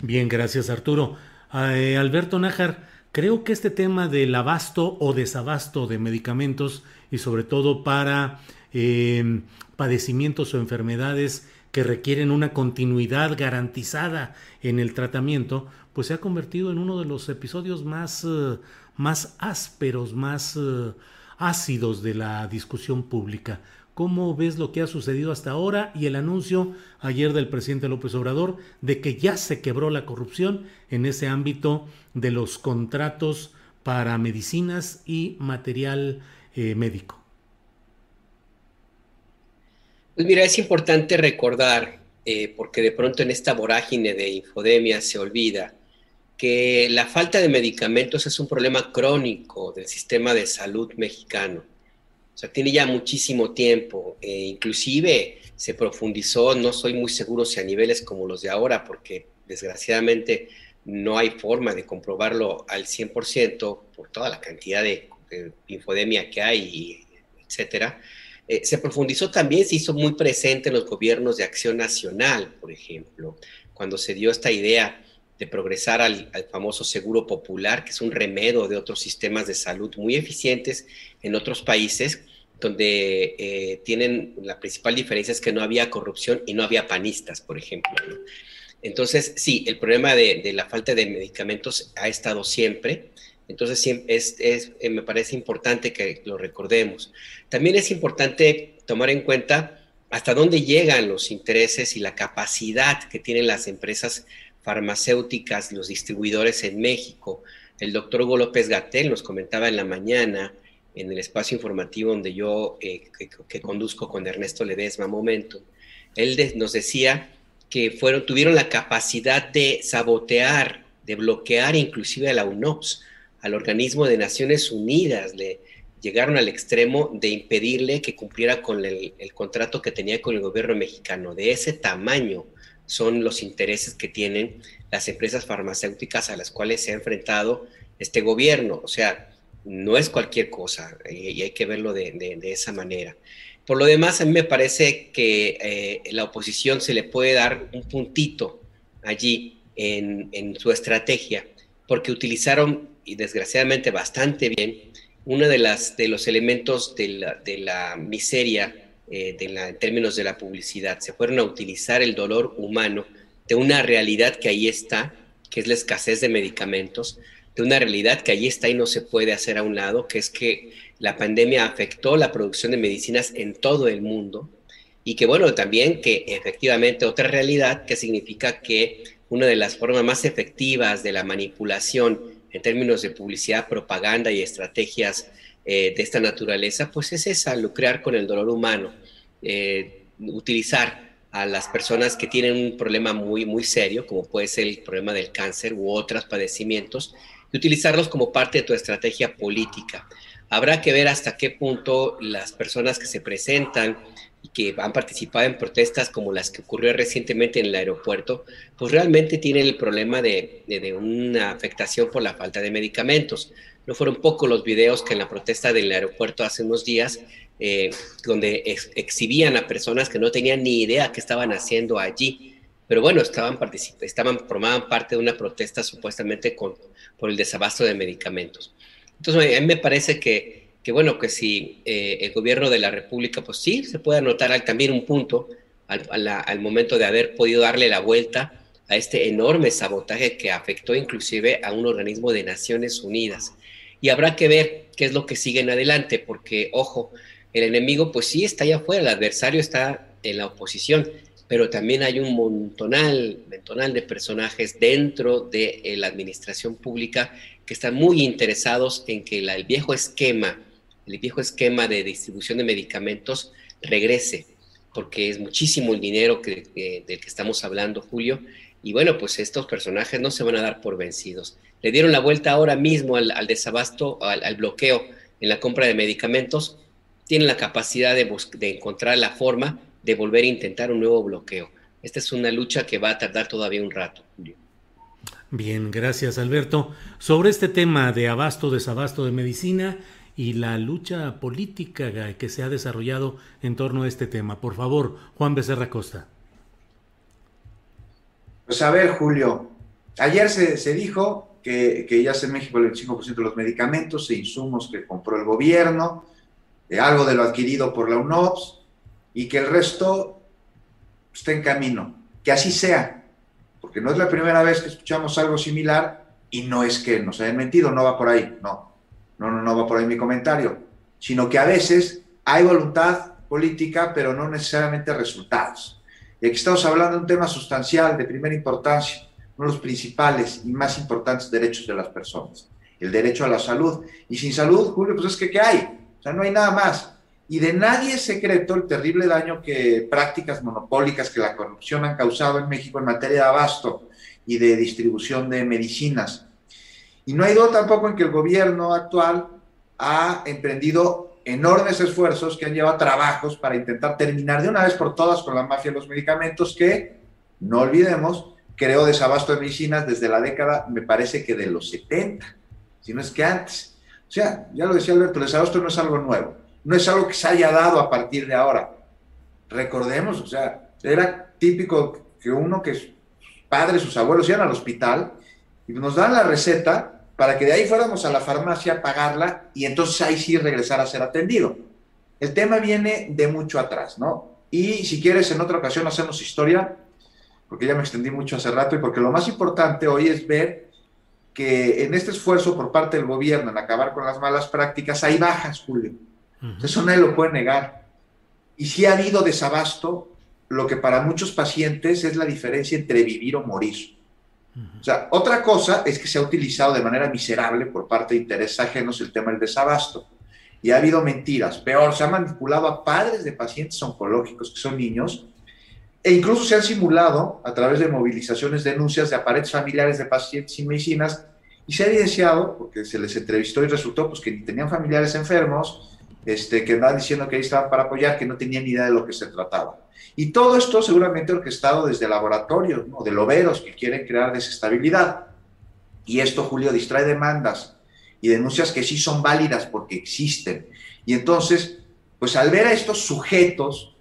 Bien, gracias Arturo. Eh, Alberto Nájar, creo que este tema del abasto o desabasto de medicamentos y sobre todo para em, padecimientos o enfermedades que requieren una continuidad garantizada en el tratamiento, pues se ha convertido en uno de los episodios más, eh, más ásperos, más eh, ácidos de la discusión pública. ¿Cómo ves lo que ha sucedido hasta ahora y el anuncio ayer del presidente López Obrador de que ya se quebró la corrupción en ese ámbito de los contratos para medicinas y material eh, médico? Pues mira, es importante recordar, eh, porque de pronto en esta vorágine de infodemia se olvida, que la falta de medicamentos es un problema crónico del sistema de salud mexicano o sea, tiene ya muchísimo tiempo. e inclusive se profundizó, no soy muy seguro si a niveles como los de ahora, porque desgraciadamente no hay forma de comprobarlo al 100% por toda la cantidad de, infodemia que hay, etcétera. Eh, se profundizó también, se hizo muy presente en los gobiernos de acción nacional, por ejemplo, cuando se dio esta idea de progresar al, famoso seguro popular, que es un remedio de otros sistemas de salud muy eficientes en otros países, donde eh, tienen la principal diferencia es que no había corrupción y no había panistas, por ejemplo. Entonces, sí, el problema de, la falta de medicamentos ha estado siempre. Entonces, es, eh, me parece importante que lo recordemos. También es importante tomar en cuenta hasta dónde llegan los intereses y la capacidad que tienen las empresas farmacéuticas, los distribuidores en México. El doctor Hugo López Gatel nos comentaba en la mañana en el espacio informativo donde yo eh, que, conduzco con Ernesto Ledesma Momento. Él nos decía que fueron, tuvieron la capacidad de sabotear, de bloquear inclusive a la UNOPS, al organismo de Naciones Unidas, le llegaron al extremo de impedirle que cumpliera con el, el contrato que tenía con el gobierno mexicano. De ese tamaño son los intereses que tienen las empresas farmacéuticas a las cuales se ha enfrentado este gobierno. O sea, no es cualquier cosa y hay que verlo de, esa manera. Por lo demás, a mí me parece que eh, la oposición se le puede dar un puntito allí en, su estrategia, porque utilizaron, y desgraciadamente bastante bien, uno de, las, de los elementos de la, de la miseria eh, en términos de la publicidad. Se fueron a utilizar el dolor humano de una realidad que ahí está, que es la escasez de medicamentos, de una realidad que ahí está y no se puede hacer a un lado, que es que la pandemia afectó la producción de medicinas en todo el mundo y que bueno, también que efectivamente otra realidad que significa que una de las formas más efectivas de la manipulación en términos de publicidad, propaganda y estrategias eh, de esta naturaleza, pues es esa, lucrar con el dolor humano, eh, utilizar a las personas que tienen un problema muy, muy serio, como puede ser el problema del cáncer u otros padecimientos, y utilizarlos como parte de tu estrategia política. Habrá que ver hasta qué punto las personas que se presentan y que han participado en protestas como las que ocurrió recientemente en el aeropuerto, pues realmente tienen el problema de, de una afectación por la falta de medicamentos. No fueron pocos los videos que en la protesta del aeropuerto hace unos días, eh, donde exhibían a personas que no tenían ni idea qué estaban haciendo allí. Pero bueno, estaban, estaban formaban parte de una protesta supuestamente con, por el desabasto de medicamentos. Entonces, a mí me parece que que bueno, que si eh, el gobierno de la República, pues sí, se puede anotar también un punto al, al, momento de haber podido darle la vuelta a este enorme sabotaje que afectó inclusive a un organismo de Naciones Unidas. Y habrá que ver qué es lo que sigue en adelante, porque, ojo, el enemigo pues sí está allá afuera, el adversario está en la oposición, pero también hay un montonal, montonal de personajes dentro de eh, la administración pública que están muy interesados en que el viejo esquema el viejo esquema de distribución de medicamentos regrese, porque es muchísimo el dinero que, del que estamos hablando, Julio. Y bueno, pues estos personajes no se van a dar por vencidos. Le dieron la vuelta ahora mismo al, desabasto, al, bloqueo en la compra de medicamentos. Tienen la capacidad de, de encontrar la forma de volver a intentar un nuevo bloqueo. Esta es una lucha que va a tardar todavía un rato, Julio. Bien, gracias Alberto. Sobre este tema de abasto, desabasto de medicina, y la lucha política que se ha desarrollado en torno a este tema. Por favor, Juan Becerra Costa. Pues a ver, Julio, ayer se, dijo que, ya es en México el 25% de los medicamentos e insumos que compró el gobierno, de algo de lo adquirido por la UNOPS, y que el resto está en camino. Que así sea, porque no es la primera vez que escuchamos algo similar y no es que nos hayan mentido, no va por ahí, no no, no, no va por ahí mi comentario, sino que a veces hay voluntad política, pero no necesariamente resultados. Y aquí estamos hablando de un tema sustancial, de primera importancia, uno de los principales y más importantes derechos de las personas, el derecho a la salud. Y sin salud, Julio, pues es que ¿qué hay? O sea, no hay nada más. Y de nadie es secreto el terrible daño que prácticas monopólicas que la corrupción han causado en México en materia de abasto y de distribución de medicinas. Y no hay duda tampoco en que el gobierno actual ha emprendido enormes esfuerzos que han llevado trabajos para intentar terminar de una vez por todas con la mafia de los medicamentos que, no olvidemos, creó desabasto de medicinas desde la década, me parece que de los 70, si no es que antes. O sea, ya lo decía Alberto, el desabasto no es algo nuevo, no es algo que se haya dado a partir de ahora. Recordemos, o sea, era típico que uno que padres, sus abuelos iban al hospital y nos dan la receta para que de ahí fuéramos a la farmacia a pagarla y entonces ahí sí regresar a ser atendido. El tema viene de mucho atrás, ¿no? Y si quieres, en otra ocasión hacemos historia, porque ya me extendí mucho hace rato y porque lo más importante hoy es ver que en este esfuerzo por parte del gobierno en acabar con las malas prácticas hay bajas, Julio. Eso nadie lo puede negar. Y si ha habido desabasto, lo que para muchos pacientes es la diferencia entre vivir o morir. O sea, otra cosa es que se ha utilizado de manera miserable por parte de intereses ajenos el tema del desabasto. Y ha habido mentiras. Peor, se ha manipulado a padres de pacientes oncológicos que son niños e incluso se han simulado a través de movilizaciones, denuncias de aparentes familiares de pacientes sin medicinas y se ha evidenciado, porque se les entrevistó y resultó pues, que tenían familiares enfermos, este, que andaban diciendo que ahí estaban para apoyar, que no tenían ni idea de lo que se trataba. Y todo esto seguramente orquestado desde laboratorios, ¿no? de loberos que quieren crear desestabilidad. Y esto, Julio, distrae demandas y denuncias que sí son válidas porque existen. Y entonces, pues al ver a estos sujetos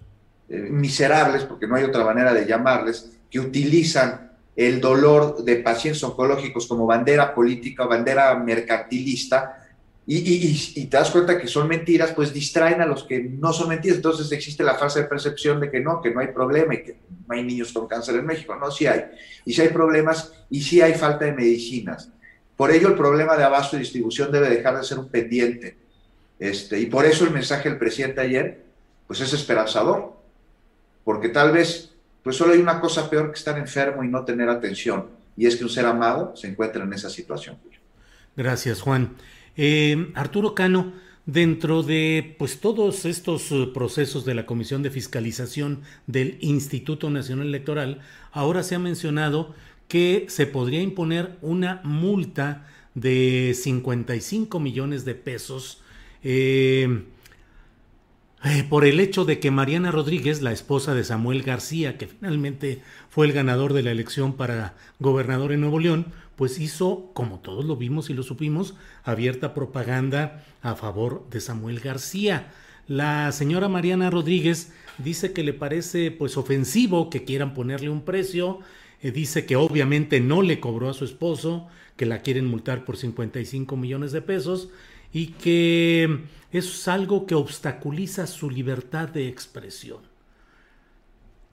eh, miserables, porque no hay otra manera de llamarles, que utilizan el dolor de pacientes oncológicos como bandera política bandera mercantilista, y, te das cuenta que son mentiras, pues distraen a los que no son mentiras. Entonces existe la falsa percepción de que no, que no hay problema y que no hay niños con cáncer en México. No, sí hay. Y sí hay problemas y sí hay falta de medicinas. Por ello el problema de abasto y distribución debe dejar de ser un pendiente. Este, y por eso el mensaje del presidente ayer, pues es esperanzador. Porque tal vez, pues solo hay una cosa peor que estar enfermo y no tener atención. Y es que un ser amado se encuentra en esa situación. Gracias, Juan. Eh, Arturo Cano, dentro de pues todos estos eh, procesos de la Comisión de Fiscalización del Instituto Nacional Electoral, ahora se ha mencionado que se podría imponer una multa de 55 millones de pesos eh, por el hecho de que Mariana Rodríguez, la esposa de Samuel García, que finalmente fue el ganador de la elección para gobernador en Nuevo León, pues hizo, como todos lo vimos y lo supimos, abierta propaganda a favor de Samuel García. La señora Mariana Rodríguez dice que le parece pues ofensivo que quieran ponerle un precio, eh, dice que obviamente no le cobró a su esposo, que la quieren multar por 55 millones de pesos y que es algo que obstaculiza su libertad de expresión.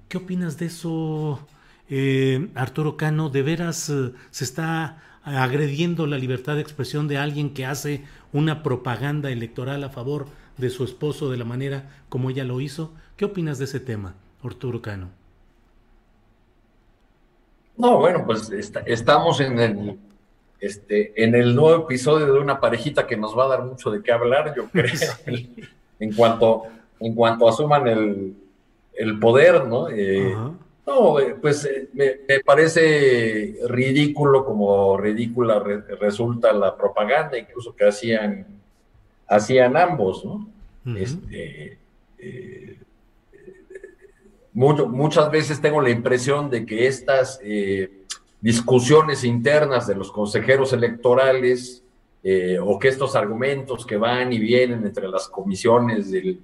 ¿Qué opinas de eso, eh, Arturo Cano? ¿De veras eh, se está agrediendo la libertad de expresión de alguien que hace una propaganda electoral a favor de su esposo de la manera como ella lo hizo? ¿Qué opinas de ese tema, Arturo Cano? No, bueno, pues estamos en el, este, en el nuevo episodio de una parejita que nos va a dar mucho de qué hablar, yo creo, en, cuanto, en cuanto asuman el, el poder, ¿no? Eh, no, eh, pues eh, me, parece ridículo como ridícula resulta la propaganda, incluso que hacían, hacían ambos, ¿no? este, muchas veces tengo la impresión de que estas discusiones internas de los consejeros electorales o que estos argumentos que van y vienen entre las comisiones del,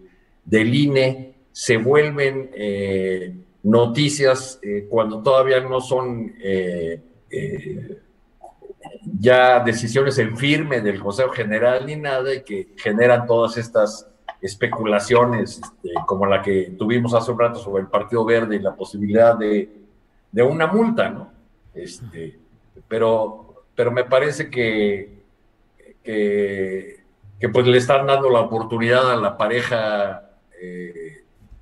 del INE se vuelven eh, noticias eh, cuando todavía no son eh, ya decisiones en firme del Consejo General ni nada y que generan todas estas especulaciones este, como la que tuvimos hace un rato sobre el Partido Verde y la posibilidad de, una multa, ¿no? Este, pero, pero me parece que, que, pues le están dando la oportunidad a la pareja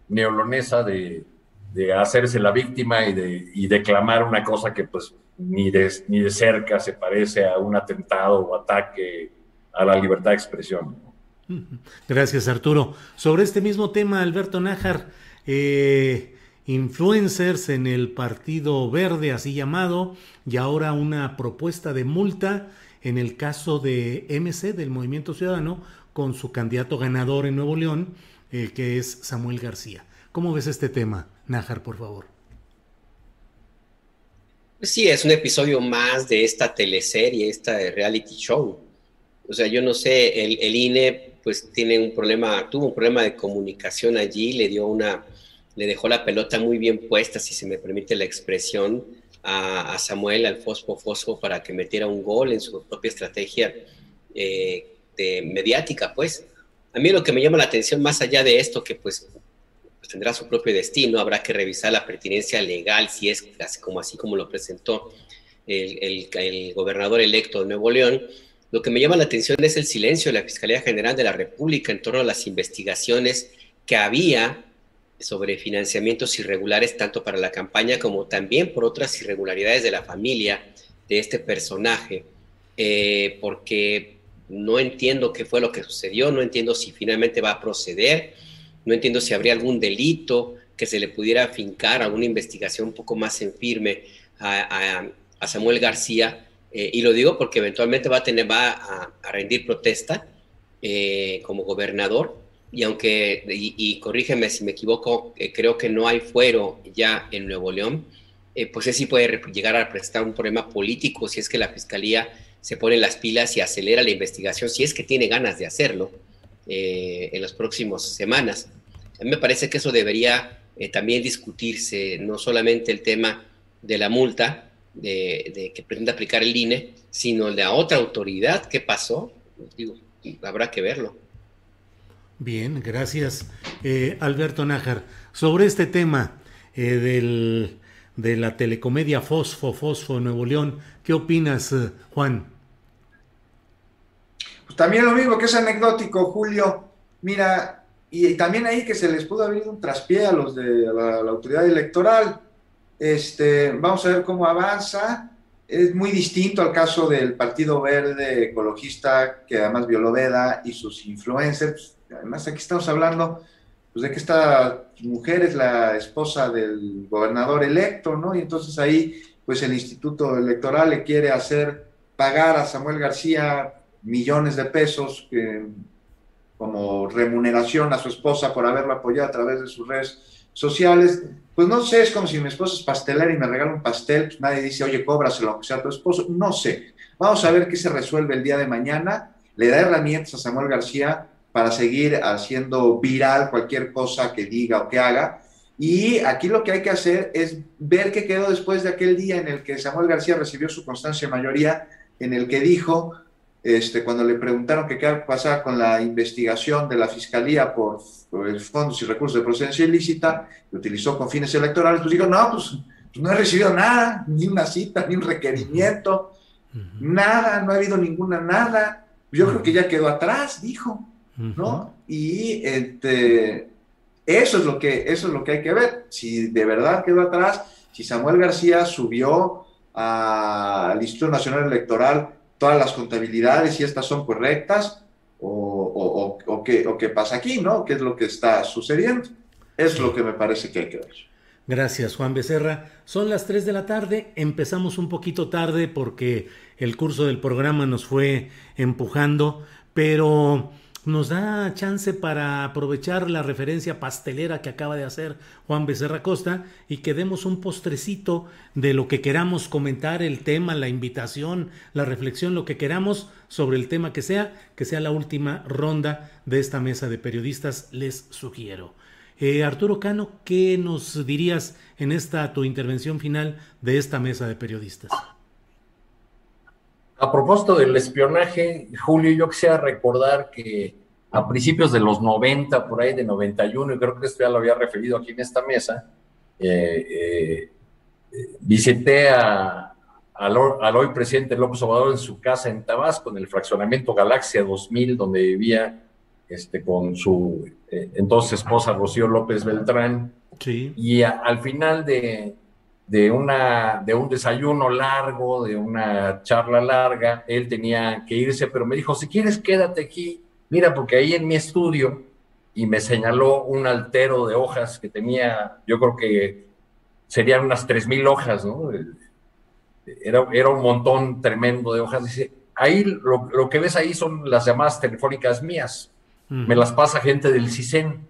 neolonesa de, hacerse la víctima y de y declamar una cosa que pues ni de, ni de cerca se parece a un atentado o ataque a la libertad de expresión. Gracias Arturo. Sobre este mismo tema, Alberto Nájar, eh, influencers en el Partido Verde, así llamado, y ahora una propuesta de multa en el caso de MC, del Movimiento Ciudadano, con su candidato ganador en Nuevo León, eh, que es Samuel García. ¿Cómo ves este tema, Nájar, por favor? Sí, es un episodio más de esta teleserie, esta reality show. O sea, yo no sé, el, INE pues tiene un problema, tuvo un problema de comunicación allí, le dio una, le dejó la pelota muy bien puesta, si se me permite la expresión, a, Samuel, al Fosfo Fosfo, para que metiera un gol en su propia estrategia eh, de, mediática, pues. A mí lo que me llama la atención, más allá de esto, que pues, pues, tendrá su propio destino, habrá que revisar la pertinencia legal, si es como así como lo presentó el, el, gobernador electo de Nuevo León, lo que me llama la atención es el silencio de la Fiscalía General de la República en torno a las investigaciones que había sobre financiamientos irregulares tanto para la campaña como también por otras irregularidades de la familia de este personaje, eh, porque no entiendo qué fue lo que sucedió, no entiendo si finalmente va a proceder, no entiendo si habría algún delito que se le pudiera afincar, alguna investigación un poco más en firme a, Samuel García. Eh, y lo digo porque eventualmente va a, tener, va a, rendir protesta eh, como gobernador. Y aunque, y, corrígeme si me equivoco, eh, creo que no hay fuero ya en Nuevo León, pues sí puede llegar a presentar un problema político si es que la fiscalía se pone las pilas y acelera la investigación, si es que tiene ganas de hacerlo eh, en las próximas semanas. A mí me parece que eso debería eh, también discutirse, no solamente el tema de la multa de, que pretende aplicar el INE, sino de otra autoridad. ¿Qué pasó? Digo, habrá que verlo. Bien, gracias. Eh, Alberto Nájar, sobre este tema del, de la telecomedia Fosfo, Fosfo Nuevo León, ¿qué opinas, Juan? Pues también lo mismo que es anecdótico, Julio. Mira, y, también ahí que se les pudo haber ido un traspié a los de la, autoridad electoral. Este, vamos a ver cómo avanza. Es muy distinto al caso del Partido Verde Ecologista, que además violó Veda y sus influencers. Además, aquí estamos hablando pues, de que esta mujer es la esposa del gobernador electo, ¿no? Y entonces ahí, pues el Instituto Electoral le quiere hacer pagar a Samuel García millones de pesos como remuneración a su esposa por haberla apoyado a través de sus redes sociales. Pues no sé, es como si mi esposa es pastelera y me regala un pastel, pues nadie dice, oye, cóbraselo aunque sea tu esposo. No sé. Vamos a ver qué se resuelve el día de mañana. Le da herramientas a Samuel García para seguir haciendo viral cualquier cosa que diga o que haga. Y aquí lo que hay que hacer es ver qué quedó después de aquel día en el que Samuel García recibió su constancia de mayoría, en el que dijo este, cuando le preguntaron que qué pasaba con la investigación de la Fiscalía por, por fondos y recursos de procedencia ilícita, que utilizó con fines electorales, pues dijo, no, pues, pues, no he recibido nada, ni una cita, ni un requerimiento, nada, no ha habido ninguna nada. Yo creo que ya quedó atrás, dijo, ¿no? Y este, eso, es lo que, eso es lo que hay que ver. Si de verdad quedó atrás, si Samuel García subió al Instituto Nacional Electoral todas las contabilidades y estas son correctas, o, o, qué, o qué pasa aquí, ¿no? ¿Qué es lo que está sucediendo? Es lo que me parece que hay que ver. Gracias, Juan Becerra. Son las 3 de la tarde, empezamos un poquito tarde porque el curso del programa nos fue empujando, pero nos da chance para aprovechar la referencia pastelera que acaba de hacer Juan Becerra Costa y que demos un postrecito de lo que queramos comentar, el tema, la invitación, la reflexión, lo que queramos sobre el tema que sea, que sea la última ronda de esta mesa de periodistas, les sugiero. Eh, Arturo Cano, ¿qué nos dirías en esta tu intervención final de esta mesa de periodistas? A propósito del espionaje, Julio, yo quisiera recordar que a principios de los 90, por ahí de 91, y creo que esto ya lo había referido aquí en esta mesa, eh, eh, visité a, al, hoy presidente López Obrador en su casa en Tabasco, en el fraccionamiento Galaxia 2000, donde vivía este, con su eh, entonces esposa Rocío López Beltrán. Y al final de, de, una, de un desayuno largo, de una charla larga, él tenía que irse, pero me dijo, si quieres quédate aquí, mira, porque ahí en mi estudio, y me señaló un altero de hojas que tenía, yo creo que serían unas 3.000 hojas, ¿no? Era, era un montón tremendo de hojas. Dice, ahí lo, lo, que ves ahí son las llamadas telefónicas mías. Me las pasa gente del CISEN.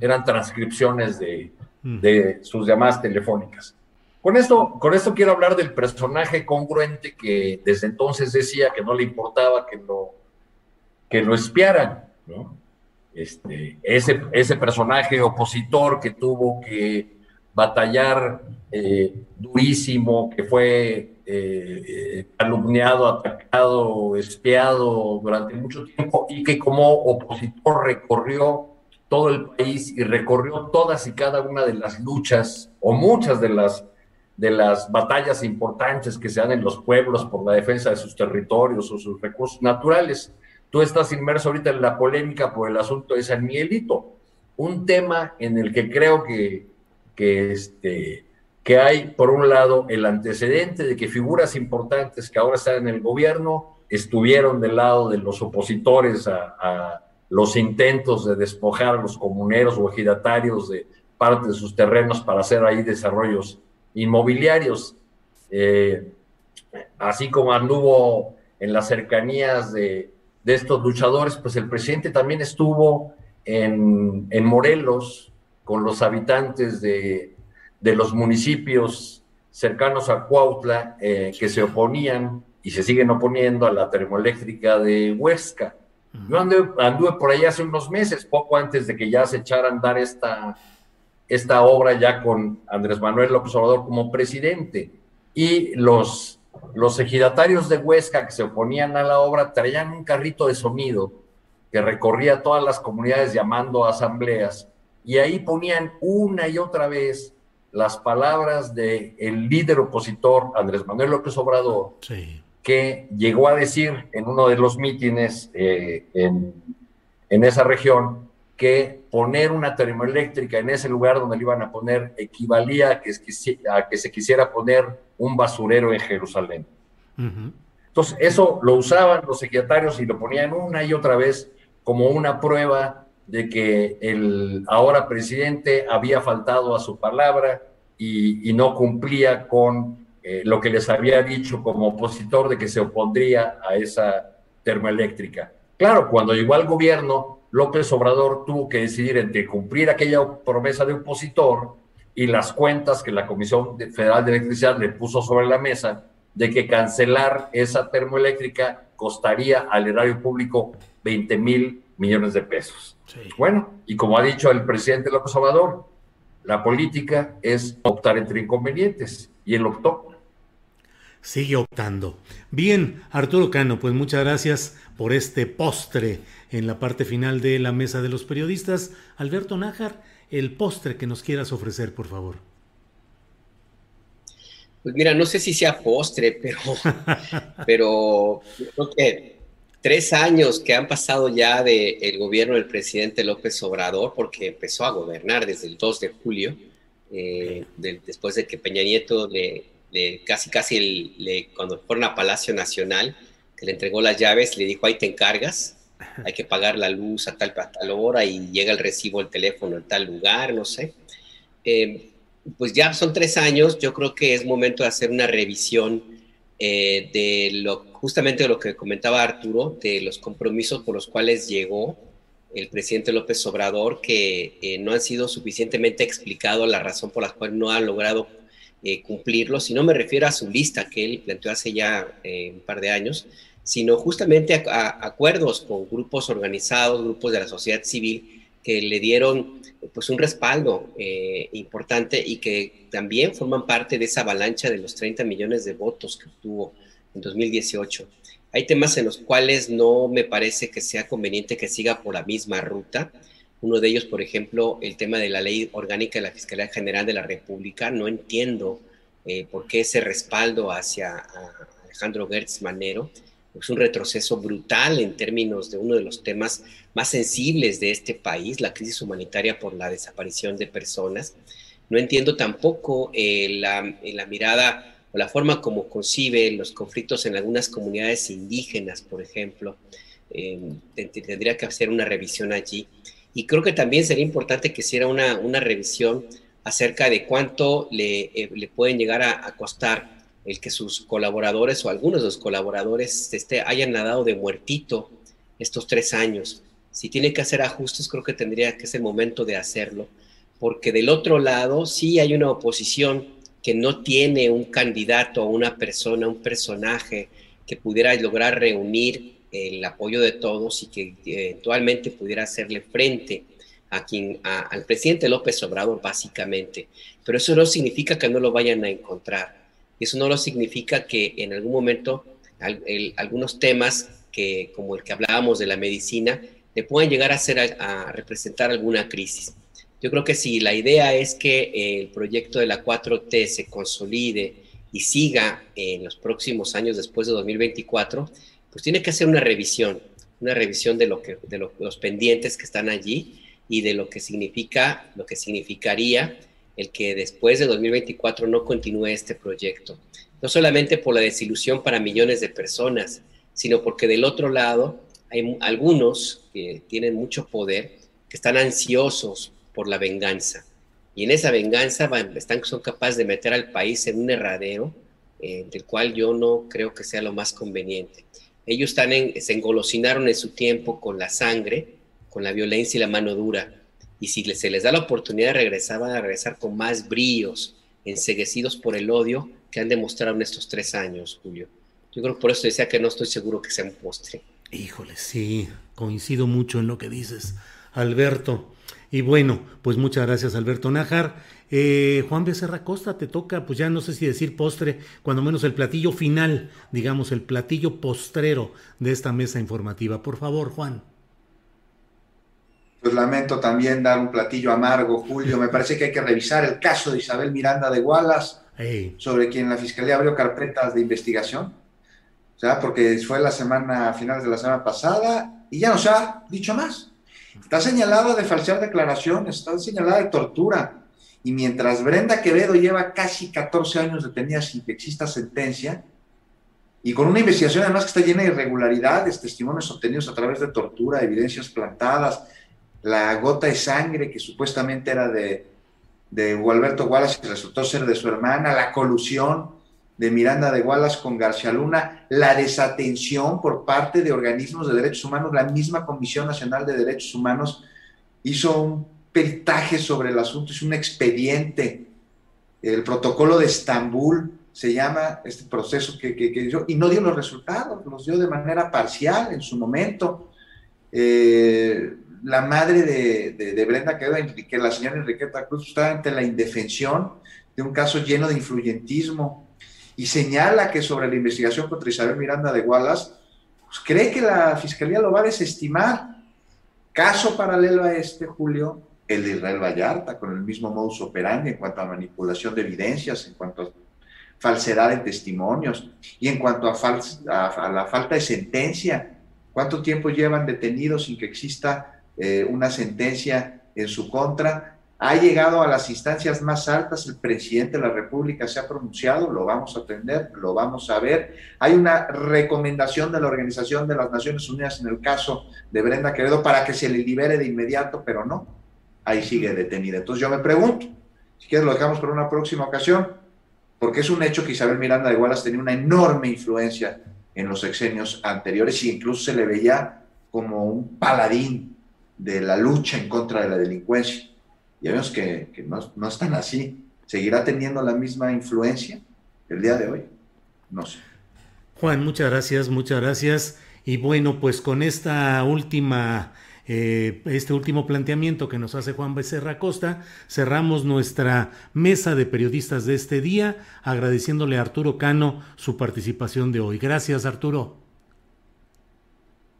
Eran transcripciones de, de sus llamadas telefónicas. Con esto, con esto quiero hablar del personaje congruente que desde entonces decía que no le importaba que lo, que lo espiaran, ¿no? Este, ese, ese personaje opositor que tuvo que batallar eh, durísimo, que fue eh, calumniado, atacado, espiado durante mucho tiempo y que como opositor recorrió todo el país y recorrió todas y cada una de las luchas o muchas de las de las batallas importantes que se dan en los pueblos por la defensa de sus territorios o sus recursos naturales. Tú estás inmerso ahorita en la polémica por el asunto de San Miguelito, un tema en el que creo que, que, este, que hay, por un lado, el antecedente de que figuras importantes que ahora están en el gobierno estuvieron del lado de los opositores a, los intentos de despojar a los comuneros o ejidatarios de parte de sus terrenos para hacer ahí desarrollos inmobiliarios, eh, así como anduvo en las cercanías de, estos luchadores, pues el presidente también estuvo en, Morelos con los habitantes de, los municipios cercanos a Cuautla eh, que se oponían y se siguen oponiendo a la termoeléctrica de Huesca. Yo anduve, anduve, por ahí hace unos meses, poco antes de que ya se echara a andar esta, esta obra ya con Andrés Manuel López Obrador como presidente. Y los, los ejidatarios de Huesca que se oponían a la obra traían un carrito de sonido que recorría todas las comunidades llamando a asambleas y ahí ponían una y otra vez las palabras del el líder opositor Andrés Manuel López Obrador, que llegó a decir en uno de los mítines eh, en, en esa región que poner una termoeléctrica en ese lugar donde le iban a poner equivalía a que, a que se quisiera poner un basurero en Jerusalén. Entonces, eso lo usaban los secretarios y lo ponían una y otra vez como una prueba de que el ahora presidente había faltado a su palabra y, no cumplía con eh, lo que les había dicho como opositor de que se opondría a esa termoeléctrica. Claro, cuando llegó al gobierno, López Obrador tuvo que decidir entre cumplir aquella promesa de opositor y las cuentas que la Comisión Federal de Electricidad le puso sobre la mesa de que cancelar esa termoeléctrica costaría al erario público 20 mil millones de pesos. Bueno, y como ha dicho el presidente López Obrador, la política es optar entre inconvenientes y él optó. Sigue optando. Bien, Arturo Cano, pues muchas gracias por este postre en la parte final de la mesa de los periodistas. Alberto Nájar, el postre que nos quieras ofrecer, por favor. Pues mira, no sé si sea postre, pero, <laughs> pero creo que tres años que han pasado ya del gobierno del presidente López Obrador, porque empezó a gobernar desde el 2 de julio, eh, después de que Peña Nieto le, casi casi le, cuando fueron a Palacio Nacional, que le entregó las llaves, le dijo, ahí te encargas, hay que pagar la luz a tal, a tal hora y llega el recibo el teléfono en tal lugar, no sé. Eh, pues ya son tres años, yo creo que es momento de hacer una revisión eh, de lo, justamente de lo que comentaba Arturo, de los compromisos por los cuales llegó el presidente López Obrador, que eh, no han sido suficientemente explicado la razón por la cual no ha logrado eh, cumplirlos, y no me refiero a su lista que él planteó hace ya un par de años, sino justamente a acuerdos con grupos organizados, grupos de la sociedad civil, que le dieron pues un respaldo eh, importante y que también forman parte de esa avalancha de los 30 millones de votos que obtuvo en 2018. Hay temas en los cuales no me parece que sea conveniente que siga por la misma ruta. Uno de ellos, por ejemplo, el tema de la ley orgánica de la Fiscalía General de la República. No entiendo eh, por qué ese respaldo hacia Alejandro Gertz Manero es un retroceso brutal en términos de uno de los temas más sensibles de este país, la crisis humanitaria por la desaparición de personas. No entiendo tampoco eh, la, la, mirada o la forma como concibe los conflictos en algunas comunidades indígenas, por ejemplo. Eh, tendría que hacer una revisión allí. Y creo que también sería importante que hiciera una, una revisión acerca de cuánto le, eh, le pueden llegar a, costar el que sus colaboradores o algunos de los colaboradores este, hayan nadado de muertito estos tres años. Si tiene que hacer ajustes, creo que tendría que ser el momento de hacerlo, porque del otro lado sí hay una oposición que no tiene un candidato una persona, un personaje que pudiera lograr reunir el apoyo de todos y que eventualmente pudiera hacerle frente a quien, al presidente López Obrador, básicamente. Pero eso no significa que no lo vayan a encontrar eso no lo significa que en algún momento algunos temas que, como el que hablábamos de la medicina, le puedan llegar a, ser, a, representar alguna crisis. Yo creo que si la idea es que el proyecto de la 4T se consolide y siga en los próximos años después de 2024, pues tiene que hacer una revisión, una revisión de, lo que, de los pendientes que están allí y de lo que significa, lo que significaría el que después de 2024 no continúe este proyecto. No solamente por la desilusión para millones de personas, sino porque del otro lado hay algunos que tienen mucho poder, que están ansiosos por la venganza. Y en esa venganza están, son capaces de meter al país en un herradero eh, del cual yo no creo que sea lo más conveniente. Ellos están se engolosinaron en su tiempo con la sangre, con la violencia y la mano dura y si se les da la oportunidad de regresar, van a regresar con más bríos, enseguecidos por el odio que han demostrado en estos tres años, Julio. Yo creo que por eso decía que no estoy seguro que sea un postre. Híjole, sí, coincido mucho en lo que dices, Alberto. Y bueno, pues muchas gracias, Alberto Nájar. Eh, Juan Becerra Costa, te toca, pues ya no sé si decir postre, cuando menos el platillo final, digamos, el platillo postrero de esta mesa informativa. Por favor, Juan. Pues lamento también dar un platillo amargo, Julio. Me parece que hay que revisar el caso de Isabel Miranda de Wallace, sobre quien la Fiscalía abrió carpetas de investigación. O sea, porque fue la semana, a finales de la semana pasada, y ya nos ha dicho más. Está señalada de falsear declaraciones, está señalada de tortura. Y mientras Brenda Quevedo lleva casi 14 años detenida sin que exista sentencia, y con una investigación además que está llena de irregularidades, testimonios obtenidos a través de tortura, evidencias plantadas, la gota de sangre que supuestamente era de, de Gualberto Wallace y resultó ser de su hermana, la colusión de Miranda de Wallace con García Luna, la desatención por parte de organismos de derechos humanos, la misma Comisión Nacional de Derechos Humanos hizo un peritaje sobre el asunto, hizo un expediente, el protocolo de Estambul se llama este proceso que, que, dio, y no dio los resultados, los dio de manera parcial en su momento. Eh, la madre de, Brenda que la señora Enriqueta Cruz, está ante la indefensión de un caso lleno de influyentismo. y señala que sobre la investigación contra Isabel Miranda de Wallace, pues cree que la fiscalía lo va a desestimar. Caso paralelo a este, Julio, el de Israel Vallarta, con el mismo modus operandi en cuanto a manipulación de evidencias, en cuanto a falsedad de testimonios y en cuanto a, a, la falta de sentencia. ¿Cuánto tiempo llevan detenidos sin que exista eh, una sentencia en su contra? Ha llegado a las instancias más altas, el presidente de la República se ha pronunciado, lo vamos a atender, lo vamos a ver. Hay una recomendación de la Organización de las Naciones Unidas en el caso de Brenda Quevedo para que se le libere de inmediato, pero no, ahí sigue detenida. Entonces yo me pregunto, si quieres lo dejamos para una próxima ocasión, porque es un hecho que Isabel Miranda de Wallace tenía una enorme influencia en los sexenios anteriores y incluso se le veía como un paladín de la lucha en contra de la delincuencia ya vemos que, no, no están así. ¿Seguirá teniendo la misma influencia el día de hoy? No sé. Juan, muchas gracias, muchas gracias. Y bueno, pues con esta última, eh, este último planteamiento que nos hace Juan Becerra Costa, cerramos nuestra mesa de periodistas de este día, agradeciéndole a Arturo Cano su participación de hoy. Gracias, Arturo.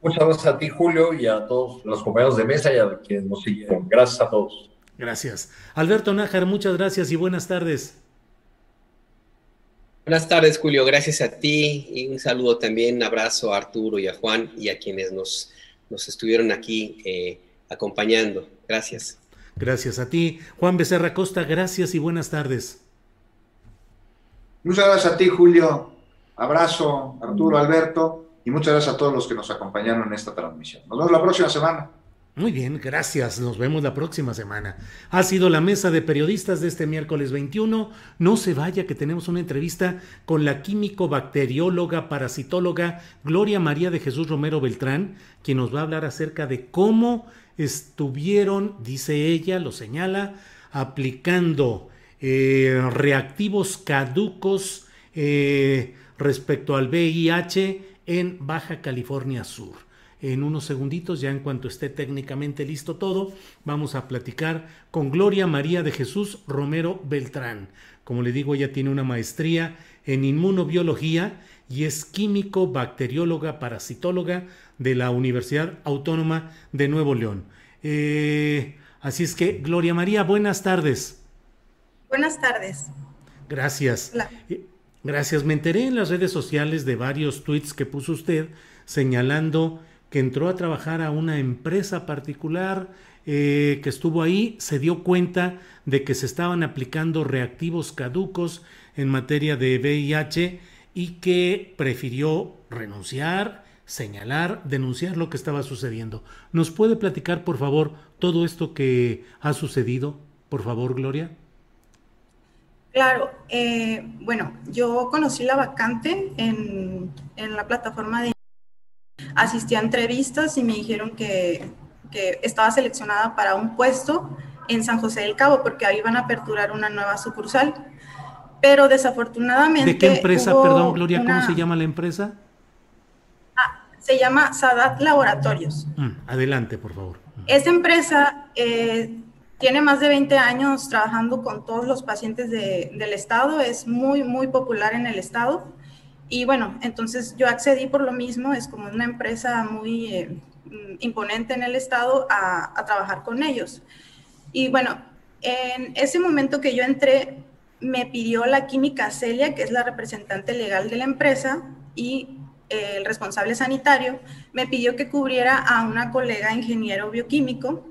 Muchas gracias a ti, Julio, y a todos los compañeros de mesa y a quienes nos siguieron. Gracias a todos. Gracias. Alberto Nájar, muchas gracias y buenas tardes. Buenas tardes, Julio. Gracias a ti y un saludo también, un abrazo a Arturo y a Juan y a quienes nos, nos estuvieron aquí eh, acompañando. Gracias. Gracias a ti. Juan Becerra Costa, gracias y buenas tardes. Muchas gracias a ti, Julio. Abrazo, Arturo, Alberto, y muchas gracias a todos los que nos acompañaron en esta transmisión. Nos vemos la próxima semana. Muy bien, gracias. Nos vemos la próxima semana. Ha sido la mesa de periodistas de este miércoles 21. No se vaya que tenemos una entrevista con la químico bacterióloga parasitóloga Gloria María de Jesús Romero Beltrán, quien nos va a hablar acerca de cómo estuvieron, dice ella, lo señala, aplicando eh, reactivos caducos eh, respecto al VIH en Baja California Sur en unos segunditos, ya en cuanto esté técnicamente listo todo, vamos a platicar con Gloria María de Jesús Romero Beltrán. Como le digo, ella tiene una maestría en inmunobiología y es químico, bacterióloga, parasitóloga de la Universidad Autónoma de Nuevo León. Eh, así es que, Gloria María, buenas tardes. Buenas tardes. Gracias. Gracias. Me enteré en las redes sociales de varios tweets que puso usted señalando que entró a trabajar a una empresa particular, eh, que estuvo ahí, se dio cuenta de que se estaban aplicando reactivos caducos en materia de VIH y que prefirió renunciar, señalar, denunciar lo que estaba sucediendo. ¿Nos puede platicar, por favor, todo esto que ha sucedido? Por favor, Gloria. Claro, eh, bueno, yo conocí la vacante en, en la plataforma de asistí a entrevistas y me dijeron que, que estaba seleccionada para un puesto en San José del Cabo porque ahí van a aperturar una nueva sucursal. Pero desafortunadamente... ¿De qué empresa, perdón, Gloria? ¿Cómo se llama la empresa? Ah, se llama Sadat Laboratorios. Mm, adelante, por favor. Esta empresa eh, tiene más de 20 años trabajando con todos los pacientes de, del estado, es muy, muy popular en el estado. Y bueno, entonces yo accedí por lo mismo, es como una empresa muy eh, imponente en el estado a, trabajar con ellos. Y bueno, en ese momento que yo entré, me pidió la química Celia, que es la representante legal de la empresa, y el responsable sanitario, me pidió que cubriera a una colega ingeniero bioquímico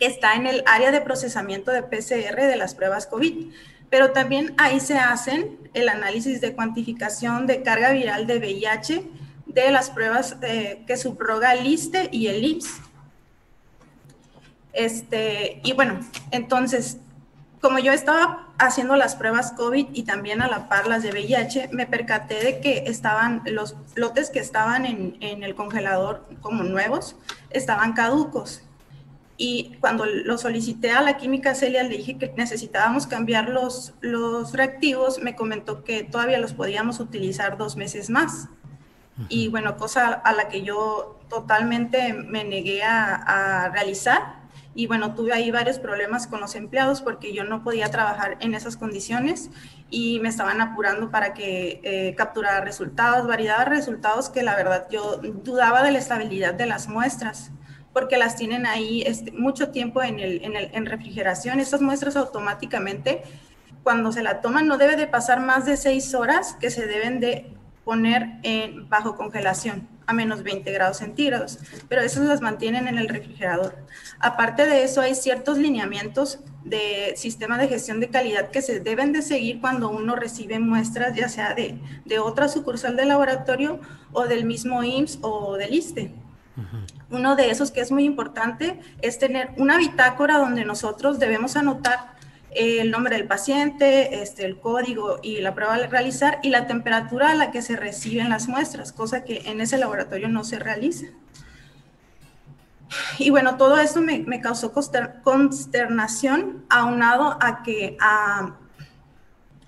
que está en el área de procesamiento de PCR de las pruebas COVID pero también ahí se hacen el análisis de cuantificación de carga viral de VIH de las pruebas eh, que subroga el ISTE y el IPS. Este, y bueno, entonces, como yo estaba haciendo las pruebas COVID y también a la par las de VIH, me percaté de que estaban los lotes que estaban en, en el congelador como nuevos, estaban caducos y cuando lo solicité a la química Celia, le dije que necesitábamos cambiar los, los reactivos, me comentó que todavía los podíamos utilizar dos meses más. Y bueno, cosa a la que yo totalmente me negué a, realizar. y bueno, tuve ahí varios problemas con los empleados porque yo no podía trabajar en esas condiciones y me estaban apurando para que eh, capturara resultados, variedad de resultados que la verdad yo dudaba de la estabilidad de las muestras porque las tienen ahí este, mucho tiempo en, refrigeración. Esas muestras automáticamente, cuando se la toman, no debe de pasar más de seis horas que se deben de poner en, bajo congelación a menos 20 grados centígrados, pero esas las mantienen en el refrigerador. Aparte de eso, hay ciertos lineamientos de sistema de gestión de calidad que se deben de seguir cuando uno recibe muestras, ya sea de, de otra sucursal del laboratorio o del mismo IMSS o del ISTE. Uno de esos que es muy importante es tener una bitácora donde nosotros debemos anotar el nombre del paciente, este, el código y la prueba a realizar y la temperatura a la que se reciben las muestras, cosa que en ese laboratorio no se realiza. Y bueno, todo esto me, me causó consternación aunado a que a,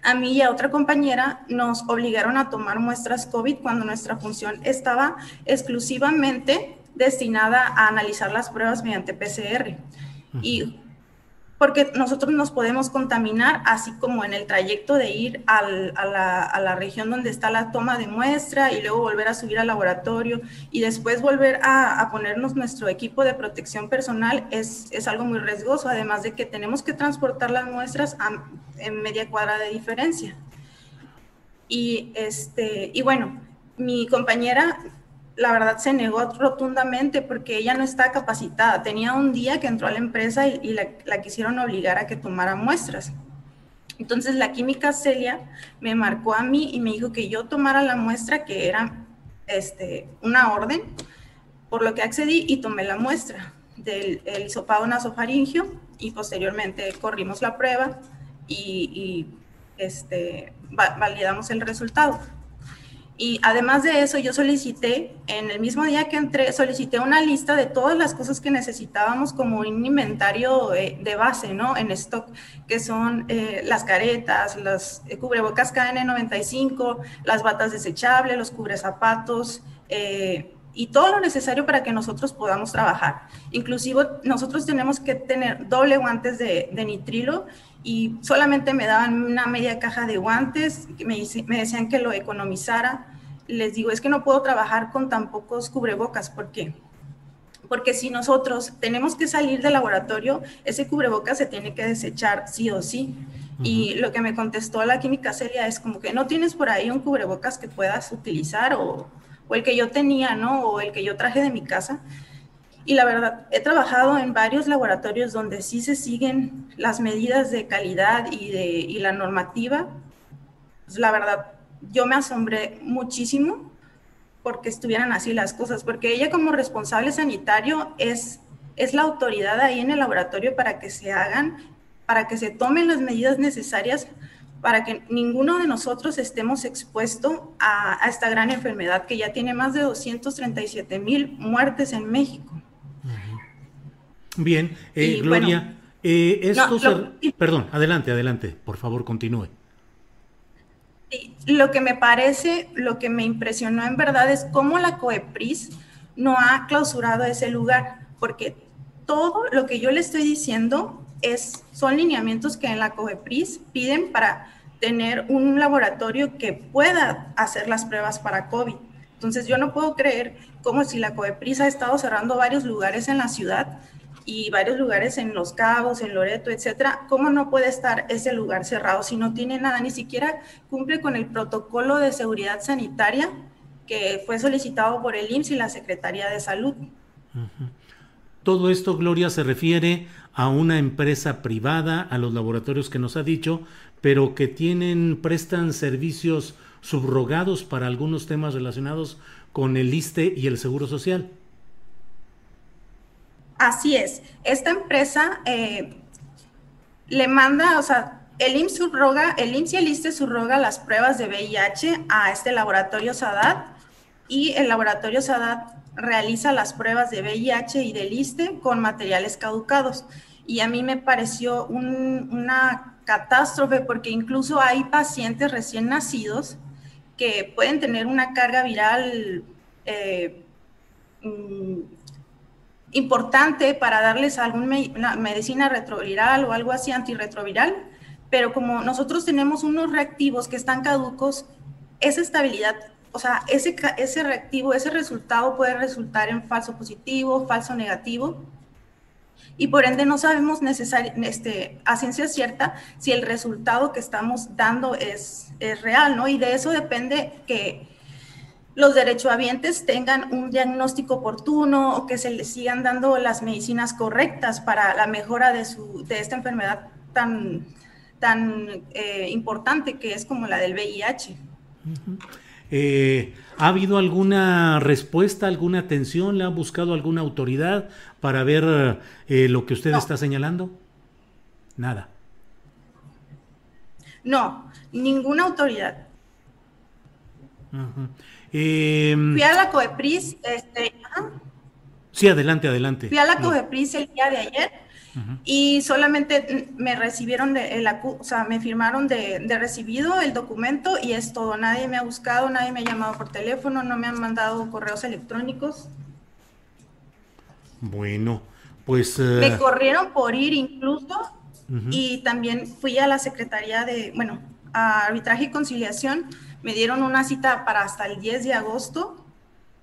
a mí y a otra compañera nos obligaron a tomar muestras COVID cuando nuestra función estaba exclusivamente destinada a analizar las pruebas mediante PCR. Y porque nosotros nos podemos contaminar, así como en el trayecto de ir a, la, región donde está la toma de muestra y luego volver a subir al laboratorio y después volver a, ponernos nuestro equipo de protección personal es, es, algo muy riesgoso, además de que tenemos que transportar las muestras en media cuadra de diferencia. Y, este, y bueno, mi compañera la verdad se negó rotundamente porque ella no está capacitada. Tenía un día que entró a la empresa y, la, quisieron obligar a que tomara muestras. Entonces la química Celia me marcó a mí y me dijo que yo tomara la muestra que era este, una orden, por lo que accedí y tomé la muestra del hisopado nasofaringio y posteriormente corrimos la prueba y, este, validamos el resultado. Y además de eso, yo solicité, en el mismo día que entré, solicité una lista de todas las cosas que necesitábamos como un inventario eh, de base, ¿no? En stock, que son eh, las caretas, las eh, cubrebocas KN95, las batas desechables, los cubrezapatos, y todo lo necesario para que nosotros podamos trabajar. Inclusive nosotros tenemos que tener doble guantes de, de nitrilo y solamente me daban una media caja de guantes, me, me decían que lo economizara. Les digo, es que no puedo trabajar con tan pocos cubrebocas, ¿por qué? Porque si nosotros tenemos que salir del laboratorio, ese cubrebocas se tiene que desechar sí o sí. Y lo que me contestó la química Celia es como que no tienes por ahí un cubrebocas que puedas utilizar o, o el que yo tenía, ¿no? O el que yo traje de mi casa. Y la verdad, he trabajado en varios laboratorios donde sí se siguen las medidas de calidad y, de, y la normativa. Pues la verdad, yo me asombré muchísimo porque estuvieran así las cosas, porque ella como responsable sanitario es, es la autoridad ahí en el laboratorio para que se hagan, para que se tomen las medidas necesarias para que ninguno de nosotros estemos expuesto a, a esta gran enfermedad que ya tiene más de 237 mil muertes en México. Bien, eh, Gloria, eh, esto perdón, adelante, adelante, por favor, continúe. Lo que me parece, lo que me impresionó en verdad es cómo la COEPRIS no ha clausurado ese lugar, porque todo lo que yo le estoy diciendo es, son lineamientos que en la COEPRIS piden para tener un laboratorio que pueda hacer las pruebas para COVID. Entonces yo no puedo creer como si la COEPRIS ha estado cerrando varios lugares en la ciudad y varios lugares en Los Cabos, en Loreto, etcétera, ¿cómo no puede estar ese lugar cerrado si no tiene nada, ni siquiera cumple con el protocolo de seguridad sanitaria que fue solicitado por el IMSS y la Secretaría de Salud? Todo esto, Gloria, se refiere a una empresa privada, a los laboratorios que nos ha dicho, pero que tienen, prestan servicios subrogados para algunos temas relacionados con el ISTE y el Seguro Social. Así es. Esta empresa eh, le manda, o sea, el IMSS subroga, el IMSS y el ISTE subroga las pruebas de VIH a este laboratorio SADAT y el laboratorio SADAT realiza las pruebas de VIH y del ISTE con materiales caducados. Y a mí me pareció una catástrofe porque incluso hay pacientes recién nacidos que pueden tener una carga viral eh, mm, importante para darles alguna medicina retroviral o algo así antirretroviral, pero como nosotros tenemos unos reactivos que están caducos, esa estabilidad, o sea, ese, ese reactivo, ese resultado puede resultar en falso positivo, falso negativo, y por ende no sabemos este, a ciencia cierta si el resultado que estamos dando es, es real, ¿no? Y de eso depende que los derechohabientes tengan un diagnóstico oportuno o que se les sigan dando las medicinas correctas para la mejora de, su, de esta enfermedad tan, tan eh, importante que es como la del VIH. Eh, ¿Ha habido alguna respuesta, alguna atención? ¿Le ha buscado alguna autoridad para ver eh, lo que usted está señalando? Nada. No, ninguna autoridad. Em, Fui a la COEPRIS, este, Sí, adelante, adelante. Fui a la COEPRIS el día de ayer y solamente me recibieron de, el, o sea, me firmaron de, de, recibido el documento y es todo. Nadie me ha buscado, nadie me ha llamado por teléfono, no me han mandado correos electrónicos. Bueno, pues... Me eh, corrieron por ir incluso y también fui a la Secretaría de, bueno, a Arbitraje y Conciliación me dieron una cita para hasta el 10 de agosto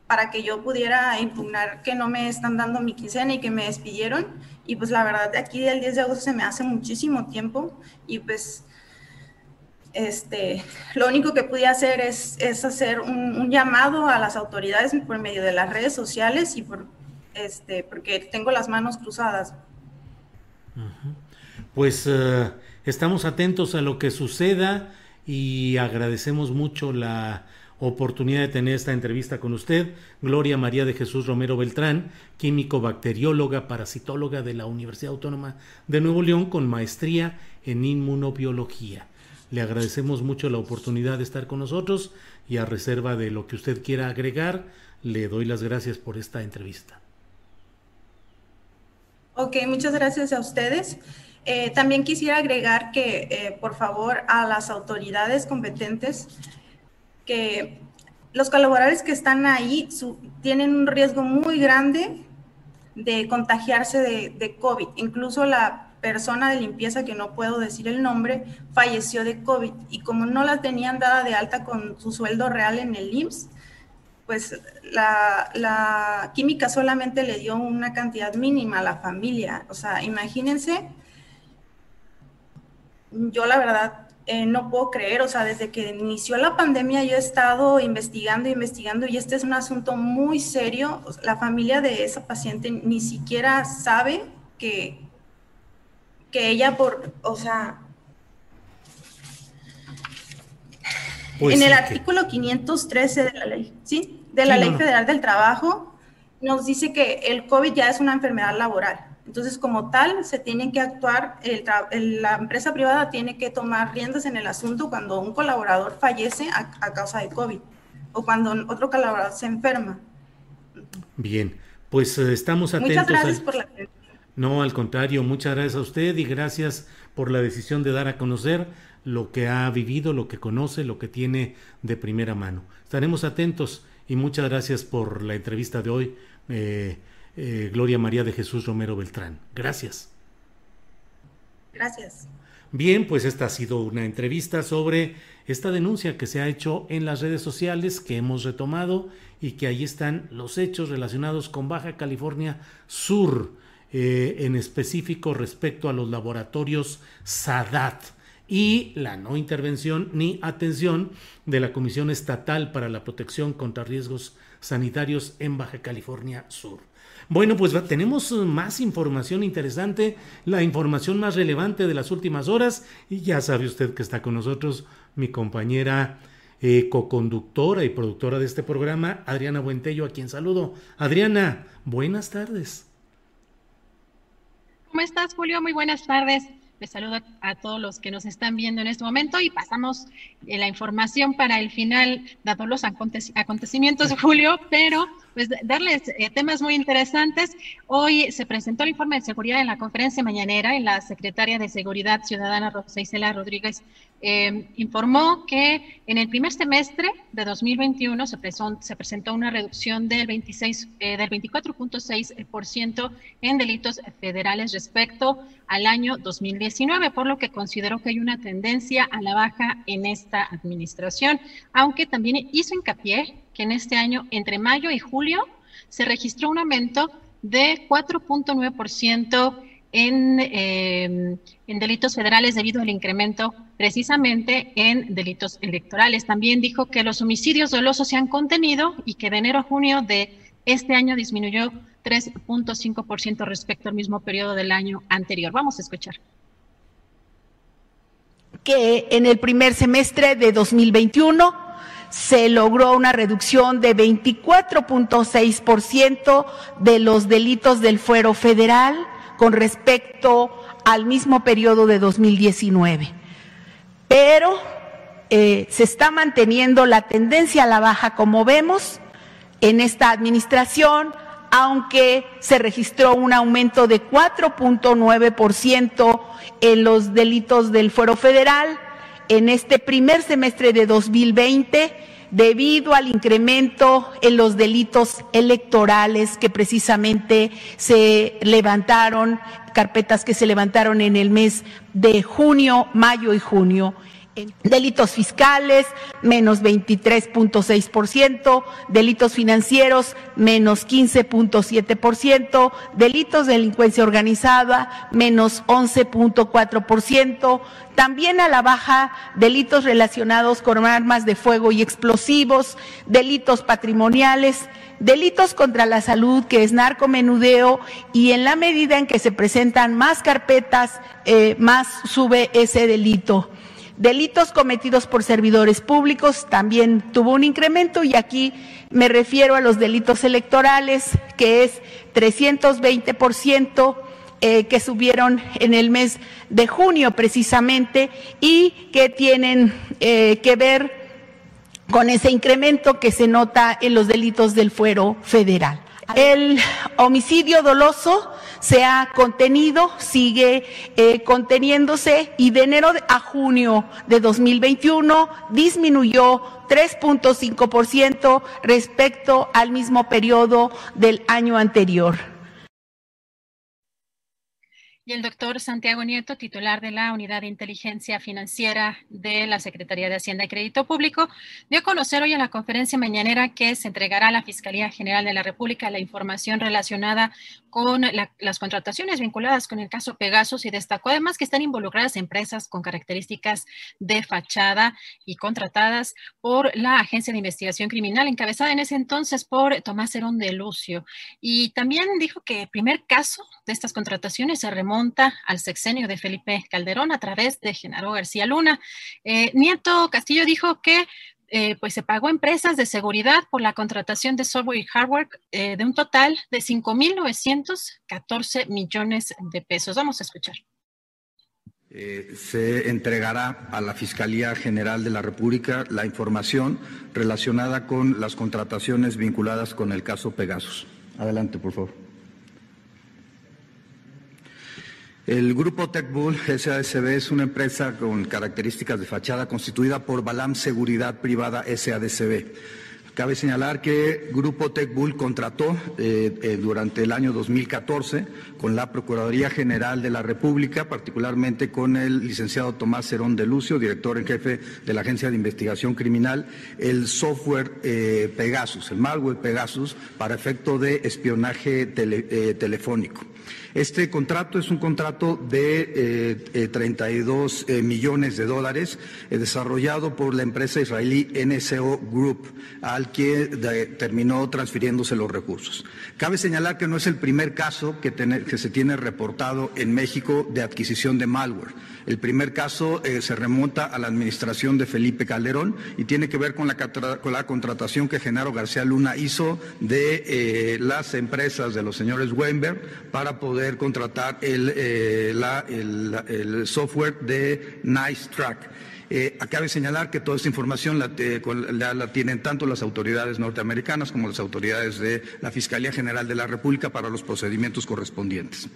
para que yo pudiera impugnar que no me están dando mi quincena y que me despidieron. Y pues la verdad, aquí del 10 de agosto se me hace muchísimo tiempo y pues este, lo único que pude hacer es, es hacer un, llamado a las autoridades por medio de las redes sociales y por, este, porque tengo las manos cruzadas. Pues uh, estamos atentos a lo que suceda y agradecemos mucho la oportunidad de tener esta entrevista con usted. Gloria María de Jesús Romero Beltrán, químico bacterióloga, parasitóloga de la Universidad Autónoma de Nuevo León con maestría en inmunobiología. Le agradecemos mucho la oportunidad de estar con nosotros y a reserva de lo que usted quiera agregar, le doy las gracias por esta entrevista. Ok, muchas gracias a ustedes. Eh, también quisiera agregar que, eh, por favor, a las autoridades competentes, que los colaboradores que están ahí tienen un riesgo muy grande de contagiarse de, COVID. Incluso la persona de limpieza, que no puedo decir el nombre, falleció de COVID. Y como no la tenían dada de alta con su sueldo real en el IMSS, pues la, la química solamente le dio una cantidad mínima a la familia. O sea, imagínense yo la verdad eh, no puedo creer, o sea, desde que inició la pandemia yo he estado investigando, investigando y este es un asunto muy serio. La familia de esa paciente ni siquiera sabe que, que ella por, o sea, pues en el artículo 513 de la ley, ¿sí? De la Ley Federal del Trabajo nos dice que el COVID ya es una enfermedad laboral. Entonces, como tal, se tiene que actuar, la empresa privada tiene que tomar riendas en el asunto cuando un colaborador fallece a, causa de COVID o cuando otro colaborador se enferma. Bien, pues eh, estamos atentos. Muchas gracias por la No, al contrario, muchas gracias a usted y gracias por la decisión de dar a conocer lo que ha vivido, lo que conoce, lo que tiene de primera mano. Estaremos atentos y muchas gracias por la entrevista de hoy. Eh, eh, Gloria María de Jesús Romero Beltrán. Gracias. Gracias. Bien, pues esta ha sido una entrevista sobre esta denuncia que se ha hecho en las redes sociales que hemos retomado y que ahí están los hechos relacionados con Baja California Sur, eh, en específico respecto a los laboratorios SADAT y la no intervención ni atención de la Comisión Estatal para la Protección contra Riesgos Sanitarios en Baja California Sur. Bueno, pues tenemos uh, más información interesante, la información más relevante de las últimas horas y ya sabe usted que está con nosotros mi compañera eh, coconductora y productora de este programa, Adriana Buentello, a quien saludo. Adriana, buenas tardes. ¿Cómo estás, Julio? Muy buenas tardes. Les saludo a todos los que nos están viendo en este momento y pasamos eh, la información para el final, dados los acontecimientos de julio, pero pues darles eh, temas muy interesantes. Hoy se presentó el informe de seguridad en la conferencia mañanera en la secretaria de Seguridad Ciudadana Rosa Isela Rodríguez eh, informó que en el primer semestre de 2021 se, se presentó una reducción del, 26, eh, del 24.6% en delitos federales respecto al año 2019, por lo que consideró que hay una tendencia a la baja en esta administración, aunque también hizo hincapié que en este año, entre mayo y julio, se registró un aumento de 4.9% en, em, en delitos federales debido al incremento precisamente en delitos electorales. También dijo que los homicidios dolosos se han contenido y que de enero a junio de este año disminuyó 3.5% respecto al mismo periodo del año anterior. Vamos a escuchar. Que en el primer semestre de 2021 se logró una reducción de 24.6% de los delitos del fuero federal con respecto al mismo periodo de 2019. Pero eh, se está manteniendo la tendencia a la baja, como vemos, en esta administración, aunque se registró un aumento de 4.9% en los delitos del fuero federal en este primer semestre de 2020 debido al incremento en los delitos electorales que precisamente se levantaron, carpetas que se levantaron en el mes de junio, mayo y junio. Delitos fiscales, menos 23.6%, delitos financieros, menos 15.7%, delitos de delincuencia organizada, menos 11.4%, también a la baja delitos relacionados con armas de fuego y explosivos, delitos patrimoniales, delitos contra la salud, que es narcomenudeo, y en la medida en que se presentan más carpetas, eh, más sube ese delito. Delitos cometidos por servidores públicos también tuvo un incremento y aquí me refiero a los delitos electorales, que es 320%. Eh, que subieron en el mes de junio precisamente y que tienen eh, que ver con ese incremento que se nota en los delitos del fuero federal. El homicidio doloso se ha contenido, sigue eh, conteniéndose y de enero a junio de 2021 disminuyó 3.5% respecto al mismo periodo del año anterior. El doctor Santiago Nieto, titular de la Unidad de Inteligencia Financiera de la Secretaría de Hacienda y Crédito Público, dio a conocer hoy en la conferencia mañanera que se entregará a la Fiscalía General de la República la información relacionada con las contrataciones vinculadas con el caso Pegasus y destacó además que están involucradas empresas con características de fachada y contratadas por la Agencia de Investigación Criminal, encabezada en ese entonces por Tomás Herón de Lucio. Y también dijo que el primer caso de estas contrataciones se remonta monta al sexenio de Felipe Calderón a través de Genaro García Luna. Eh, Nieto Castillo dijo que eh, pues se pagó a empresas de seguridad por la contratación de software y hardware eh, de un total de 5.914 millones de pesos. Vamos a escuchar. se entregará a la Fiscalía General de la República la información relacionada con las contrataciones vinculadas con el caso Pegasus. Adelante, por favor. El grupo TechBull SADCB es una empresa con características de fachada constituida por Balam Seguridad Privada SADCB. Cabe señalar que Grupo TechBull contrató eh, eh, durante el año 2014 con la Procuraduría General de la República, particularmente con el licenciado Tomás Cerón de Lucio, director en jefe de la Agencia de Investigación Criminal, el software eh, Pegasus, el malware Pegasus, para efecto de espionaje telefónico. Este contrato es un contrato de 32 eh, eh, millones de dólares eh, desarrollado por la empresa israelí NSO Group, al que terminó transfiriéndose los recursos. Cabe señalar que no es el primer caso que, se tiene reportado en México de adquisición de malware. El primer caso eh, se remonta a la administración de Felipe Calderón y tiene que ver con la, contratación que Genaro García Luna hizo de eh, las empresas de los señores Weinberg para poder contratar el, eh, el software de Nice Track. Eh, acabe señalar que toda esta información la, la, tienen tanto las autoridades norteamericanas como las autoridades de la Fiscalía General de la República para los procedimientos correspondientes.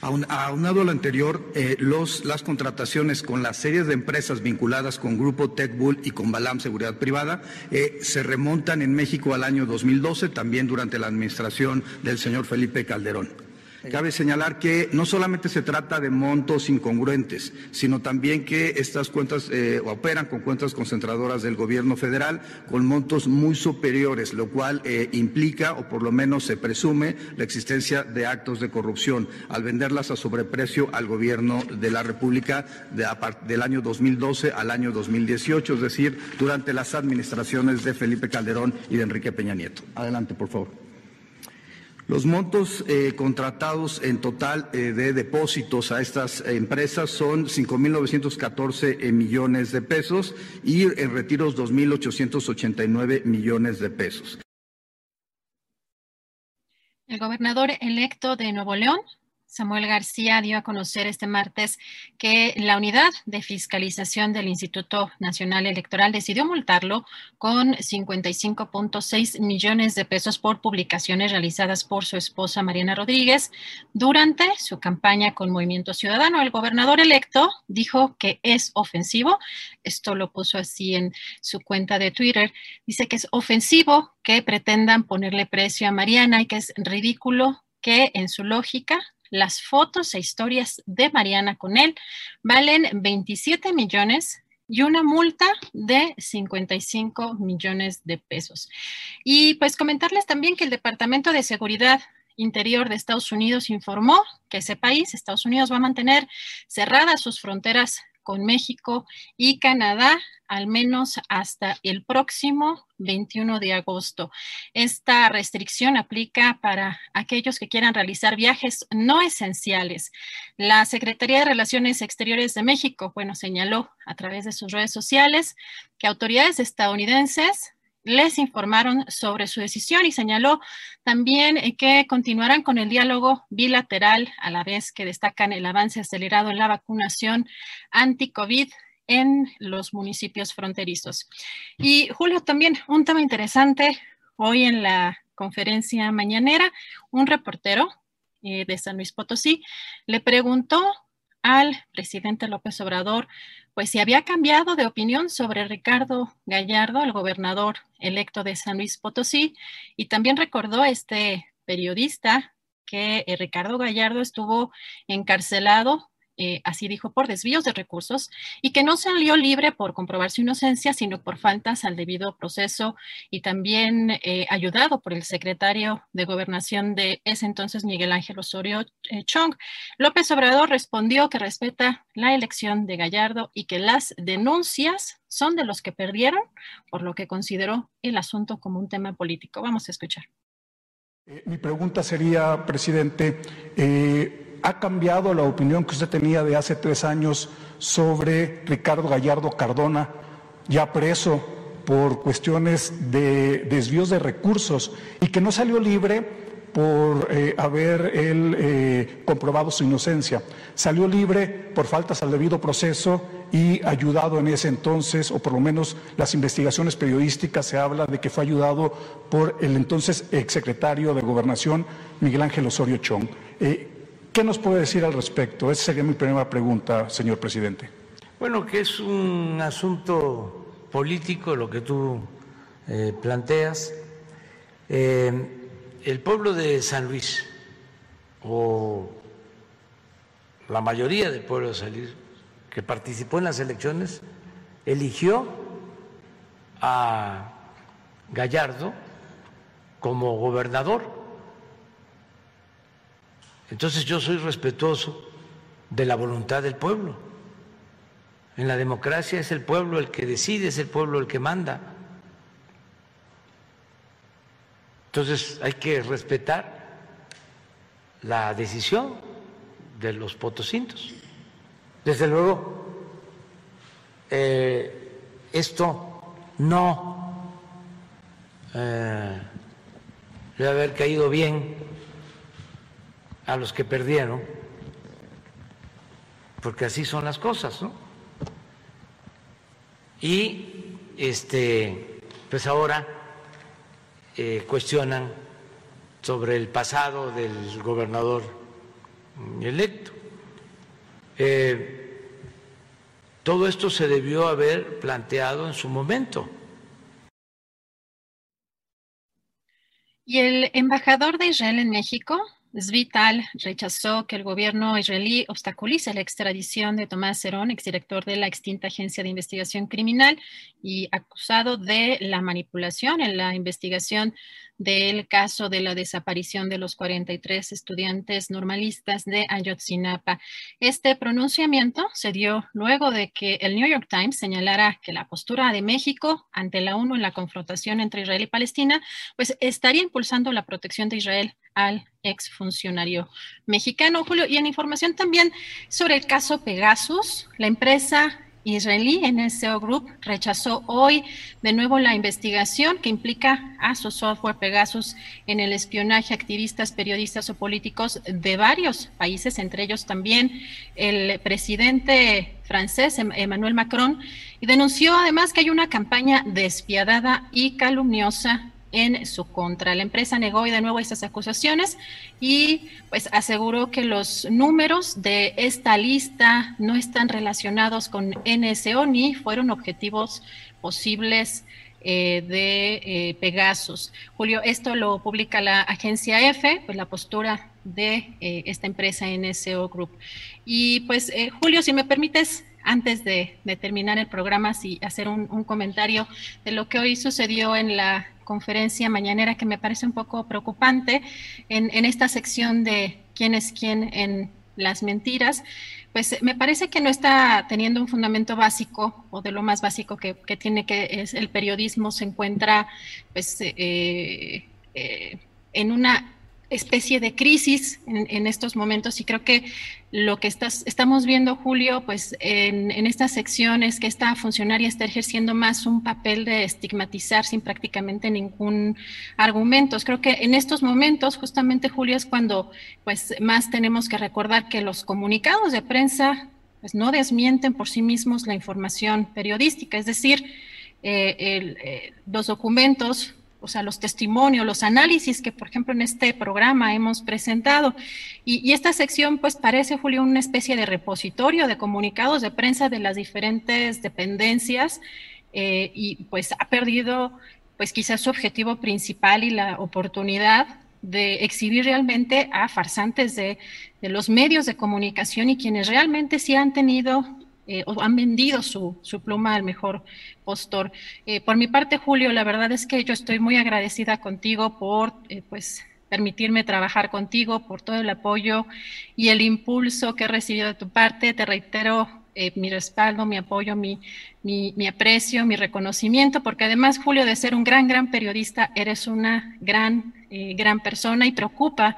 aunado a lo anterior, eh, las contrataciones con las series de empresas vinculadas con Grupo TechBull y con Balam Seguridad Privada eh, se remontan en México al año 2012, también durante la administración del señor Felipe Calderón. Cabe señalar que no solamente se trata de montos incongruentes, sino también que estas cuentas eh, operan con cuentas concentradoras del gobierno federal con montos muy superiores, lo cual eh, implica, o por lo menos se presume, la existencia de actos de corrupción al venderlas a sobreprecio al gobierno de la República del año 2012 al año 2018, es decir, durante las administraciones de Felipe Calderón y de Enrique Peña Nieto. Adelante, por favor. Los montos eh, contratados en total eh, de depósitos a estas empresas son 5.914 eh, millones de pesos y en retiros 2.889 millones de pesos. El gobernador electo de Nuevo León, Samuel García dio a conocer este martes que la unidad de fiscalización del Instituto Nacional Electoral decidió multarlo con 55.6 millones de pesos por publicaciones realizadas por su esposa Mariana Rodríguez durante su campaña con Movimiento Ciudadano. El gobernador electo dijo que es ofensivo, esto lo puso así en su cuenta de Twitter, dice que es ofensivo que pretendan ponerle precio a Mariana y que es ridículo que en su lógica las fotos e historias de Mariana con él valen 27 millones y una multa de 55 millones de pesos. Y pues comentarles también que el Departamento de Seguridad Interior de Estados Unidos informó que ese país, Estados Unidos, va a mantener cerradas sus fronteras con México y Canadá, al menos hasta el próximo 21 de agosto. Esta restricción aplica para aquellos que quieran realizar viajes no esenciales. La Secretaría de Relaciones Exteriores de México, bueno, señaló a través de sus redes sociales que autoridades estadounidenses les informaron sobre su decisión y señaló también eh, que continuarán con el diálogo bilateral a la vez que destacan el avance acelerado en la vacunación anti-COVID en los municipios fronterizos. Y Julio, también un tema interesante hoy en la conferencia mañanera, un reportero eh, de San Luis Potosí le preguntó al presidente López Obrador pues si había cambiado de opinión sobre Ricardo Gallardo, el gobernador electo de San Luis Potosí, y también recordó este periodista que eh, Ricardo Gallardo estuvo encarcelado eh, así dijo, por desvíos de recursos y que no salió libre por comprobar su inocencia, sino por faltas al debido proceso y también eh, ayudado por el secretario de gobernación de ese entonces, Miguel Ángel Osorio eh, Chong. López Obrador respondió que respeta la elección de Gallardo y que las denuncias son de los que perdieron, por lo que consideró el asunto como un tema político. Vamos a escuchar. mi pregunta sería, presidente, ¿Ha cambiado la opinión que usted tenía de hace tres años sobre Ricardo Gallardo Cardona, ya preso por cuestiones de desvíos de recursos y que no salió libre por eh, haber él eh, comprobado su inocencia. Salió libre por faltas al debido proceso y ayudado en ese entonces, o por lo menos las investigaciones periodísticas se habla de que fue ayudado por el entonces exsecretario de Gobernación, Miguel Ángel Osorio Chong. Eh, ¿Qué nos puede decir al respecto? Esa sería mi primera pregunta, señor presidente. Bueno, que es un asunto político lo que tú eh, planteas. Eh, el pueblo de San Luis, o la mayoría del pueblo de San Luis que participó en las elecciones, eligió a Gallardo como gobernador entonces yo soy respetuoso de la voluntad del pueblo. En la democracia es el pueblo el que decide, es el pueblo el que manda. Entonces hay que respetar la decisión de los potosintos. Desde luego, eh, esto no eh, debe haber caído bien a los que perdieron, porque así son las cosas, ¿no? Y este, pues ahora eh, cuestionan sobre el pasado del gobernador electo. Eh, todo esto se debió haber planteado en su momento. Y el embajador de Israel en México, Zvital, rechazó que el gobierno israelí obstaculice la extradición de Tomás Cerón, exdirector de la extinta Agencia de Investigación Criminal y acusado de la manipulación en la investigación del caso de la desaparición de los 43 estudiantes normalistas de Ayotzinapa. Este pronunciamiento se dio luego de que el New York Times señalara que la postura de México ante la ONU en la confrontación entre Israel y Palestina, pues estaría impulsando la protección de Israel al exfuncionario mexicano. Julio, y en información también sobre el caso Pegasus, la empresa israelí NSO Group rechazó hoy de nuevo la investigación que implica a su software Pegasus en el espionaje a activistas, periodistas o políticos de varios países, entre ellos también el presidente francés em-, Emmanuel Macron, y denunció además que hay una campaña despiadada y calumniosa en su contra. La empresa negó de nuevo estas acusaciones y pues aseguró que los números de esta lista no están relacionados con NSO ni fueron objetivos posibles eh, de eh, Pegasus. Julio, esto lo publica la agencia F, pues la postura de eh, esta empresa NSO Group. Y pues, Julio, si me permites, antes de, terminar el programa, sí, hacer un comentario de lo que hoy sucedió en la conferencia mañanera que me parece un poco preocupante en, esta sección de quién es quién en las mentiras, pues me parece que no está teniendo un fundamento básico o de lo más básico que, tiene que es el periodismo se encuentra pues eh, eh, en una especie de crisis en, estos momentos y creo que lo que estamos viendo, Julio, pues en, en esta sección es que esta funcionaria está ejerciendo más un papel de estigmatizar sin prácticamente ningún argumento. Creo que en estos momentos, justamente, Julio, es cuando pues más tenemos que recordar que los comunicados de prensa pues, no desmienten por sí mismos la información periodística, es decir, eh, eh, los documentos o sea, los testimonios, los análisis que, por ejemplo, en este programa hemos presentado. Y, esta sección, pues, parece, Julio, una especie de repositorio de comunicados de prensa de las diferentes dependencias eh, y, pues, ha perdido, pues, quizás su objetivo principal y la oportunidad de exhibir realmente a farsantes de, de los medios de comunicación y quienes realmente sí han tenido eh, o han vendido su, pluma al mejor postor. Eh, por mi parte, Julio, la verdad es que yo estoy muy agradecida contigo por, eh, pues, permitirme trabajar contigo, por todo el apoyo y el impulso que he recibido de tu parte. Te reitero mi respaldo, mi apoyo, mi, mi, aprecio, mi reconocimiento, porque además, Julio, de ser un gran, gran periodista, eres una gran, gran persona y preocupa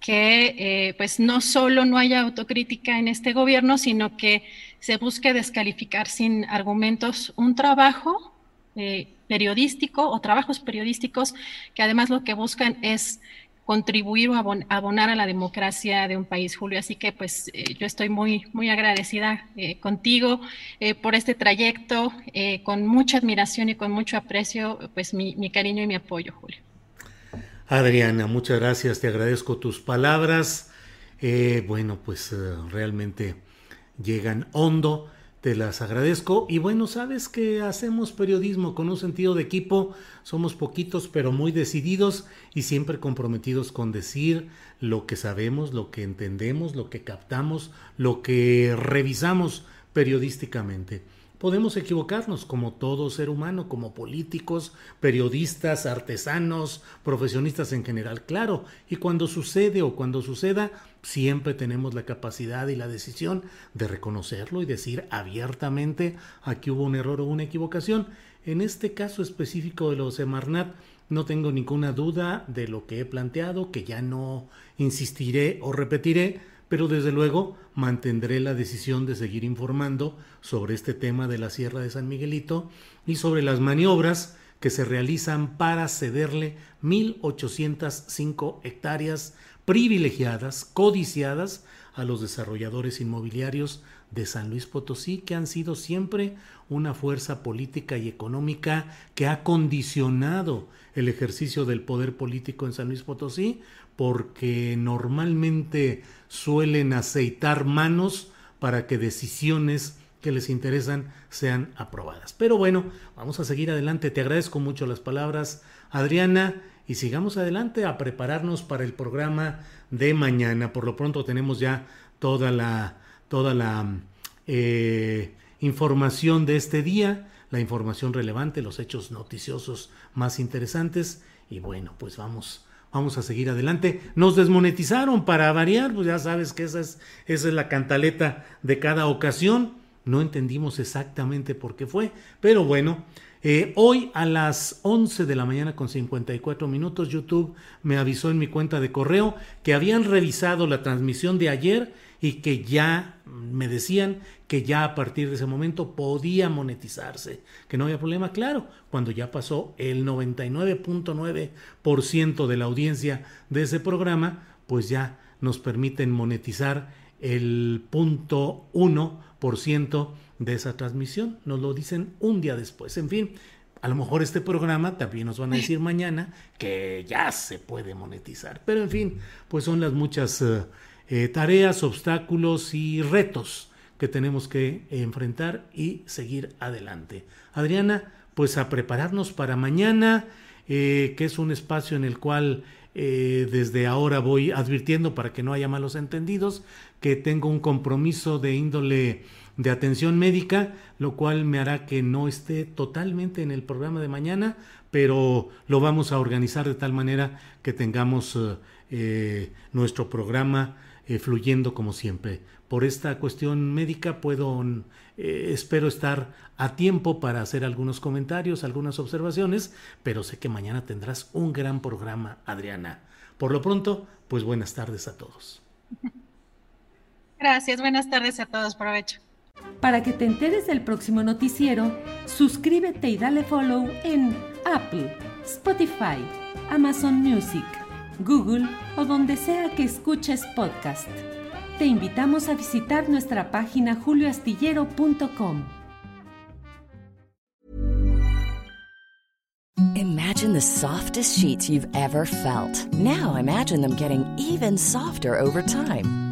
que pues no solo no haya autocrítica en este gobierno, sino que se busque descalificar sin argumentos un trabajo eh, periodístico o trabajos periodísticos que además lo que buscan es contribuir o abonar a la democracia de un país, Julio. Así que pues eh, yo estoy muy, muy agradecida eh, contigo por este trayecto, con mucha admiración y con mucho aprecio, pues mi, mi cariño y mi apoyo, Julio. Adriana, muchas gracias, te agradezco tus palabras. bueno, pues realmente llegan hondo. Te las agradezco. Y bueno, sabes que hacemos periodismo con un sentido de equipo. Somos poquitos, pero muy decididos y siempre comprometidos con decir lo que sabemos, lo que entendemos, lo que captamos, lo que revisamos periodísticamente. Podemos equivocarnos como todo ser humano, como políticos, periodistas, artesanos, profesionistas en general, claro. Y cuando sucede o cuando suceda, siempre tenemos la capacidad y la decisión de reconocerlo y decir abiertamente aquí hubo un error o una equivocación. En este caso específico de los Semarnat, no tengo ninguna duda de lo que he planteado, que ya no insistiré o repetiré, pero desde luego mantendré la decisión de seguir informando sobre este tema de la Sierra de San Miguelito y sobre las maniobras que se realizan para cederle 1.805 hectáreas privilegiadas, codiciadas a los desarrolladores inmobiliarios de San Luis Potosí, que han sido siempre una fuerza política y económica que ha condicionado el ejercicio del poder político en San Luis Potosí, porque normalmente suelen aceitar manos para que decisiones que les interesan sean aprobadas. Pero bueno, vamos a seguir adelante. Te agradezco mucho las palabras, Adriana, y sigamos adelante a prepararnos para el programa de mañana. Por lo pronto tenemos ya toda la, toda la eh, información de este día, la información relevante, los hechos noticiosos más interesantes. Y bueno, pues vamos vamos a seguir adelante. Nos desmonetizaron para variar, pues ya sabes que esa es, esa es la cantaleta de cada ocasión. No entendimos exactamente por qué fue, pero bueno, eh, hoy a las 11 de la mañana con 54 minutos YouTube me avisó en mi cuenta de correo que habían revisado la transmisión de ayer y que ya me decían que ya a partir de ese momento podía monetizarse, que no había problema, claro, cuando ya pasó el 99.9% de la audiencia de ese programa, pues ya nos permiten monetizar el punto 1% de esa transmisión, nos lo dicen un día después, en fin, a lo mejor este programa también nos van a decir mañana que ya se puede monetizar. Pero en fin, pues son las muchas eh, eh, tareas, obstáculos y retos que tenemos que enfrentar y seguir adelante. Adriana, pues a prepararnos para mañana, eh, que es un espacio en el cual desde ahora voy advirtiendo para que no haya malos entendidos, que tengo un compromiso de índole de atención médica, lo cual me hará que no esté totalmente en el programa de mañana, pero lo vamos a organizar de tal manera que tengamos nuestro programa eh, fluyendo como siempre. Por esta cuestión médica puedo, eh, espero estar a tiempo para hacer algunos comentarios, algunas observaciones, pero sé que mañana tendrás un gran programa, Adriana. Por lo pronto, pues buenas tardes a todos. <laughs> Gracias, buenas tardes a todos, provecho. Para que te enteres del próximo noticiero, suscríbete y dale follow en Apple, Spotify, Amazon Music Google o donde sea que escuches podcast. Te invitamos a visitar nuestra página julioastillero.com. Imagine the softest sheets you've ever felt. Now imagine them getting even softer over time.